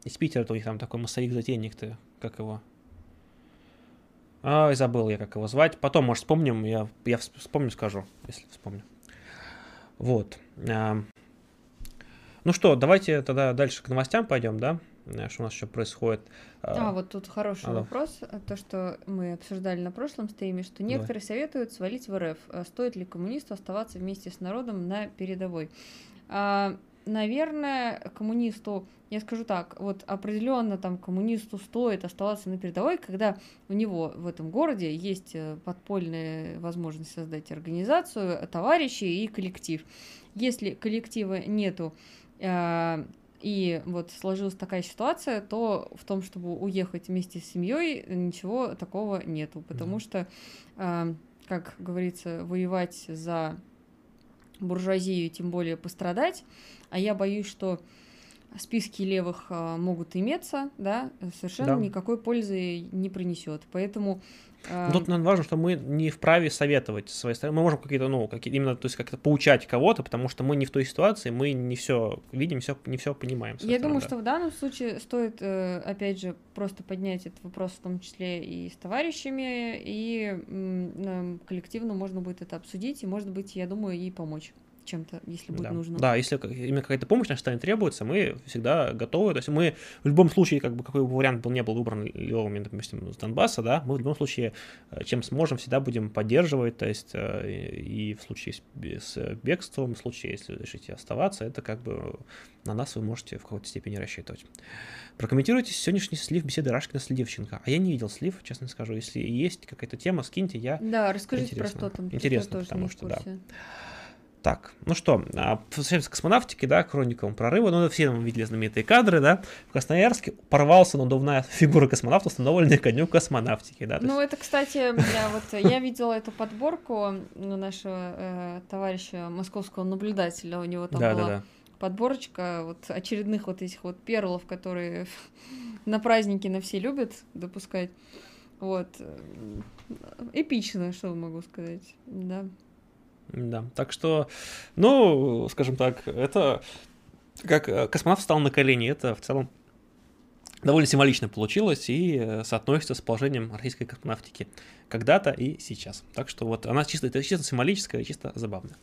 из Питера, то у них там такой массовик-затейник-то, как его? Ай, забыл я, как его звать. Потом, может, вспомним, я, я вспомню, скажу, если вспомню. Вот. А, ну что, давайте тогда дальше к новостям пойдем, да? Что у нас еще происходит? А, а вот тут хороший а, вопрос. То, что мы обсуждали на прошлом стриме, что некоторые да. советуют свалить в РФ. А стоит ли коммунисту оставаться вместе с народом на передовой? Наверное, коммунисту, я скажу так, вот определенно там коммунисту стоит оставаться на передовой, когда у него в этом городе есть э, подпольная возможность создать организацию, товарищи и коллектив. Если коллектива нету, э, и вот сложилась такая ситуация, то в том, чтобы уехать вместе с семьей, ничего такого нету, потому что, э, как говорится, воевать за буржуазию, тем более пострадать, а я боюсь, что списки левых а, могут иметься, да, совершенно да. никакой пользы не принесет. Поэтому а, Тут нам важно, что мы не вправе советовать своей стороны. Мы можем какие-то, ну, какие именно, то есть как-то поучать кого-то, потому что мы не в той ситуации, мы не все видим, все, не все понимаем. Я думаю, да. что в данном случае стоит, э, опять же, просто поднять этот вопрос, в том числе и с товарищами, и коллективно можно будет это обсудить, и, может быть, я думаю, и помочь чем-то, если будет да. нужно. Да, если именно какая-то помощь наша стороны требуется, мы всегда готовы. То есть мы в любом случае, как бы какой бы вариант был не был выбран левыми, допустим, с Донбасса, да, мы в любом случае, э, чем сможем, всегда будем поддерживать. То есть э, и в случае с бегством, в случае, если решите оставаться, это как бы на нас вы можете в какой-то степени рассчитывать. Прокомментируйте сегодняшний слив беседы Рашкина с Левченко. А я не видел слив, честно скажу. Если есть какая-то тема, скиньте, я... Да, расскажите Интересно. про что там. Интересно, потому что, да. Так, ну что, а, возвращаемся к космонавтике, да, к хроникам прорыва. Ну, все мы видели знаменитые кадры, да. В Красноярске порвался надувная фигура космонавта, установленная коню космонавтики, да. Ну, это, кстати, я вот я видела эту подборку нашего э, товарища московского наблюдателя. У него там да, была да, да. подборочка вот очередных вот этих вот перлов, которые [LAUGHS] на праздники на все любят допускать. Вот. Эпично, что могу сказать, да. Да, так что, ну, скажем так, это как э, космонавт встал на колени, это в целом довольно символично получилось и э, соотносится с положением российской космонавтики когда-то и сейчас. Так что вот она чисто, это чисто символическая чисто забавная.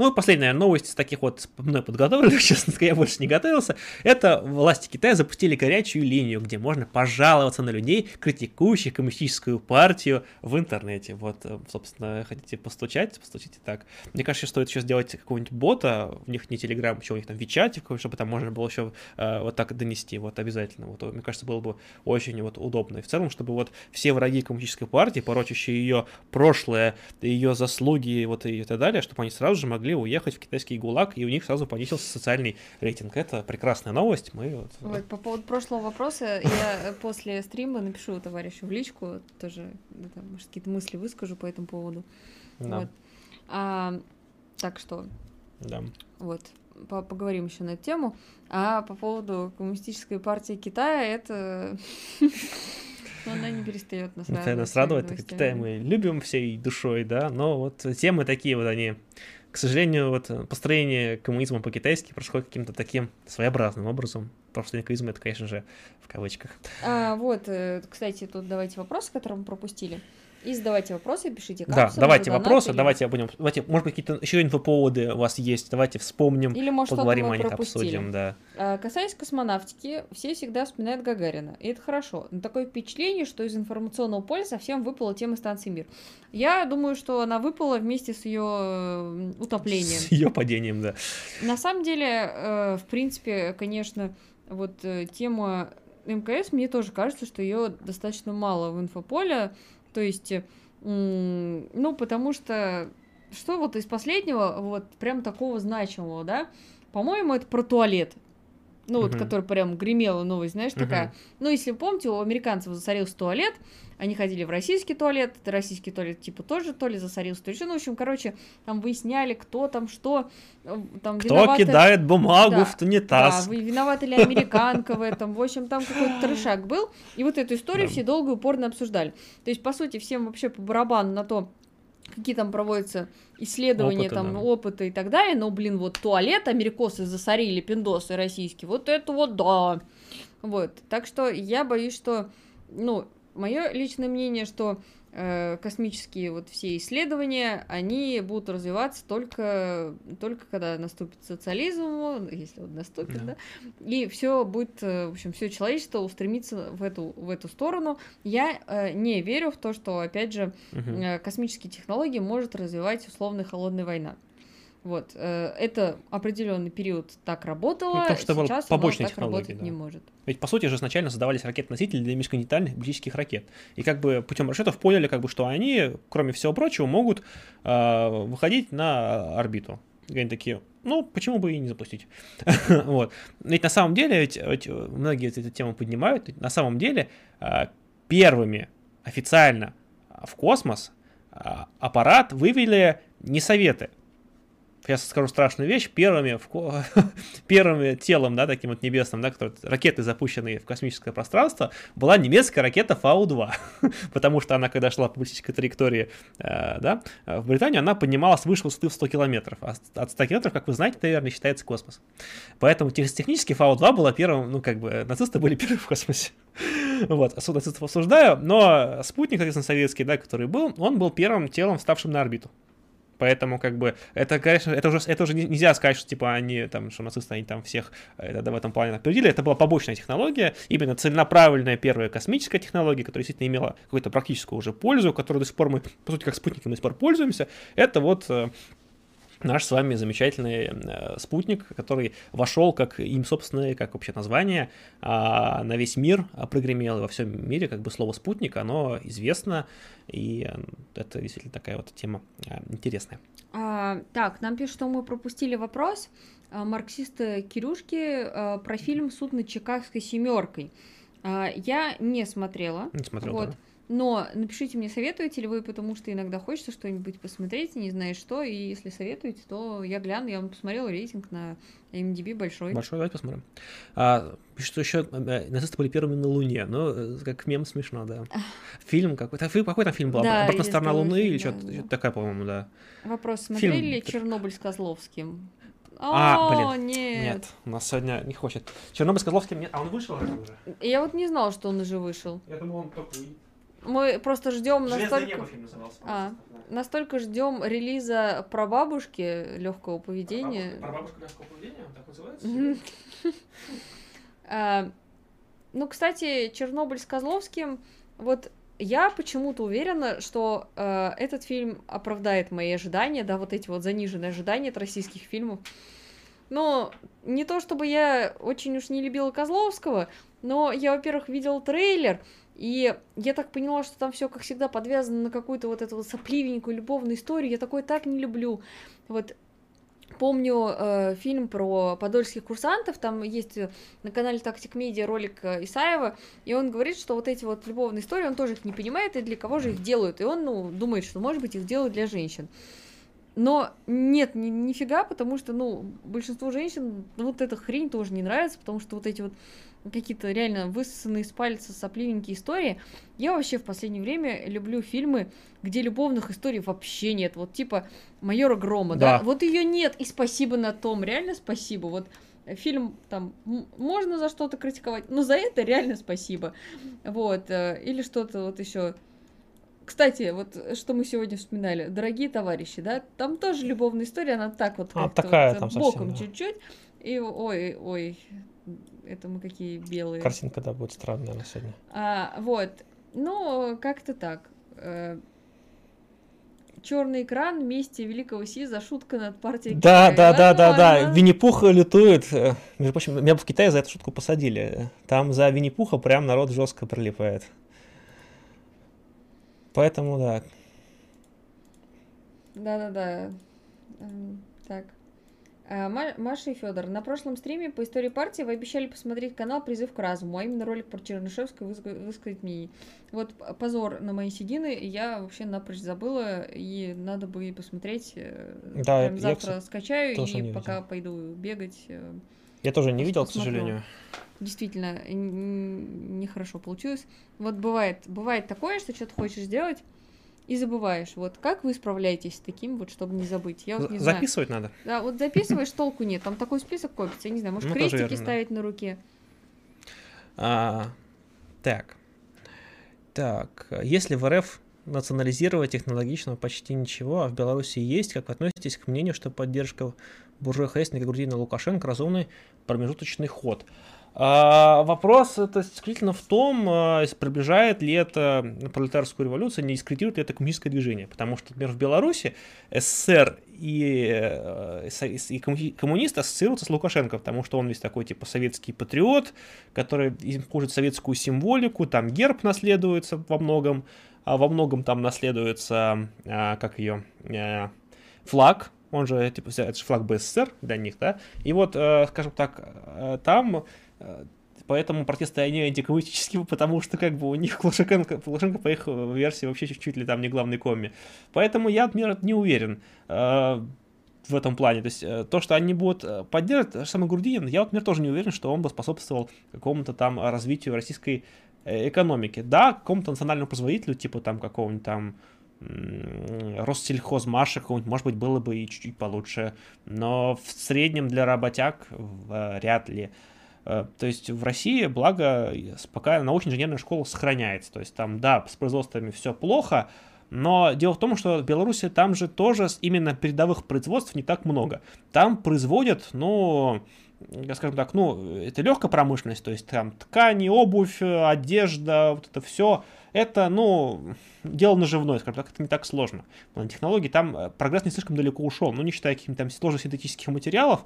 Ну, последняя новость из таких вот мной подготовленных, [LAUGHS] честно сказать, я больше не готовился. Это власти Китая запустили горячую линию, где можно пожаловаться на людей, критикующих коммунистическую партию в интернете. Вот, э, собственно, хотите постучать, постучите так. Мне кажется, стоит еще сделать какого-нибудь бота, у них не Телеграм, еще у них там Вичатик, чтобы там можно было еще э, вот так донести, вот обязательно. Вот, мне кажется, было бы очень вот удобно. И в целом, чтобы вот все враги коммунистической партии, порочащие ее прошлое, ее заслуги вот и так далее, чтобы они сразу же могли могли уехать в китайский ГУЛАГ, и у них сразу повысился социальный рейтинг. Это прекрасная новость. Мы вот... вот по поводу прошлого вопроса, я после стрима напишу товарищу в личку, тоже, это, может, какие-то мысли выскажу по этому поводу. Да. Вот. А, так что... Да. Вот поговорим еще на эту тему. А по поводу коммунистической партии Китая, это [LAUGHS] но она не перестает нас радовать. Нас радовать. Китай мы любим всей душой, да, но вот темы такие вот они к сожалению, вот э, построение коммунизма по-китайски происходит каким-то таким своеобразным образом. Построение коммунизма это, конечно же, в кавычках. А, вот, э, кстати, тут давайте вопрос, который мы пропустили. И задавайте вопросы, пишите Да, капсулы, давайте донаты вопросы, или- давайте будем, давайте, может быть, какие-то еще инфоповоды у вас есть, давайте вспомним, Или, может, поговорим о них, пропустили. обсудим, да. А, Касаясь космонавтики, все всегда вспоминают Гагарина, и это хорошо. Но такое впечатление, что из информационного поля совсем выпала тема станции Мир. Я думаю, что она выпала вместе с ее утоплением. С ее падением, да. На самом деле, э, в принципе, конечно, вот э, тема МКС, мне тоже кажется, что ее достаточно мало в инфополе. То есть, э, ну, потому что что вот из последнего, вот прям такого значимого, да? По-моему, это про туалет. Ну, вот, Мгм. который прям гремела новость, знаешь, такая. Ну, если вы помните, у американцев засорился туалет, они ходили в российский туалет, это российский туалет, типа, тоже то ли засорился, то ли что. Ну, в общем, короче, там выясняли, кто там что, э, там Кто виноваты- кидает бумагу Да, в унитаз? да, виновата ли американка в этом. В общем, там какой-то трешак был. И вот эту историю все долго и упорно обсуждали. То есть, по сути, всем вообще по барабану на то, какие там проводятся исследования, Опыты, там, да. опыты и так далее. Но, блин, вот туалет америкосы засорили, пиндосы российские. Вот это вот да. Вот. Так что я боюсь, что, ну, мое личное мнение, что космические вот все исследования, они будут развиваться только, только когда наступит социализм, если он наступит, Да. да, и все будет, э, в общем, все человечество устремится в эту, в эту сторону. Я э, не верю в то, что, опять же, э, космические технологии может развивать условно холодная война. Вот, э, это определенный период так работало, Ну, потому что сейчас побочные оно так работать да. не может. Ведь, по сути же, изначально создавались ракеты-носители для межконтинентальных баллистических ракет. И как бы путем расчетов поняли, как бы, что они, кроме всего прочего, могут э, выходить на орбиту. И они такие, ну, почему бы и не запустить? [LAUGHS] вот. Ведь на самом деле, ведь, ведь многие эту тему поднимают, ведь на самом деле э, первыми официально в космос э, аппарат вывели не советы, сейчас скажу страшную вещь, первыми, в ко- [LAUGHS] первым телом, да, таким вот небесным, да, который, ракеты, запущенные в космическое пространство, была немецкая ракета Фау-2, [LAUGHS] потому что она, когда шла по баллистической траектории, э, да, в Британию, она поднималась выше высоты в 100 километров, а от 100 километров, как вы знаете, наверное, считается космос. Поэтому тех- технически Фау-2 была первым, ну, как бы, нацисты были [LAUGHS] первые в космосе. Вот, осу- нацистов осуждаю, но спутник, соответственно, советский, да, который был, он был первым телом, вставшим на орбиту. Поэтому, как бы, это, конечно, это уже, это уже не- нельзя сказать, что, типа, они, там, что нацисты, они там всех э, да, в этом плане опередили. Это была побочная технология, именно целенаправленная первая космическая технология, которая действительно имела какую-то практическую уже пользу, которой до сих пор мы, по сути, как спутником до сих пор пользуемся. Это вот э, наш с вами замечательный э, спутник, который вошел, как им собственное, как вообще название, а, на весь мир прогремел, и во всем мире как бы слово спутник, оно известно, и э, это действительно такая вот тема э, интересная. А, так, нам пишут, что мы пропустили вопрос. А, марксисты Кирюшки а, про фильм «Суд над Чикагской семеркой». Я не смотрела. Не смотрел, Вот. да. Но напишите мне, советуете ли вы, потому что иногда хочется что-нибудь посмотреть, не знаешь что, и если советуете, то я гляну, я вам посмотрела рейтинг на MDB большой. Большой, давайте посмотрим. А, что еще э, нацисты были первыми на Луне, ну, э, как мем смешно, да. [LAUGHS] Фильм какой-то, какой там фильм был? Да, Обратная сторона Луны фильм, или что-то, да. такое, по-моему, да. Вопрос, Фильм. смотрели ли Чернобыль с Козловским? А, О, блин, нет. Нет, у нас сегодня не хочет. Чернобыль с Козловским нет. А он вышел уже? Я вот не знала, что он уже вышел. Я думал, он только Мы просто ждем настолько... небо фильм назывался. А. Настолько ждем релиза про бабушки легкого поведения. Про бабушку легкого поведения, он так называется? [LAUGHS] А, Ну, кстати, Чернобыль с Козловским, вот я почему-то уверена, что э, этот фильм оправдает мои ожидания, да, вот эти вот заниженные ожидания от российских фильмов. Но не то чтобы я очень уж не любила Козловского, но я, во-первых, видела трейлер, и я так поняла, что там все, как всегда, подвязано на какую-то вот эту вот сопливенькую любовную историю. Я такое так не люблю. Вот помню э, фильм про подольских курсантов, там есть э, на канале Тактик Медиа ролик э, Исаева, и он говорит, что вот эти вот любовные истории, он тоже их не понимает, и для кого же их делают, и он, ну, думает, что, может быть, их делают для женщин. Но нет, ни, нифига, потому что, ну, большинству женщин вот эта хрень тоже не нравится, потому что вот эти вот какие-то реально высосанные из пальца сопливенькие истории. Я вообще в последнее время люблю фильмы, где любовных историй вообще нет. Вот типа майора Грома, да? Да. Вот ее нет, и спасибо на том, реально спасибо. Вот фильм там можно за что-то критиковать, но за это реально спасибо. Вот, э, или что-то вот еще. кстати, вот что мы сегодня вспоминали, дорогие товарищи, да, там тоже любовная история, она так вот а, такая вот там боком да. чуть-чуть, и ой, ой, это мы какие белые. Картинка, да, будет странная на сегодня. А, вот, ну, как-то так. Э, Черный экран вместе Великого Сиза, шутка над партией Да, Китая. да, да, да, да. Винни-Пух лютует. Э, между прочим, меня в Китае за эту шутку посадили. Там за Винни-Пуха прям народ жестко прилипает. Поэтому, да. Да-да-да. Эм, так. А, Маша и Федор, на прошлом стриме по истории партии вы обещали посмотреть канал «Призыв к разуму», а именно ролик про Чернышевскую высказать мнение. Вот позор на мои седины, я вообще напрочь забыла, и надо бы посмотреть. Э, да, Прям завтра я, скачаю, и пока видел. пойду бегать. Э, я тоже не видел, посмотрю. к сожалению. Действительно, нехорошо получилось. Вот бывает, бывает такое, что что-то хочешь сделать, и забываешь. Вот как вы справляетесь с таким, вот, чтобы не забыть? Я вот не Записывать знаю. надо. Да, вот записываешь, толку нет. Там такой список копится. Я не знаю, может, ну, крестики верно, ставить да. на руке. А, так. Так, если в РФ национализировать технологичного почти ничего, а в Беларуси есть, как вы относитесь к мнению, что поддержка буржуя хрестника Грудина Лукашенко разумный промежуточный ход? А, вопрос это исключительно в том, а, приближает ли это пролетарскую революцию, не дискредитирует ли это коммунистическое движение. Потому что, например, в Беларуси СССР и, э, и коммунисты ассоциируются с Лукашенко, потому что он весь такой типа советский патриот, который использует советскую символику, там герб наследуется во многом, а во многом там наследуется, как ее, э, флаг, он же, типа, это же флаг БССР для них, да, и вот, э, скажем так, там Э, поэтому протесты они антикоммунистические, потому что как бы у них Лукашенко, Лукашенко по их версии вообще чуть-чуть ли там не главный коми. Поэтому я, например, не уверен э, в этом плане. То есть э, то, что они будут э, поддерживать, самый Грудинин, я, например, тоже не уверен, что он бы способствовал какому-то там развитию российской экономики. Да, какому-то национальному производителю, типа там какого-нибудь там Россельхозмаша какого-нибудь, может быть, было бы и чуть-чуть получше, но в среднем для работяг вряд ли. Э, то есть в России, благо, пока научно-инженерная школа сохраняется. То есть там, да, с производствами все плохо, но дело в том, что в Беларуси там же тоже именно передовых производств не так много. Там производят, ну, скажем так, ну, это легкая промышленность, то есть там ткани, обувь, одежда, вот это все, это, ну, дело наживное, скажем так, это не так сложно. Но технологии там э, прогресс не слишком далеко ушел, ну, не считая каких-то там сложных синтетических материалов,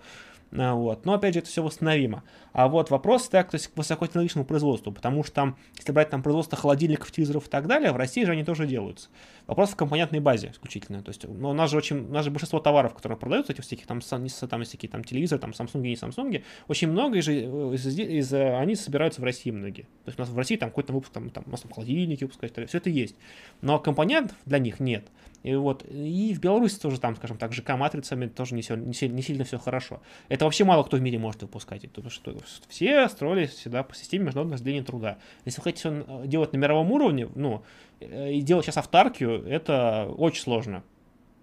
вот. Но, опять же, это все восстановимо. А вот вопрос так, то есть к высокотехнологичному производству, потому что там, если брать там производство холодильников, телевизоров и так далее, в России же они тоже делаются. Вопрос в компонентной базе исключительно. То есть, ну, у нас же очень, у нас же большинство товаров, которые продаются, этих всяких там, там всякие там телевизоры, там Samsung не Samsung, очень много из, из, из, из, они собираются в России многие. То есть у нас в России там какой-то выпуск, там, там, у нас там холодильники выпускают, все это есть. Но компонентов для них нет. И вот, и в Беларуси тоже там, скажем так, ЖК-матрицами тоже не, сильно, не, сильно, не сильно все хорошо. Это вообще мало кто в мире может выпускать, потому что все строились всегда по системе международного разделения труда. Если вы хотите э, делать на мировом уровне, ну, э, и делать сейчас автаркию, это очень сложно.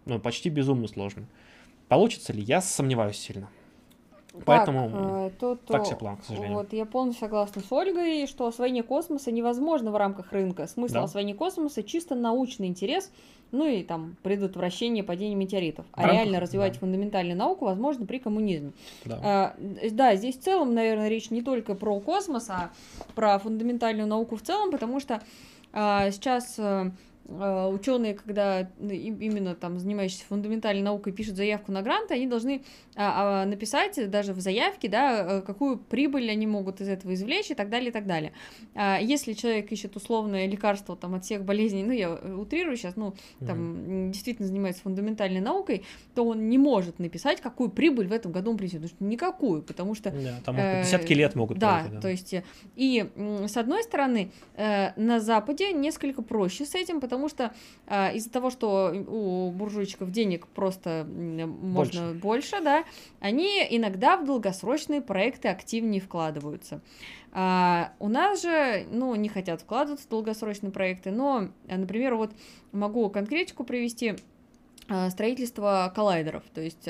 Ну, почти безумно сложно. Получится ли? Я сомневаюсь сильно. Поэтому так, э, то, так себе план, к сожалению. Вот, я полностью согласна с Ольгой, что освоение космоса невозможно в рамках рынка. Смысл да. освоения космоса чисто научный интерес, ну и там предотвращение падения метеоритов. А рамках, реально развивать да. фундаментальную науку возможно при коммунизме. Да. А, да, здесь в целом, наверное, речь не только про космос, а про фундаментальную науку в целом, потому что а, сейчас... А, Э, ученые, когда именно там занимающиеся фундаментальной наукой пишут заявку на грант, они должны а, а, написать даже в заявке, да, э, какую прибыль они могут из этого извлечь и так далее, и так далее. Если человек ищет условное лекарство там от всех болезней, ну я утрирую сейчас, ну там mm-hmm. действительно занимается фундаментальной наукой, то он не может написать, какую прибыль в этом году он принесет, потому что никакую, потому что... Да, там э, десятки лет могут да, пройти, да, то есть и с одной стороны на Западе несколько проще с этим, потому что э, из-за того, что у буржуйчиков денег просто можно больше. больше, да, они иногда в долгосрочные проекты активнее вкладываются. А, у нас же, ну, не хотят вкладываться в долгосрочные проекты, но, например, вот могу конкретику привести строительство коллайдеров. То есть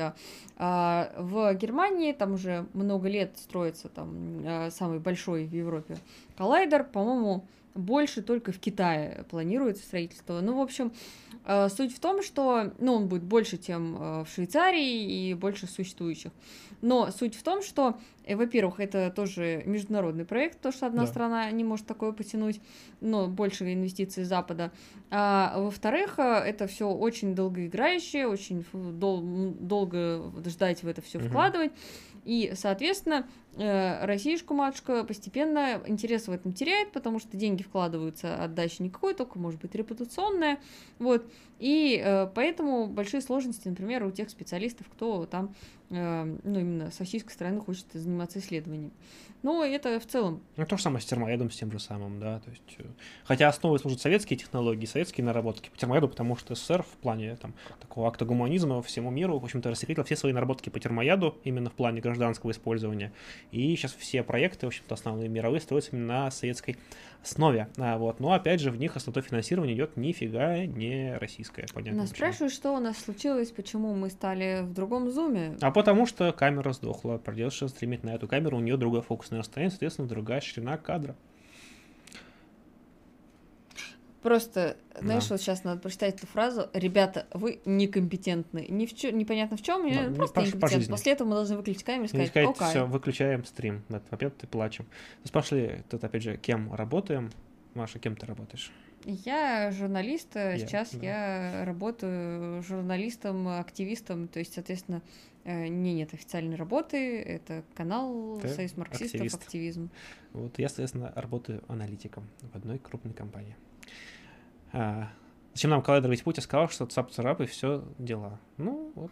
а, в Германии там уже много лет строится там самый большой в Европе коллайдер, по-моему, больше только в Китае планируется строительство. Ну, в общем, э, суть в том, что, ну, он будет больше, чем э, в Швейцарии и больше существующих. Но суть в том, что, во-первых, это тоже международный проект, то, что одна да. страна не может такое потянуть, но больше инвестиций Запада. А, во-вторых, это все очень долгоиграющее, очень дол- долго ждать в это все угу. вкладывать. И, соответственно, Э, российскую матушка постепенно интерес в этом теряет, потому что деньги вкладываются, отдача никакой, только может быть репутационная, вот, и э, поэтому большие сложности, например, у тех специалистов, кто там, э, ну, именно с российской стороны хочет заниматься исследованием. Но это в целом. Ну, то же самое с термоядом, с тем же самым, да, то есть, э, хотя основой служат советские технологии, советские наработки по термояду, потому что СССР в плане там такого акта гуманизма всему миру, в общем-то, рассекретил все свои наработки по термояду именно в плане гражданского использования, и сейчас все проекты, в общем-то, основные мировые, строятся именно на советской основе. А, вот. Но, опять же, в них основное финансирование идет нифига не российское, понятно. Нас спрашивают, что у нас случилось, почему мы стали в другом зуме. А потому что камера сдохла. Придется стримить на эту камеру, у нее другое фокусное расстояние, соответственно, другая ширина кадра. Просто, знаешь, да. вот сейчас надо прочитать эту фразу. Ребята, вы некомпетентны. Ни в чё, непонятно в чем, да, просто некомпетентны. По После этого мы должны выключить камеру и сказать, сказать Окей. все, выключаем стрим. Вопьет и плачем. Спрашивали, тут опять же, кем работаем. Маша, кем ты работаешь? Я журналист, я, сейчас да. я работаю журналистом, активистом, то есть, соответственно, э, не нет официальной работы, это канал Ты Союз марксистов, активист. активизм. Вот я, соответственно, работаю аналитиком в одной крупной компании. А, зачем нам коллайдер ведь Путин сказал, что цап царап и все дела. Ну, вот.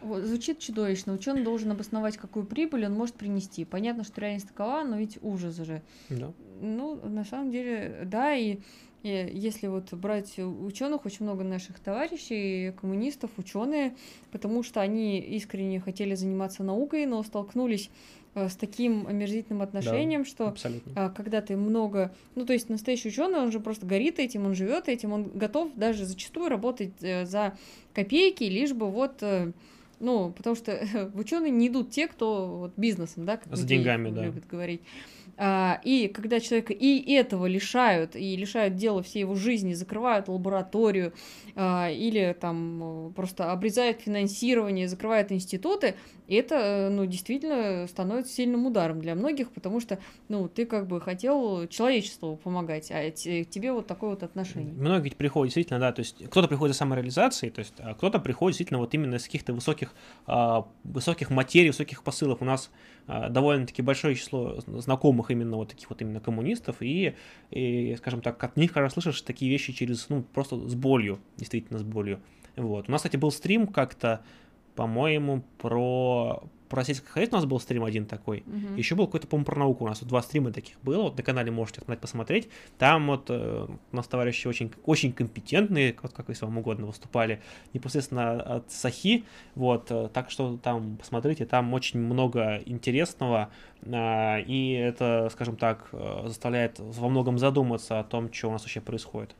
вот. Звучит чудовищно. Ученый должен обосновать, какую прибыль он может принести. Понятно, что реальность такова, но ведь ужас же. Да. Ну, на самом деле, да, и, и если вот брать ученых, очень много наших товарищей, коммунистов, ученые, потому что они искренне хотели заниматься наукой, но столкнулись с таким омерзительным отношением, да, что абсолютно. А, когда ты много, ну то есть настоящий ученый, он же просто горит этим, он живет этим, он готов даже зачастую работать э, за копейки, лишь бы вот, э, ну потому что [LAUGHS] в ученые не идут те, кто вот бизнесом, да, как с деньгами, да, любят говорить. А, и когда человека и этого лишают, и лишают дела всей его жизни, закрывают лабораторию, а, или там просто обрезают финансирование, закрывают институты, это, ну, действительно становится сильным ударом для многих, потому что, ну, ты как бы хотел человечеству помогать, а тебе вот такое вот отношение. Многие приходят действительно, да, то есть кто-то приходит за самореализацией, то есть а кто-то приходит действительно вот именно из каких-то высоких, высоких материй, высоких посылов. У нас довольно-таки большое число знакомых именно вот таких вот именно коммунистов, и, и скажем так, от них, когда слышишь такие вещи через, ну, просто с болью, действительно с болью. Вот. У нас, кстати, был стрим как-то, по-моему, про про сельское хозяйство у нас был стрим один такой. Uh-huh. Еще был какой-то, по-моему, про науку. У нас вот два стрима таких было. Вот на канале можете смотреть, посмотреть. Там вот э, у нас товарищи очень, очень компетентные, вот как если вам угодно, выступали непосредственно от Сахи. Вот, э, так что там посмотрите, там очень много интересного. Э, и это, скажем так, э, заставляет во многом задуматься о том, что у нас вообще происходит.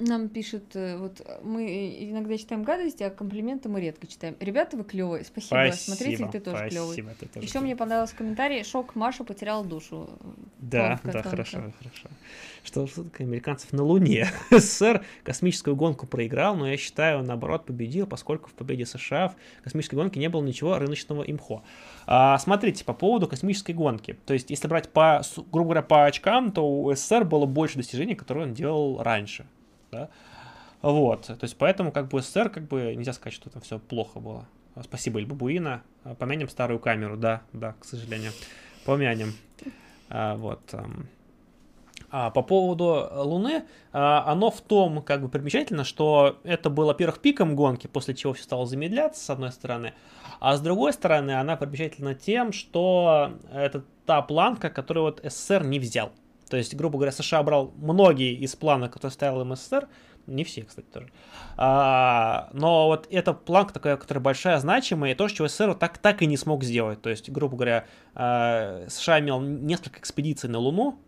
Нам пишут, э, вот мы иногда читаем гадости, а комплименты мы редко читаем. Ребята, вы клевые, спасибо. спасибо Смотритель, ты тоже клевый. Еще мне понравился комментарий: шок, Маша потерял душу. Да, тонко, да, тонко. хорошо, хорошо. Что, такое американцев на Луне? [LAUGHS] СССР космическую гонку проиграл, но я считаю, наоборот, победил, поскольку в победе США в космической гонке не было ничего рыночного имхо. А, смотрите, по поводу космической гонки. То есть, если брать по, грубо говоря, по очкам, то у СССР было больше достижений, которые он делал раньше да, вот, то есть поэтому как бы СССР, как бы нельзя сказать, что там все плохо было. Спасибо, Эль Бабуина. Помянем старую камеру, да, да, к сожалению. Помянем. А, вот. А по поводу Луны, а, оно в том, как бы примечательно, что это было, во-первых, пиком гонки, после чего все стало замедляться, с одной стороны, а с другой стороны, она примечательна тем, что это та планка, которую вот СССР не взял. То есть, грубо говоря, США брал многие из планов, которые ставил МССР, не все, кстати, тоже. А, но вот эта планка такая, которая большая, значимая, и то, что СССР так, так и не смог сделать. То есть, грубо говоря, а, США имел несколько экспедиций на Луну,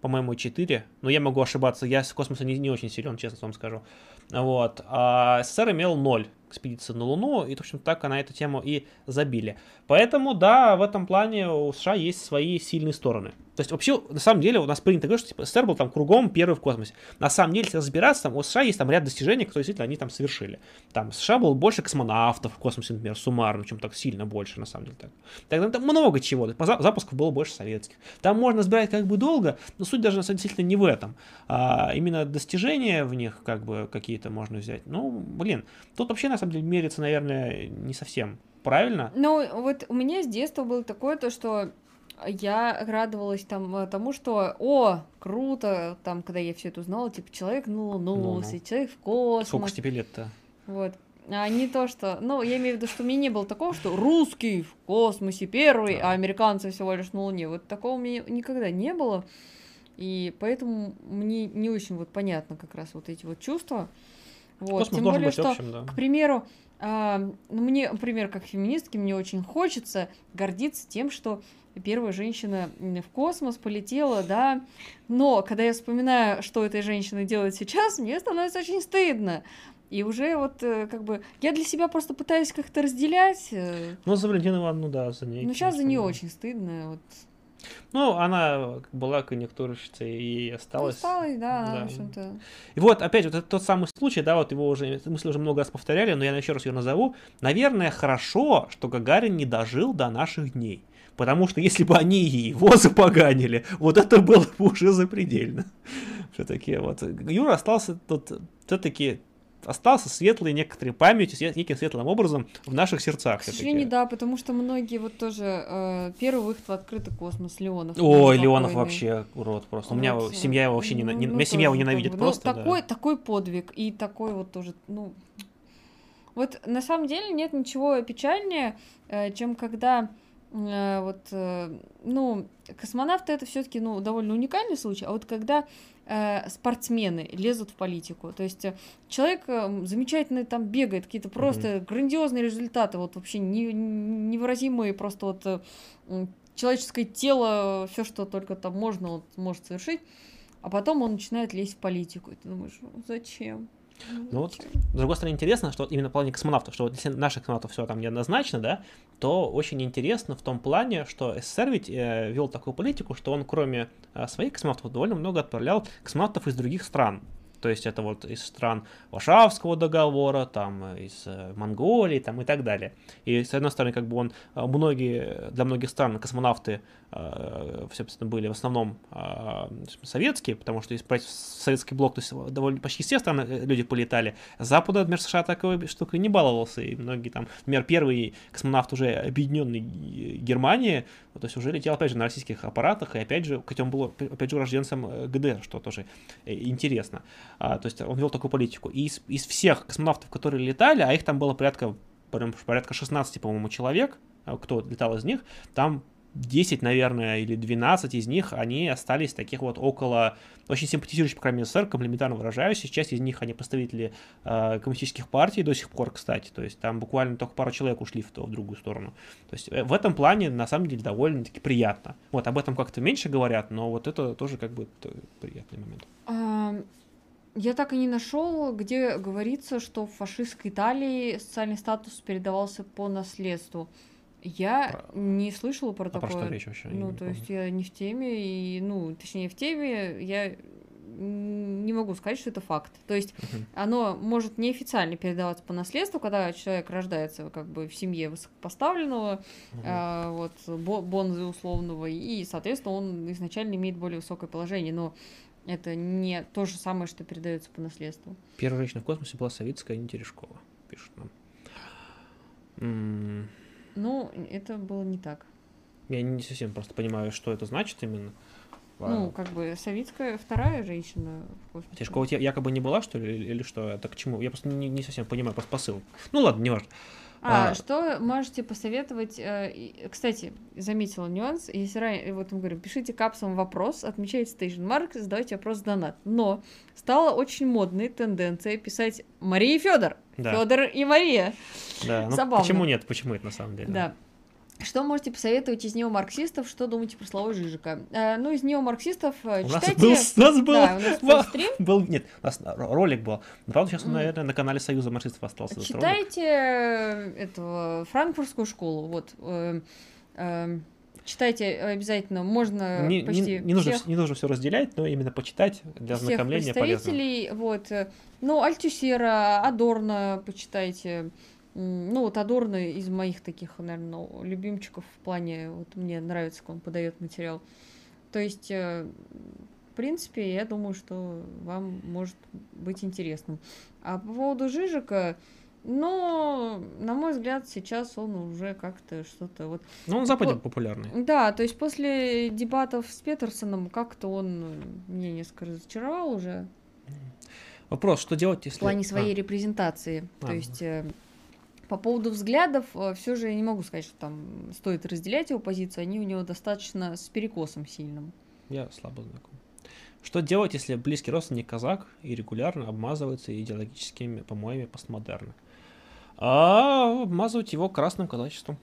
по-моему, 4, но я могу ошибаться, я с космоса не, не очень силен, честно вам скажу. Вот. А СССР имел 0 экспедиции на Луну, и, в общем, так на эту тему и забили. Поэтому, да, в этом плане у США есть свои сильные стороны. То есть вообще, на самом деле, у нас принято говорить, что типа, СССР был там кругом первый в космосе. На самом деле, если разбираться, там у США есть там ряд достижений, которые действительно они там совершили. Там США было больше космонавтов в космосе, например, суммарно, чем так сильно больше, на самом деле. Так. Тогда там много чего. Запусков было больше советских. Там можно разбирать как бы долго, но суть даже, на самом деле, действительно не в этом. А именно достижения в них как бы какие-то можно взять. Ну, блин, тут вообще, на самом деле, мерится, наверное, не совсем правильно. Ну, вот у меня с детства было такое, то, что я радовалась там э, тому, что, о, круто, там, когда я все это узнала, типа, человек на Луну, ну, ну. человек в космос. Сколько тебе лет-то? Вот. А не то, что... Ну, я имею в виду, что у меня не было такого, что русский в космосе первый, да. а американцы всего лишь на Луне. Вот такого у меня никогда не было. И поэтому мне не очень вот понятно как раз вот эти вот чувства. Вот. Космос Тем более, что, общим, да. к примеру, а, ну, мне, например, как феминистке, мне очень хочется гордиться тем, что первая женщина в космос полетела, да. Но когда я вспоминаю, что эта женщина делает сейчас, мне становится очень стыдно. И уже вот э, как бы я для себя просто пытаюсь как-то разделять. Э. Ну, за Валентину Ивановну, да, за ней. Ну, сейчас за нее да. очень стыдно. Вот. Ну, она была конъюнктурщицей и осталась. Осталась, да, да. в общем-то. И вот, опять, вот тот самый случай, да, вот его уже, мысли уже много раз повторяли, но я еще раз ее назову. Наверное, хорошо, что Гагарин не дожил до наших дней. Потому что если бы они его запоганили, вот это было бы уже запредельно. [LAUGHS] Все-таки вот Юра остался тут все-таки остался светлой некоторой памятью, неким светлым образом в наших сердцах. К сожалению, да, потому что многие вот тоже э, первый выход в открытый космос Леонов. Ой, Леонов вообще урод просто. Вот. У меня семья его вообще не, не, ну, меня семья его ненавидит как бы. просто. Ну, такой, да. такой подвиг и такой вот тоже, ну. Вот на самом деле нет ничего печальнее, э, чем когда э, вот, э, ну, космонавты это все-таки, ну, довольно уникальный случай, а вот когда спортсмены лезут в политику. То есть э, человек э, замечательно там бегает, какие-то просто mm-hmm. грандиозные результаты, вот вообще не, невыразимые, просто вот э, человеческое тело, все, что только там можно, вот, может совершить. А потом он начинает лезть в политику. И ты думаешь, зачем? Ну вот, с другой стороны, интересно, что именно в плане космонавтов, что вот если наших космонавтов все там неоднозначно, да, то очень интересно в том плане, что СССР ведь э, вел такую политику, что он кроме э, своих космонавтов довольно много отправлял космонавтов из других стран. То есть это вот из стран Варшавского договора, там э, из э, Монголии, там и так далее. И с одной стороны, как бы он, э, многие, для многих стран космонавты, собственно, были в основном советские, потому что брать советский блок, то есть довольно почти все страны люди полетали. Запада, например, США такой штукой не баловался, и многие там, например, первый космонавт уже объединенной Германии, то есть уже летел, опять же, на российских аппаратах, и опять же, хотя он был, опять же, урожденцем ГДР, что тоже интересно. А, то есть он вел такую политику. И из, из всех космонавтов, которые летали, а их там было порядка, порядка 16, по-моему, человек, а, кто летал из них, там 10, наверное, или 12 из них, они остались таких вот около, очень симпатизирующих, по крайней мере, СССР, комплиментарно выражаюсь. Часть из них, они представители э, коммунистических партий до сих пор, кстати. То есть там буквально только пару человек ушли в, то, в другую сторону. То есть э, в этом плане, на самом деле, довольно-таки приятно. Вот, об этом как-то меньше говорят, но вот это тоже как бы приятный момент. Я так и не нашел, где говорится, что в фашистской Италии социальный статус передавался по наследству. Я про... не слышала про а такое. Про что речь вообще? Ну, то помню. есть я не в теме, и, ну, точнее, в теме я не могу сказать, что это факт. То есть uh-huh. оно может неофициально передаваться по наследству, когда человек рождается как бы в семье высокопоставленного, uh-huh. а, вот, бонзы условного, и, соответственно, он изначально имеет более высокое положение. Но это не то же самое, что передается по наследству. Первая женщина в космосе была советская, а не Терешкова, пишут нам. М- ну, это было не так. Я не совсем просто понимаю, что это значит именно. Ну, как бы советская вторая женщина в космосе. Терешкова якобы не была, что ли, или что? Это к чему? Я просто не, не совсем понимаю просто посыл. Ну ладно, не важно. А, а, что можете посоветовать? Э, кстати, заметила нюанс. Если ранее, вот мы говорим, пишите капсом вопрос, отмечайте Station Mark, задавайте вопрос донат. Но стала очень модной тенденция писать Мария и Федор. Да. Федор и Мария. Да, ну Забавно. почему нет? Почему это на самом деле? Да. Что можете посоветовать из неомарксистов? Что думаете про слово Жижика? Э, ну, из неомарксистов э, У читайте... нас был, у нас был, Да, у нас был стрим. был- нет, у нас ро- ролик был. Но, правда, сейчас, он, М. наверное, на канале Союза марксистов остался. Читайте э, этого франкфуртскую школу. Вот. э, э, Читайте обязательно. Можно Не, не- почти не нужно, всех вс- не нужно все разделять, но именно почитать для всех ознакомления полезно. Вот. э, Ну, Альтюсера, Адорно почитайте. Ну, вот Адорно из моих таких, наверное, любимчиков в плане, вот мне нравится, как он подает материал. То есть, э, в принципе, я думаю, что вам может быть интересным. А по поводу Жижика, ну, на мой взгляд, сейчас он уже как-то что-то вот Ну, он на Западе По- популярный. да, то есть после дебатов с Петерсоном как-то он меня несколько разочаровал уже Вопрос, что делать, если... в плане А, своей репрезентации. А, То есть э, по поводу взглядов все же я не могу сказать, что там стоит разделять его позицию, они у него достаточно с перекосом сильным. Я слабо знаком. Что делать, если близкий родственник казак и регулярно обмазывается идеологическими помоями постмодерна? А обмазывать его красным казачеством.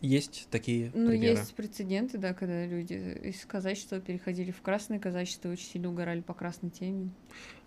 Есть такие Ну, примеры. есть прецеденты, да, когда люди из казачества переходили в красное казачество и очень сильно угорали по красной теме.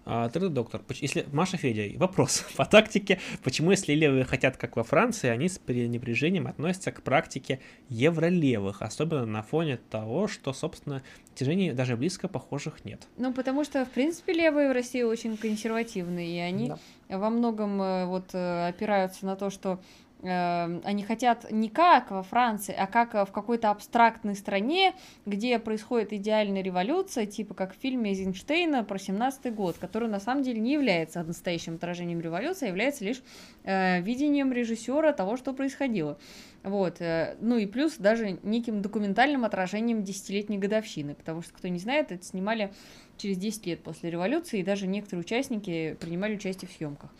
А, ты доктор, поч- если Маша Федя, вопрос [LAUGHS] по тактике, почему если левые хотят как во Франции, они с пренебрежением относятся к практике евролевых, особенно на фоне того, что, собственно, движений даже близко похожих нет. Ну, потому что, в принципе, левые в России очень консервативные, и они Да. во многом э, вот э, опираются на то, что они хотят не как во Франции, а как э, в какой-то абстрактной стране, где происходит идеальная революция, типа как в фильме Эйзенштейна про 17 год, который на самом деле не является настоящим отражением революции, а является лишь э, видением режиссера того, что происходило. Вот. э, Ну и плюс даже неким документальным отражением десятилетней годовщины, потому что, кто не знает, это снимали через 10 лет после революции, и даже некоторые участники принимали участие в съемках.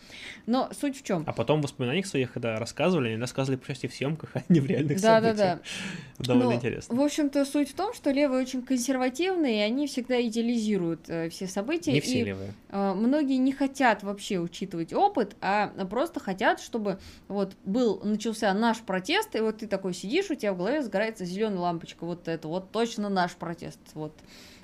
Но суть в чем? А потом в воспоминаниях своих, когда рассказывали, они рассказывали про участие в съемках, [LAUGHS] а не в реальных Да, событиях. да. [LAUGHS] Довольно Ну, интересно. В общем-то, суть в том, что левые очень консервативные, и они всегда идеализируют э, все события. Не все и левые. э, многие не хотят вообще учитывать опыт, а просто хотят, чтобы вот был, начался наш протест, и вот ты такой сидишь, у тебя в голове сгорается зеленая лампочка, вот это вот точно наш протест, вот.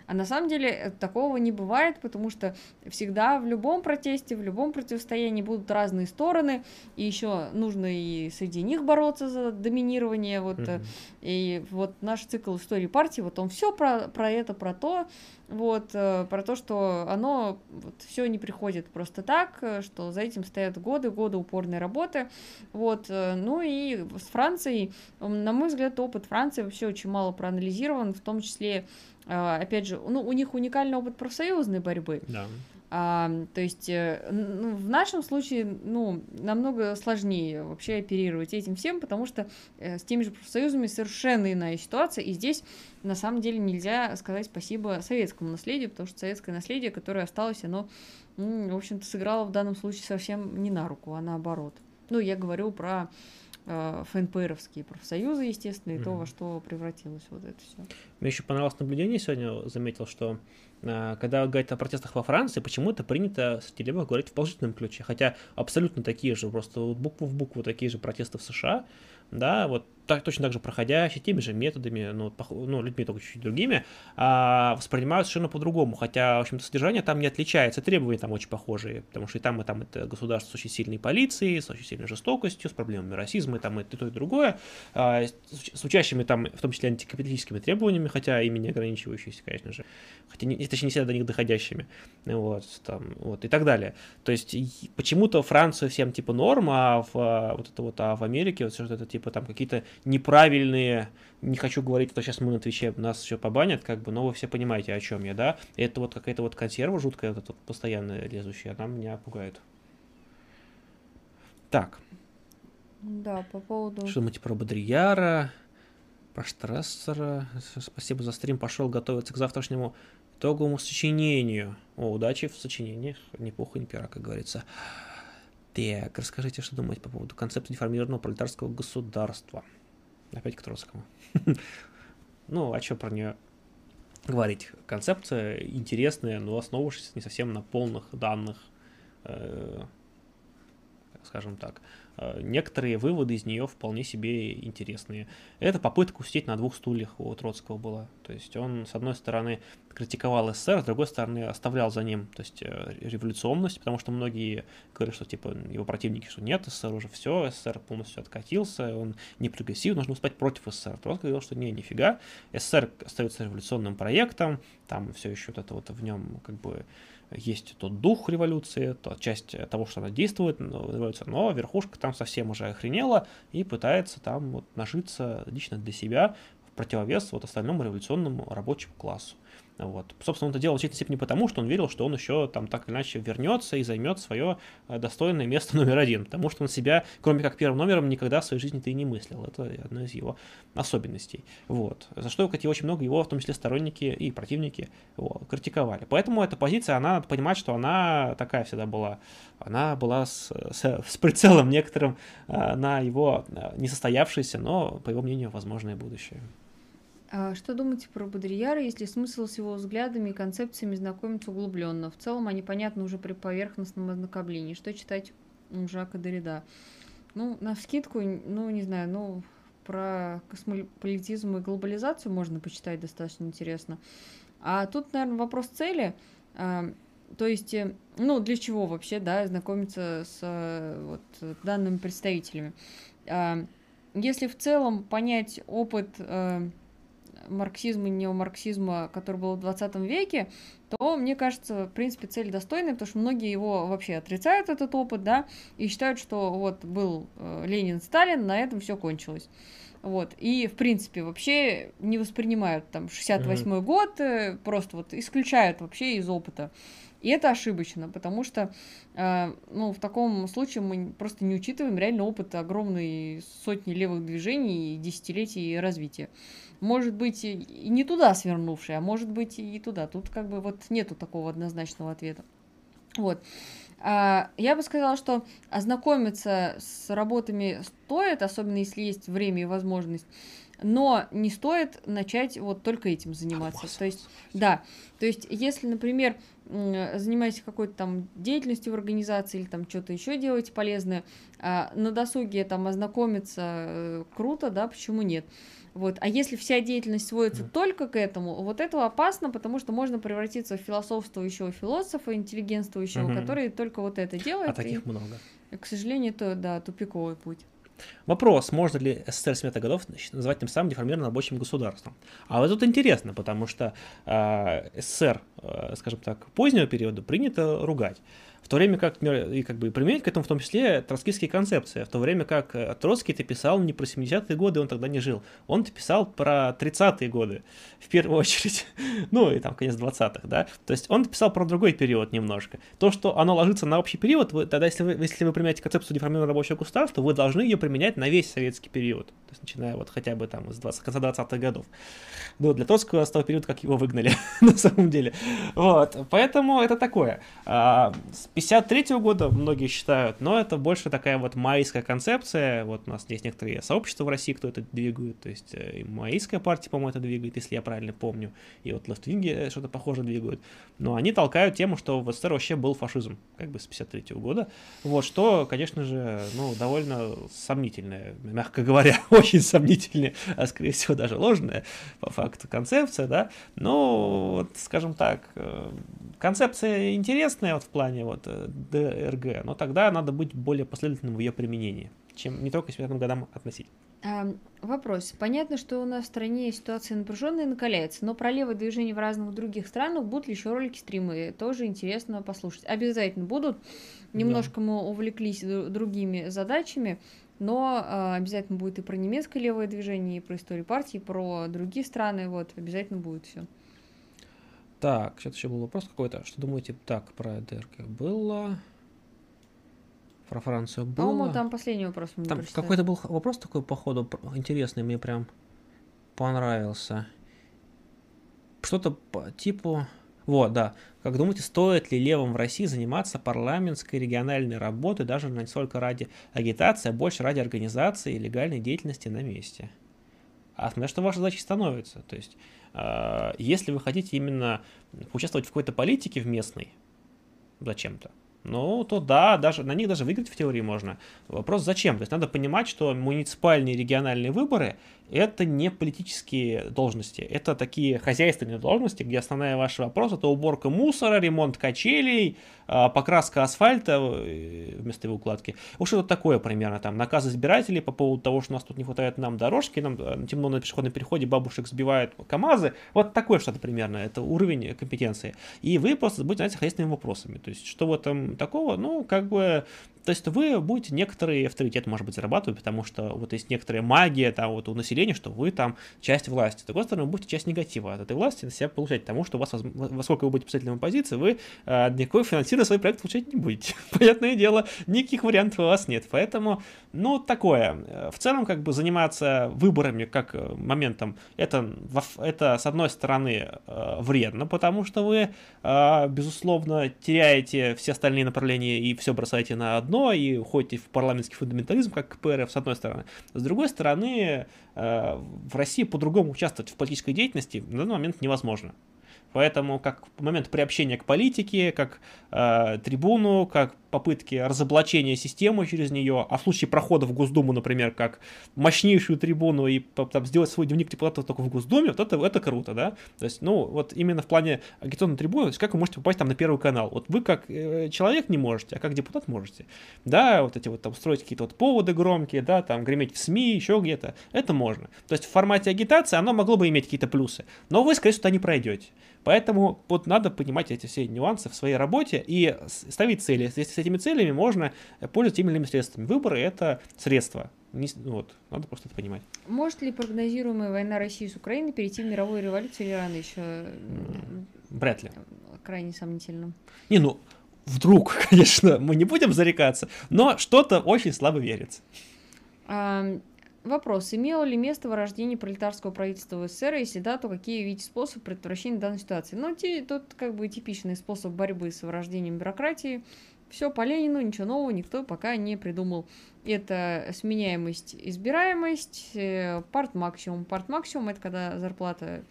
А на самом деле э, такого не бывает, потому что всегда в любом протесте, в любом противостоянии будут разные стороны, и еще нужно и среди них бороться за доминирование. Вот, Мгм. и вот наш цикл истории партии, вот он все про, про это, про то, вот, э, про то, что оно вот, все не приходит просто так, что за этим стоят годы, годы упорной работы. Вот, ну и с Францией, на мой взгляд, опыт Франции вообще очень мало проанализирован, в том числе, опять же, ну, у них уникальный опыт профсоюзной борьбы. Да. А, то есть э, ну, в нашем случае ну, намного сложнее вообще оперировать этим всем, потому что э, с теми же профсоюзами совершенно иная ситуация, и здесь на самом деле нельзя сказать спасибо советскому наследию, потому что советское наследие, которое осталось, оно, м, в общем-то, сыграло в данном случае совсем не на руку, а наоборот. Ну, я говорю про ФНПРовские профсоюзы, естественно, и то, Мгм. во что превратилось вот это все. Мне еще понравилось наблюдение сегодня, заметил, что а, когда говорят о протестах во Франции, почему-то принято среди левых говорить в положительном ключе, хотя абсолютно такие же, просто вот букву в букву такие же протесты в США, да, вот так, точно так же проходящие, теми же методами, пох- ну людьми только чуть-чуть другими, а, воспринимают совершенно по-другому, хотя, в общем-то, содержание там не отличается, требования там очень похожие, потому что и там, и там это государство с очень сильной полицией, с очень сильной жестокостью, с проблемами расизма, и там и то, и другое, а, с, учащими там, в том числе антикапиталистическими требованиями, хотя ими не ограничивающиеся, конечно же, хотя, не, точнее, не всегда до них доходящими, вот, там, вот, и так далее. То есть, почему-то Францию всем, типа, норм, а в, вот это вот, а в Америке вот что-то, типа, там, какие-то неправильные, не хочу говорить, что сейчас мы на Твиче нас еще побанят, как бы, но вы все понимаете, о чем я, да, это вот какая-то вот консерва жуткая, вот эта вот постоянно лезущая, она меня пугает. Так, Да, по поводу... что думаете про Бодрияра, про Штрассера? Спасибо за стрим, пошел готовиться к завтрашнему итоговому сочинению. О, удачи в сочинениях, ни пуха, ни пера, как говорится. Так, расскажите, что думаете по поводу концепта деформированного пролетарского государства. Опять к Троцкому. [LAUGHS] Ну, а что про нее говорить? Концепция интересная, но основывавшаяся не совсем на полных данных, э, скажем так. Э, некоторые выводы из нее вполне себе интересные. Это попытка усидеть на двух стульях у Троцкого была. То есть он, с одной стороны, критиковал СССР, с другой стороны, оставлял за ним то есть, э, революционность, потому что многие говорят, что типа его противники, что нет, СССР уже все, СССР полностью откатился, он не прогрессив, нужно выступать против СССР. Троцкий говорил, что не, нифига, СССР остается революционным проектом, там все еще вот это вот в нем как бы есть тот дух революции, то часть того, что она действует, революция, но верхушка там совсем уже охренела и пытается там вот нажиться лично для себя в противовес вот остальному революционному рабочему классу. Вот. Собственно, он это делал в значительной степени потому, что он верил, что он еще там так или иначе вернется и займет свое э, достойное место [LAUGHS] номер один, потому что он себя, кроме как первым номером, никогда в своей жизни-то и не мыслил. Это одна из его особенностей. Вот. За что, кстати, очень много его, в том числе сторонники и противники, вот, критиковали. Поэтому эта позиция, она, надо понимать, что она такая всегда была. Она была с, с, [LAUGHS] с прицелом некоторым э, на его э, несостоявшееся, но, по его мнению, возможное будущее. А что думаете про Бодрияра, если смысл с его взглядами и концепциями знакомиться углубленно? В целом они понятны уже при поверхностном ознакомлении. Что читать у Жака Дорида? Ну, на вскидку, ну, не знаю, ну, про космополитизм и глобализацию можно почитать достаточно интересно. А тут, наверное, вопрос цели. А, то есть, э, ну, для чего вообще, да, знакомиться с э, вот, данными представителями? А, если в целом понять опыт э, марксизма и неомарксизма, который был в 20 веке, то, мне кажется, в принципе, цель достойная, потому что многие его вообще отрицают этот опыт, да, и считают, что вот был э, Ленин, Сталин, на этом все кончилось. Вот. И, в принципе, вообще не воспринимают там 68-й mm-hmm. год, э, просто вот исключают вообще из опыта. И это ошибочно, потому что, э, ну, в таком случае мы просто не учитываем реально опыт огромной сотни левых движений и десятилетий развития может быть и не туда свернувший, а может быть и туда. Тут как бы вот нету такого однозначного ответа. Вот. А, я бы сказала, что ознакомиться с работами стоит, особенно если есть время и возможность, но не стоит начать вот только этим заниматься. То есть, да, то есть, если, например, занимаетесь какой-то там деятельностью в организации или там что-то еще делаете полезное, а на досуге там ознакомиться э, круто, да, почему нет? Вот. А если вся деятельность сводится mm. только к этому, вот это опасно, потому что можно превратиться в философствующего философа, интеллигентствующего, mm-hmm. который только вот это делает. А таких и, много. К сожалению, это, да, тупиковый путь. Вопрос, можно ли СССР с годов называть тем самым деформированным рабочим государством? А вот тут интересно, потому что э, СССР, э, скажем так, позднего периода принято ругать. В то время как, и как бы применять к этому в том числе троцкистские концепции, в то время как э, Троцкий это писал не про 70-е годы, он тогда не жил, он писал про 30-е годы, [LAUGHS] в первую очередь, [LAUGHS] ну и там конец 20-х, да, то есть он писал про другой период немножко. То, что оно ложится на общий период, вы, тогда если вы, если вы применяете концепцию деформированного рабочего государства, вы должны ее применять на весь советский период, то есть начиная вот хотя бы там с 20, конца 20-х годов. Ну, для Троцкого с того периода, как его выгнали, [LAUGHS] на самом деле. Вот, поэтому это такое. А, 53 года многие считают, но это больше такая вот маистская концепция. Вот у нас есть некоторые сообщества в России, кто это двигает. То есть э, и маистская партия, по-моему, это двигает, если я правильно помню. И вот лефтвинги что-то похоже двигают. Но они толкают тему, что в СССР вообще был фашизм, как бы с 53 года. Вот, что, конечно же, ну, довольно сомнительное, мягко говоря, [LAUGHS] очень сомнительное, а скорее всего даже ложное по факту концепция, да. Но, вот, скажем так, э, концепция интересная вот в плане вот Э, ДРГ, но тогда надо быть более последовательным в ее применении, чем не только к 70 годам относить. А, вопрос. Понятно, что у нас в стране ситуация напряженная и накаляется, но про левое движение в разных других странах будут ли еще ролики, стримы? Тоже интересно послушать. Обязательно будут. Немножко да. мы увлеклись другими задачами, но а, обязательно будет и про немецкое левое движение, и про историю партии, и про другие страны. Вот, обязательно будет все. Так, сейчас еще был вопрос какой-то. Что думаете так про ДРК было? Про Францию было? По-моему, там последний вопрос Там какой-то был вопрос такой, походу, интересный, мне прям понравился. Что-то по типу... Вот, да. Как думаете, стоит ли левым в России заниматься парламентской региональной работой, даже не столько ради агитации, а больше ради организации и легальной деятельности на месте? А смотря что ваша задача становится. То есть если вы хотите именно участвовать в какой-то политике в местной, зачем-то, ну, то да, даже на них даже выиграть в теории можно. Вопрос зачем? То есть надо понимать, что муниципальные и региональные выборы это не политические должности, это такие хозяйственные должности, где основная ваш вопрос это уборка мусора, ремонт качелей, а, покраска асфальта э, вместо его укладки. Вот что-то такое примерно, там, наказ избирателей по поводу того, что у нас тут не хватает нам дорожки, нам э, темно на пешеходном переходе, бабушек сбивают КАМАЗы, вот такое что-то примерно, это уровень компетенции. И вы просто будете заняться хозяйственными вопросами, то есть что в этом такого, ну, как бы то есть вы будете некоторый авторитет, может быть, зарабатывать, потому что вот есть некоторая магия там вот у населения, что вы там часть власти. С другой стороны, вы будете часть негатива от этой власти на себя получать, потому что у вас, во сколько вы будете писателем оппозиции, вы э, никакой финансирования свой проект получать не будете. [LAUGHS] Понятное дело, никаких вариантов у вас нет. Поэтому, ну, такое. В целом, как бы заниматься выборами как э, моментом, это, это с одной стороны, э, вредно, потому что вы, э, безусловно, теряете все остальные направления и все бросаете на одно, одно и уходите в парламентский фундаментализм, как КПРФ, с одной стороны. С другой стороны, э, в России по-другому участвовать в политической деятельности на данный момент невозможно. Поэтому как момент приобщения к политике, как э, трибуну, как попытки разоблачения системы через нее, а в случае прохода в Госдуму, например, как мощнейшую трибуну и там, сделать свой дневник депутата только в Госдуме, вот это, это круто, да? То есть, ну, вот именно в плане агитационной трибуны, то есть как вы можете попасть там на Первый канал? Вот вы как э, человек не можете, а как депутат можете. Да, вот эти вот там строить какие-то вот поводы громкие, да, там греметь в СМИ, еще где-то, это можно. То есть в формате агитации оно могло бы иметь какие-то плюсы, но вы, скорее всего, туда не пройдете. Поэтому вот надо понимать эти все нюансы в своей работе и ставить цели. Если с этими целями можно пользоваться теми или иными средствами. Выборы — это средства. Не, вот, надо просто это понимать. Может ли прогнозируемая война России с Украиной перейти в мировую революцию или рано еще? Вряд ли. Крайне сомнительно. Не, ну, вдруг, [LAUGHS] конечно, мы не будем зарекаться, но что-то очень слабо верится. Вопрос. Имело ли место вырождение пролетарского правительства в СССР? Если да, то какие видите способы предотвращения данной ситуации? Ну, тут как бы типичный способ борьбы с вырождением бюрократии. Все по Ленину, ничего нового никто пока не придумал. Это сменяемость, избираемость, э, парт-максимум. Парт-максимум – это когда зарплата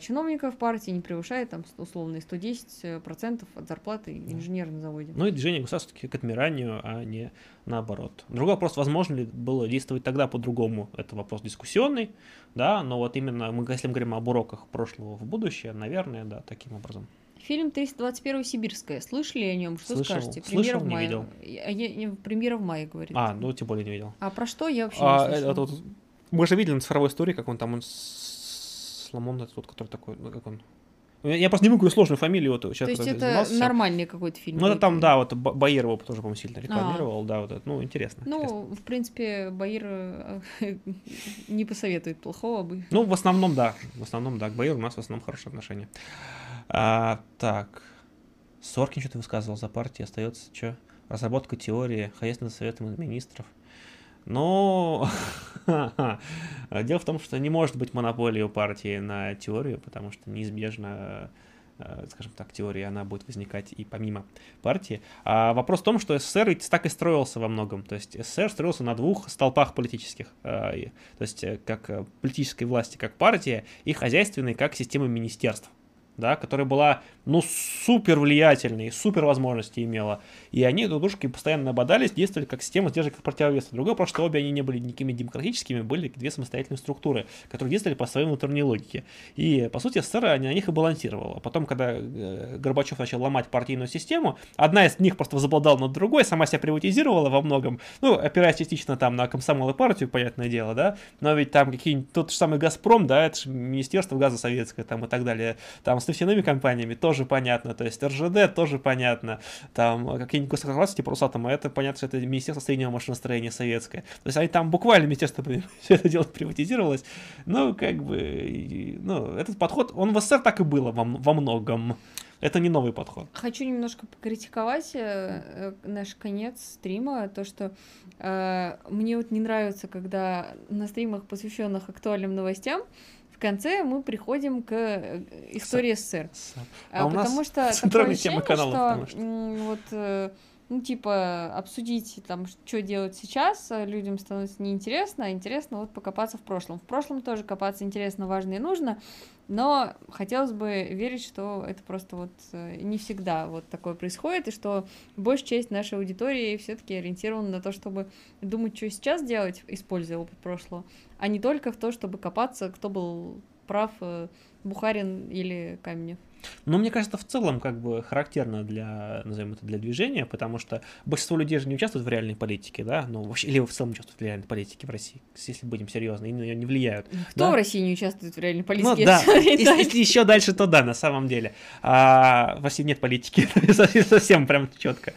чиновников партии не превышает там условно 110% от зарплаты инженера на заводе. Ну и движение государства к отмиранию, а не наоборот. Другой вопрос, возможно ли было действовать тогда по-другому, это вопрос дискуссионный, да, но вот именно мы, если мы говорим об уроках прошлого в будущее, наверное, да, таким образом. Фильм 321 Сибирская. Слышали о нем? Что Слышал. скажете? Премьера Слышал, в мае. Не видел. Я, я, премьера в мае, говорит. А, ну тем более не видел. А про что я вообще а, не слышала. Это, вот, мы же видели на цифровой истории, как он там, он Сломон, этот вот, который такой, ну как он, я просто не могу сложную фамилию вот человека, То есть это нормальный какой-то фильм? Ну, это там, да, вот Баир его тоже, по-моему, сильно рекламировал, а. да, вот это, ну, интересно. Ну, интересно. в принципе, Баир э, [LAUGHS] не посоветует плохого бы. Ну, в основном, да, в основном, да, к Баиру у нас в основном хорошие отношения. А, так, Соркин что-то высказывал за партию, остается что? Разработка теории, хозяйственного совета министров. Но [LAUGHS] дело в том, что не может быть монополии у партии на теорию, потому что неизбежно э, скажем так, теория, она будет возникать и помимо партии. А вопрос в том, что СССР ведь так и строился во многом. То есть СССР строился на двух столпах политических. Э, то есть э, как политической власти, как партия, и хозяйственной, как система министерств да, которая была, ну, супер влиятельной, супер возможности имела. И они друг дружки постоянно ободались, действовали как система сдержек как противовес. Другое просто, что обе они не были никакими демократическими, были две самостоятельные структуры, которые действовали по своей внутренней логике. И, по сути, СССР на них и балансировал. А потом, когда э, Горбачев начал ломать партийную систему, одна из них просто возобладала над другой, сама себя приватизировала во многом, ну, опираясь частично там на комсомол и партию, понятное дело, да, но ведь там какие-нибудь, тот же самый «Газпром», да, это же Министерство газа советское там и так далее, там с нефтяными компаниями тоже понятно, то есть РЖД тоже понятно, там какие-нибудь госкорпорации типа Росатома, это понятно, что это Министерство среднего машиностроения советское. То есть они там буквально Министерство [LAUGHS] все это дело приватизировалось. Ну, как бы, ну, этот подход, он в СССР так и было во, во многом. Это не новый подход. Хочу немножко покритиковать э, э, наш конец стрима, то, что э, мне вот не нравится, когда на стримах, посвященных актуальным новостям, в конце мы приходим к э, истории СССР. А, а потому что [LAUGHS] такое ощущение, канала, что, вот э, ну, типа, обсудить, там, что делать сейчас, а людям становится неинтересно, а интересно вот покопаться в прошлом. В прошлом тоже копаться интересно, важно и нужно, Но хотелось бы верить, что это просто вот э, не всегда вот такое происходит, и что большая часть нашей аудитории все-таки ориентирована на то, чтобы думать, что сейчас делать, используя опыт прошлого, а не только в то, чтобы копаться, кто был прав, э, Бухарин или Каменев. Но мне кажется, в целом как бы характерно для, назовем это, для движения, потому что большинство людей же не участвуют в реальной политике, да, ну вообще, или в целом участвуют в реальной политике в России, если будем серьезны, и на нее не влияют. Кто да? в России не участвует в реальной политике? Ну да, [LAUGHS] если, если еще дальше, то да, на самом деле. А, в России нет политики, [LAUGHS] совсем прям четко,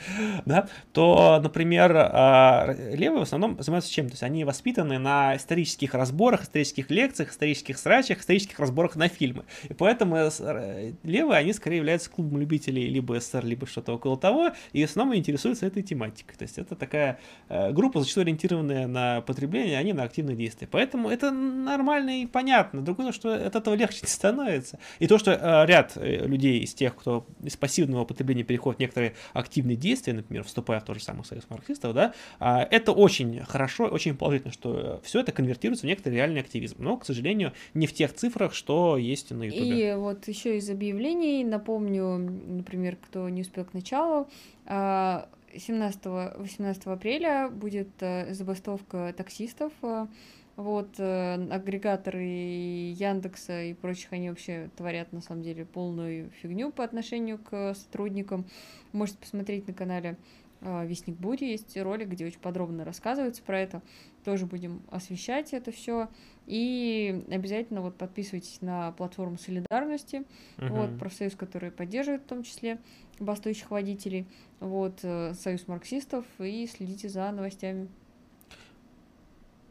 да, то, например, а, левые в основном занимаются чем? То есть они воспитаны на исторических разборах, исторических лекциях, исторических срачах, исторических разборах на фильмы. И поэтому э, левые, они скорее являются клубом любителей либо СССР, либо что-то около того, и в основном интересуются этой тематикой. То есть это такая э, группа, зачастую ориентированная на потребление, а не на активные действия. Поэтому это нормально и понятно. Другое, что от этого легче [LAUGHS] не становится. И то, что э, ряд э, людей из тех, кто из пассивного потребления переходит в некоторые активные действия, например, вступая в тот же самый союз марксистов, да, э, это очень хорошо, очень положительно, что все это конвертируется в некоторый реальный активизм. Но, к сожалению, не в тех цифрах, что есть на Ютубе. И вот еще из объявлений Напомню, например, кто не успел к началу, 17-18 а, апреля будет э, забастовка таксистов. Э, вот, э, агрегаторы Яндекса и прочих, они вообще творят, на самом деле, полную фигню по отношению к сотрудникам. Можете посмотреть на канале Вестник Бури, есть ролик, где очень подробно рассказывается про это. Тоже будем освещать это все. И обязательно вот подписывайтесь на платформу солидарности, uh-huh. вот, профсоюз, который поддерживает в том числе бастующих водителей, вот, э, союз марксистов, и следите за новостями.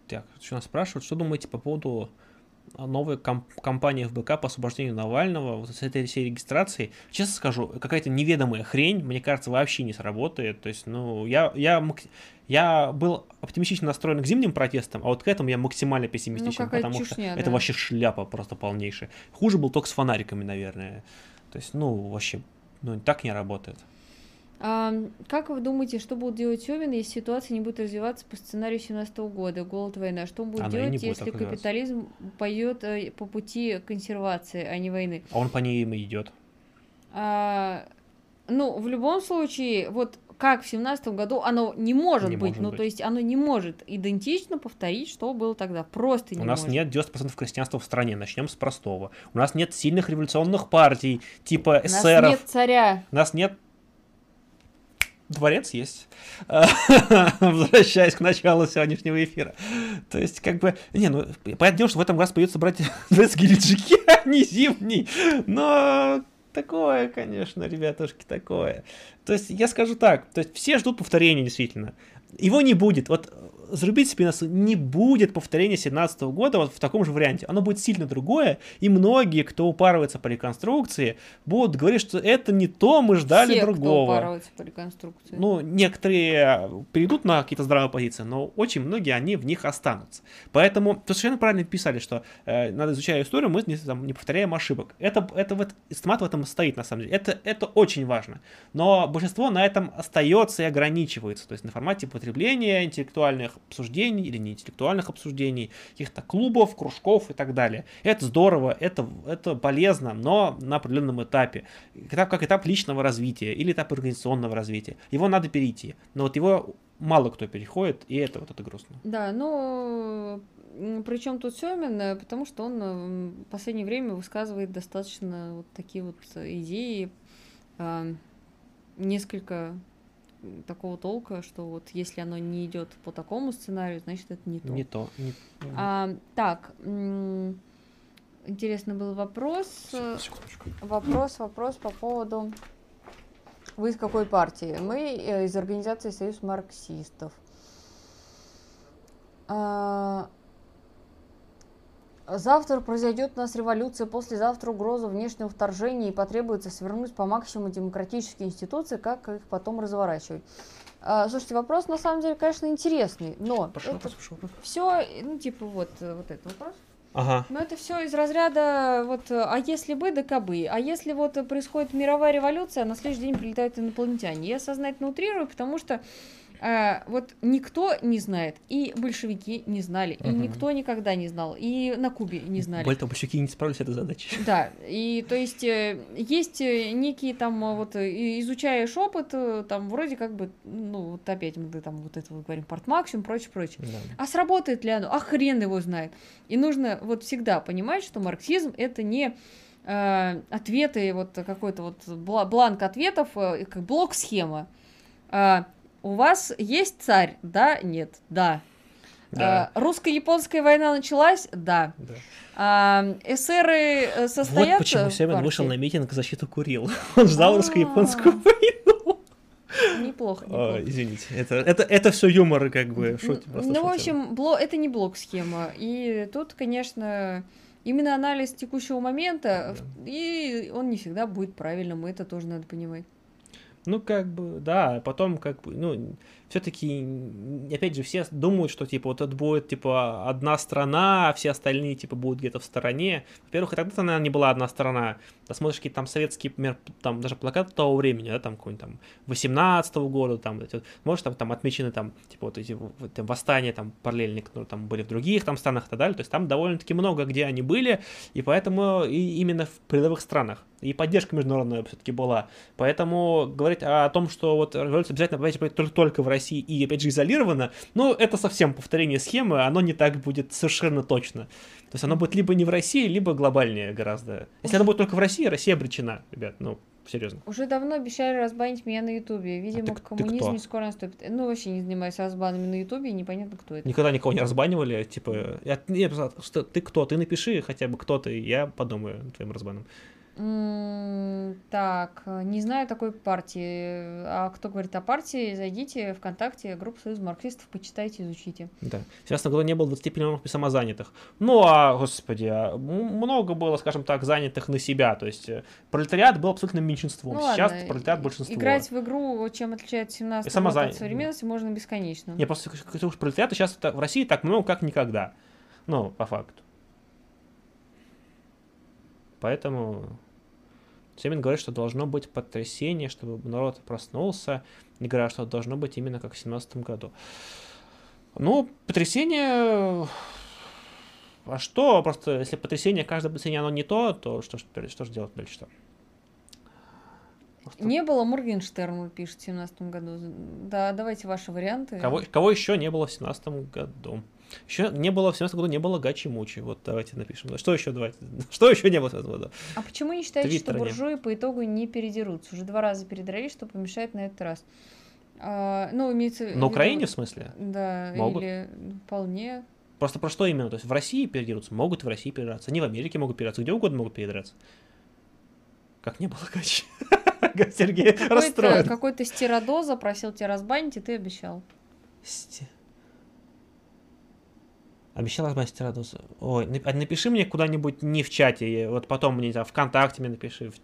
Так, что нас спрашивают, что думаете по поводу новой комп- кампании ФБК по освобождению Навального, вот с этой всей регистрацией, честно скажу, какая-то неведомая хрень, мне кажется, вообще не сработает. То есть, ну, я, я, я был оптимистично настроен к зимним протестам, а вот к этому я максимально пессимистичен, ну, потому чушня, что да. это вообще шляпа просто полнейшая. Хуже был только с фонариками, наверное. То есть, ну, вообще, ну, так не работает. Как вы думаете, что будет делать Сёвин, если ситуация не будет развиваться по сценарию 17 года, голод, война? Что он будет Она делать, если капитализм пойдет э, по пути консервации, а не войны? А он по ней и идет. А, ну, в любом случае, вот как в семнадцатом году оно не может не быть. Может ну, быть. то есть оно не может идентично повторить, что было тогда. Просто не У нас может. нет 90% крестьянства в стране. Начнем с простого. У нас нет сильных революционных партий, типа эсеров. У нас нет царя. У нас нет дворец есть. [LAUGHS] Возвращаясь к началу сегодняшнего эфира. То есть, как бы, не, ну, понятно, что в этом раз придется брать [LAUGHS] детские лиджики, [LAUGHS] а не зимний. Но такое, конечно, ребятушки, такое. То есть, я скажу так, то есть, все ждут повторения, действительно. Его не будет. Вот зарубить себе носу, не будет повторения 17 года вот в таком же варианте. Оно будет сильно другое, и многие, кто упарывается по реконструкции, будут говорить, что это не то, мы ждали Все, другого. Кто упарывается по реконструкции. Ну, некоторые перейдут на какие-то здравые позиции, но очень многие, они в них останутся. Поэтому, то совершенно правильно писали, что э, надо изучая историю, мы не, там, не повторяем ошибок. Это, это вот, стимат в этом стоит, на самом деле. Это, это очень важно. Но большинство на этом остается и ограничивается. То есть на формате потребления интеллектуальных обсуждений или не интеллектуальных обсуждений, каких-то клубов, кружков и так далее. Это здорово, это, это полезно, но на определенном этапе. Этап как этап личного развития или этап организационного развития. Его надо перейти. Но вот его мало кто переходит, и это вот это грустно. Да, но причем тут Семин, потому что он в последнее время высказывает достаточно вот такие вот идеи, а, несколько такого толка, что вот если оно не идет по такому сценарию, значит это не то. Не то. Не... А, так, интересный был вопрос. Секундочку. Вопрос, вопрос по поводу. Вы из какой партии? Мы э, из организации Союз марксистов. А, Завтра произойдет у нас революция, послезавтра угроза внешнего вторжения и потребуется свернуть по максимуму демократические институции, как их потом разворачивать. А, слушайте, вопрос на самом деле, конечно, интересный, но пошел, это пошел, пошел. все, ну типа вот, вот этот вопрос. Ага. Но это все из разряда вот, а если бы, да кабы, а если вот происходит мировая революция, а на следующий день прилетают инопланетяне. Я сознательно утрирую, потому что А, вот никто не знает, и большевики не знали, и Мгм. никто никогда не знал, и на Кубе не знали. Более того, большевики не справились с этой задачей. Да, и то есть э, есть э, некие там э, вот э, изучаешь опыт, э, там вроде как бы, ну вот опять мы там вот это вот говорим, портмаксимум, прочее, прочее. Да. А сработает ли оно? А хрен его знает. И нужно вот всегда понимать, что марксизм это не э, ответы, вот какой-то вот бла- бланк ответов, э, как блок-схема. А, у вас есть царь? Да? Нет? Да. Да. А, русско-японская война началась? Да. Да. А, эсеры э, состоят Вот почему в Семен вышел на митинг в защиту курил. [LAUGHS] Он ждал А. русско-японскую войну. Неплохо, А, неплохо. Извините, это, это, это все юмор, как бы, Ну, в общем, бло... это не блок-схема. И тут, конечно, именно анализ текущего момента, и он не всегда будет правильным, это тоже надо понимать. Ну, как бы, да, а потом, как бы, ну, все-таки, опять же, все думают, что, типа, вот это будет, типа, одна страна, а все остальные, типа, будут где-то в стороне. Во-первых, и тогда-то, наверное, не была одна страна. Посмотришь какие-то там советские, например, там, даже плакаты того времени, да, там, какой-нибудь там, 18 года, там, вот вот, может, там, там отмечены, там, типа, вот эти в- там, восстания, там, параллельные, которые там были в других, там, странах и так далее. То есть там довольно-таки много где они были, и поэтому и именно в передовых странах. И поддержка международная все-таки была. Поэтому говорить о том, что вот революция обязательно только, только в России и, опять же, изолирована, ну, это совсем повторение схемы, оно не так будет совершенно точно. То есть оно будет либо не в России, либо глобальнее гораздо. Если оно будет только в России, Россия обречена, ребят, ну, серьезно. Уже давно обещали разбанить меня на Ютубе. Видимо, ты- ты коммунизм не скоро наступит. Ну, вообще не занимаюсь разбанами на Ютубе, непонятно, кто это. Никогда никого не разбанивали, типа, я, просто, что ты кто, ты напиши хотя бы кто ты, я подумаю твоим разбаном. М, Так, не знаю такой партии. А кто говорит о партии, зайдите ВКонтакте, группу Союз марксистов, почитайте, изучите. Да. В 17 году не было 20 миллионов самозанятых. Ну, а, господи, а, м- много было, скажем так, занятых на себя. То есть э, пролетариат был абсолютным меньшинством. Ну Сейчас ладно, пролетариат и- большинство. Играть в игру, чем отличается 17 И самозанят- от современности, можно бесконечно. Не, просто к- уж пролетариата сейчас в России так много, как никогда. Ну, по факту. Поэтому Семин говорит, что должно быть потрясение, чтобы народ проснулся. И говорят, что должно быть именно как в 17 году. Ну, потрясение... А что? Просто если потрясение, каждое потрясение, оно не то, то что, что же делать дальше-то? Просто Не было Моргенштерна, пишет в 17 году. Да, давайте ваши варианты. Кого, кого еще не было в 17 году? Еще не было в 17 году, не было Гачи Мучи. Вот давайте напишем. Что еще давайте? [LAUGHS] Что еще не было в 17 году? А почему не считаете, что Твиттера нет. буржуи по итогу не передерутся? Уже два раза передрались, что помешает на этот раз. А, ну, имеется На виду- Украине, в смысле? Да, Могут? или вполне. Просто про что именно? То есть в России передерутся? Могут в России передраться. Они в Америке могут передраться. Где угодно могут передраться. Как не было Гачи. [LAUGHS] Сергей Какой-то, расстроен. какой-то стиродоза просил тебя разбанить, и ты обещал. Сти- Обещал разбавить радус. Ой, а напиши мне куда-нибудь не в чате, вот потом мне там ВКонтакте мне напиши, в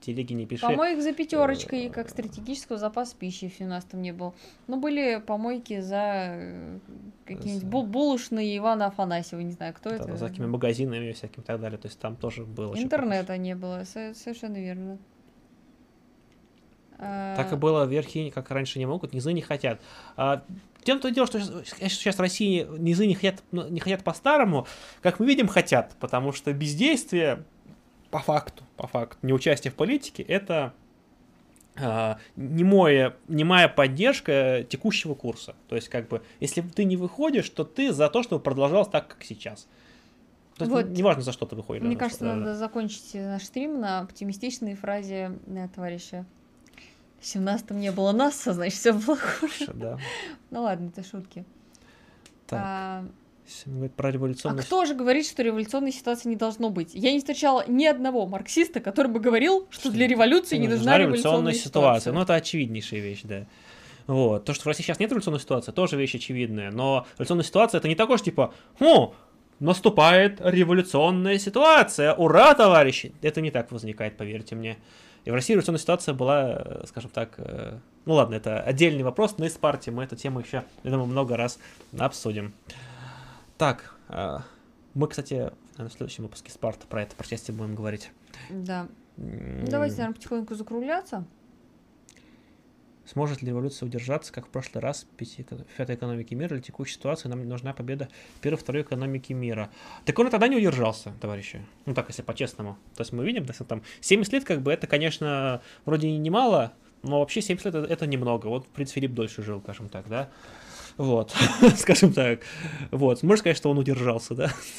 телеге не пиши. Помоек за пятерочкой, как стратегического запаса пищи в 17 не был. Ну, были помойки за э, какие-нибудь бу- булочные Ивана Афанасьева, не знаю, кто Да, это. за какими магазинами и всяким и так далее. То есть там тоже было. Интернета не было, со- совершенно верно. А, Так и было, верхи как раньше не могут, низы не хотят. Тем то дело, что сейчас, сейчас в России низы не хотят, ну, не хотят по-старому, как мы видим, хотят, потому что бездействие, по факту, по факту, неучастие в политике, это а, немое, немая поддержка текущего курса. То есть, как бы, если ты не выходишь, то ты за то, чтобы продолжалось так, как сейчас. То есть, Вот. неважно, за что ты выходишь. Мне да, кажется, да, да. надо закончить наш стрим на оптимистичной фразе э, товарища. В 17-м не было нас, а значит, все было хуже. Да. Ну ладно, это шутки. Так, А, про а революционную кто же говорит, что революционной ситуации не должно быть? Я не встречала ни одного марксиста, который бы говорил, что Что для революции не нужна революционная ситуация. Ну, это очевиднейшая вещь, да. Вот. То, что в России сейчас нет революционной ситуации, тоже вещь очевидная. Но революционная ситуация это не такое, что типа, о, наступает революционная ситуация, ура, товарищи! Это не так возникает, поверьте мне. И в России революционная ситуация была, э, скажем так, э, ну ладно, это отдельный вопрос, но из партии мы эту тему еще, я думаю, много раз обсудим. Так, э, мы, кстати, в следующем выпуске Спарта про это прочастие будем говорить. Да. Давайте, наверное, потихоньку закругляться. Сможет ли революция удержаться, как в прошлый раз, пятой экономики мира или текущей ситуации? Нам нужна победа первой, второй экономики мира. Так он тогда не удержался, товарищи. Ну так, если по-честному. То есть мы видим, что там 70 лет, как бы, это, конечно, вроде и немало, но вообще 70 лет это, это немного. Вот принц Филипп дольше жил, скажем так, да. Вот, [LAUGHS] скажем так. Вот, можно сказать, что он удержался, да? [LAUGHS]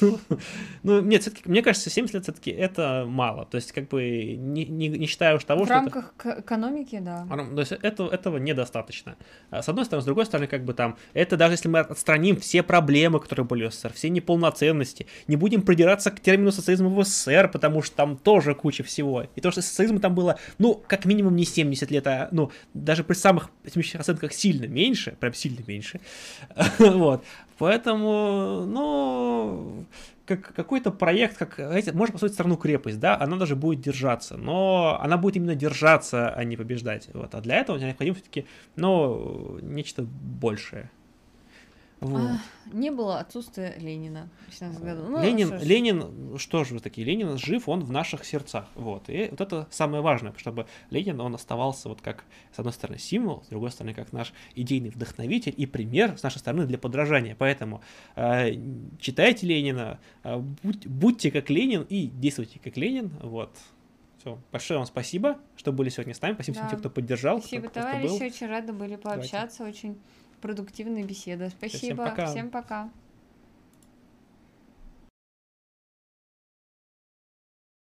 ну, нет, все-таки, мне кажется, 70 лет все-таки это мало. То есть, как бы, не, не, не считаю уж того, В что... В рамках это... экономики, да. То есть, это, этого недостаточно. А с одной стороны, с другой стороны, как бы там, это даже если мы отстраним все проблемы, которые были в СССР, все неполноценности, не будем придираться к термину социализма в СССР, потому что там тоже куча всего. И то, что социализма там было, ну, как минимум не 70 лет, а, ну, даже при самых оценках сильно меньше, прям сильно меньше, [LAUGHS] вот. Поэтому, ну, как какой-то проект, как, знаете, можно построить страну-крепость, да, она даже будет держаться, но она будет именно держаться, а не побеждать. Вот. А для этого необходимо все-таки, ну, нечто большее. Вот. А, не было отсутствия Ленина в 17 году. Ну, Ленин, что Ленин, что же вы такие, Ленин жив, он в наших сердцах. Вот. И вот это самое важное, чтобы Ленин, он оставался вот как, с одной стороны, символ, с другой стороны, как наш идейный вдохновитель и пример с нашей стороны для подражания. Поэтому э, читайте Ленина, э, будь, будьте как Ленин и действуйте как Ленин. Вот. Все. Большое вам спасибо, что были сегодня с нами. Спасибо да. всем тем, кто поддержал. Спасибо, кто, товарищи. Очень рады были пообщаться. Давайте. Очень продуктивная беседа. Спасибо. Всем пока. Всем пока.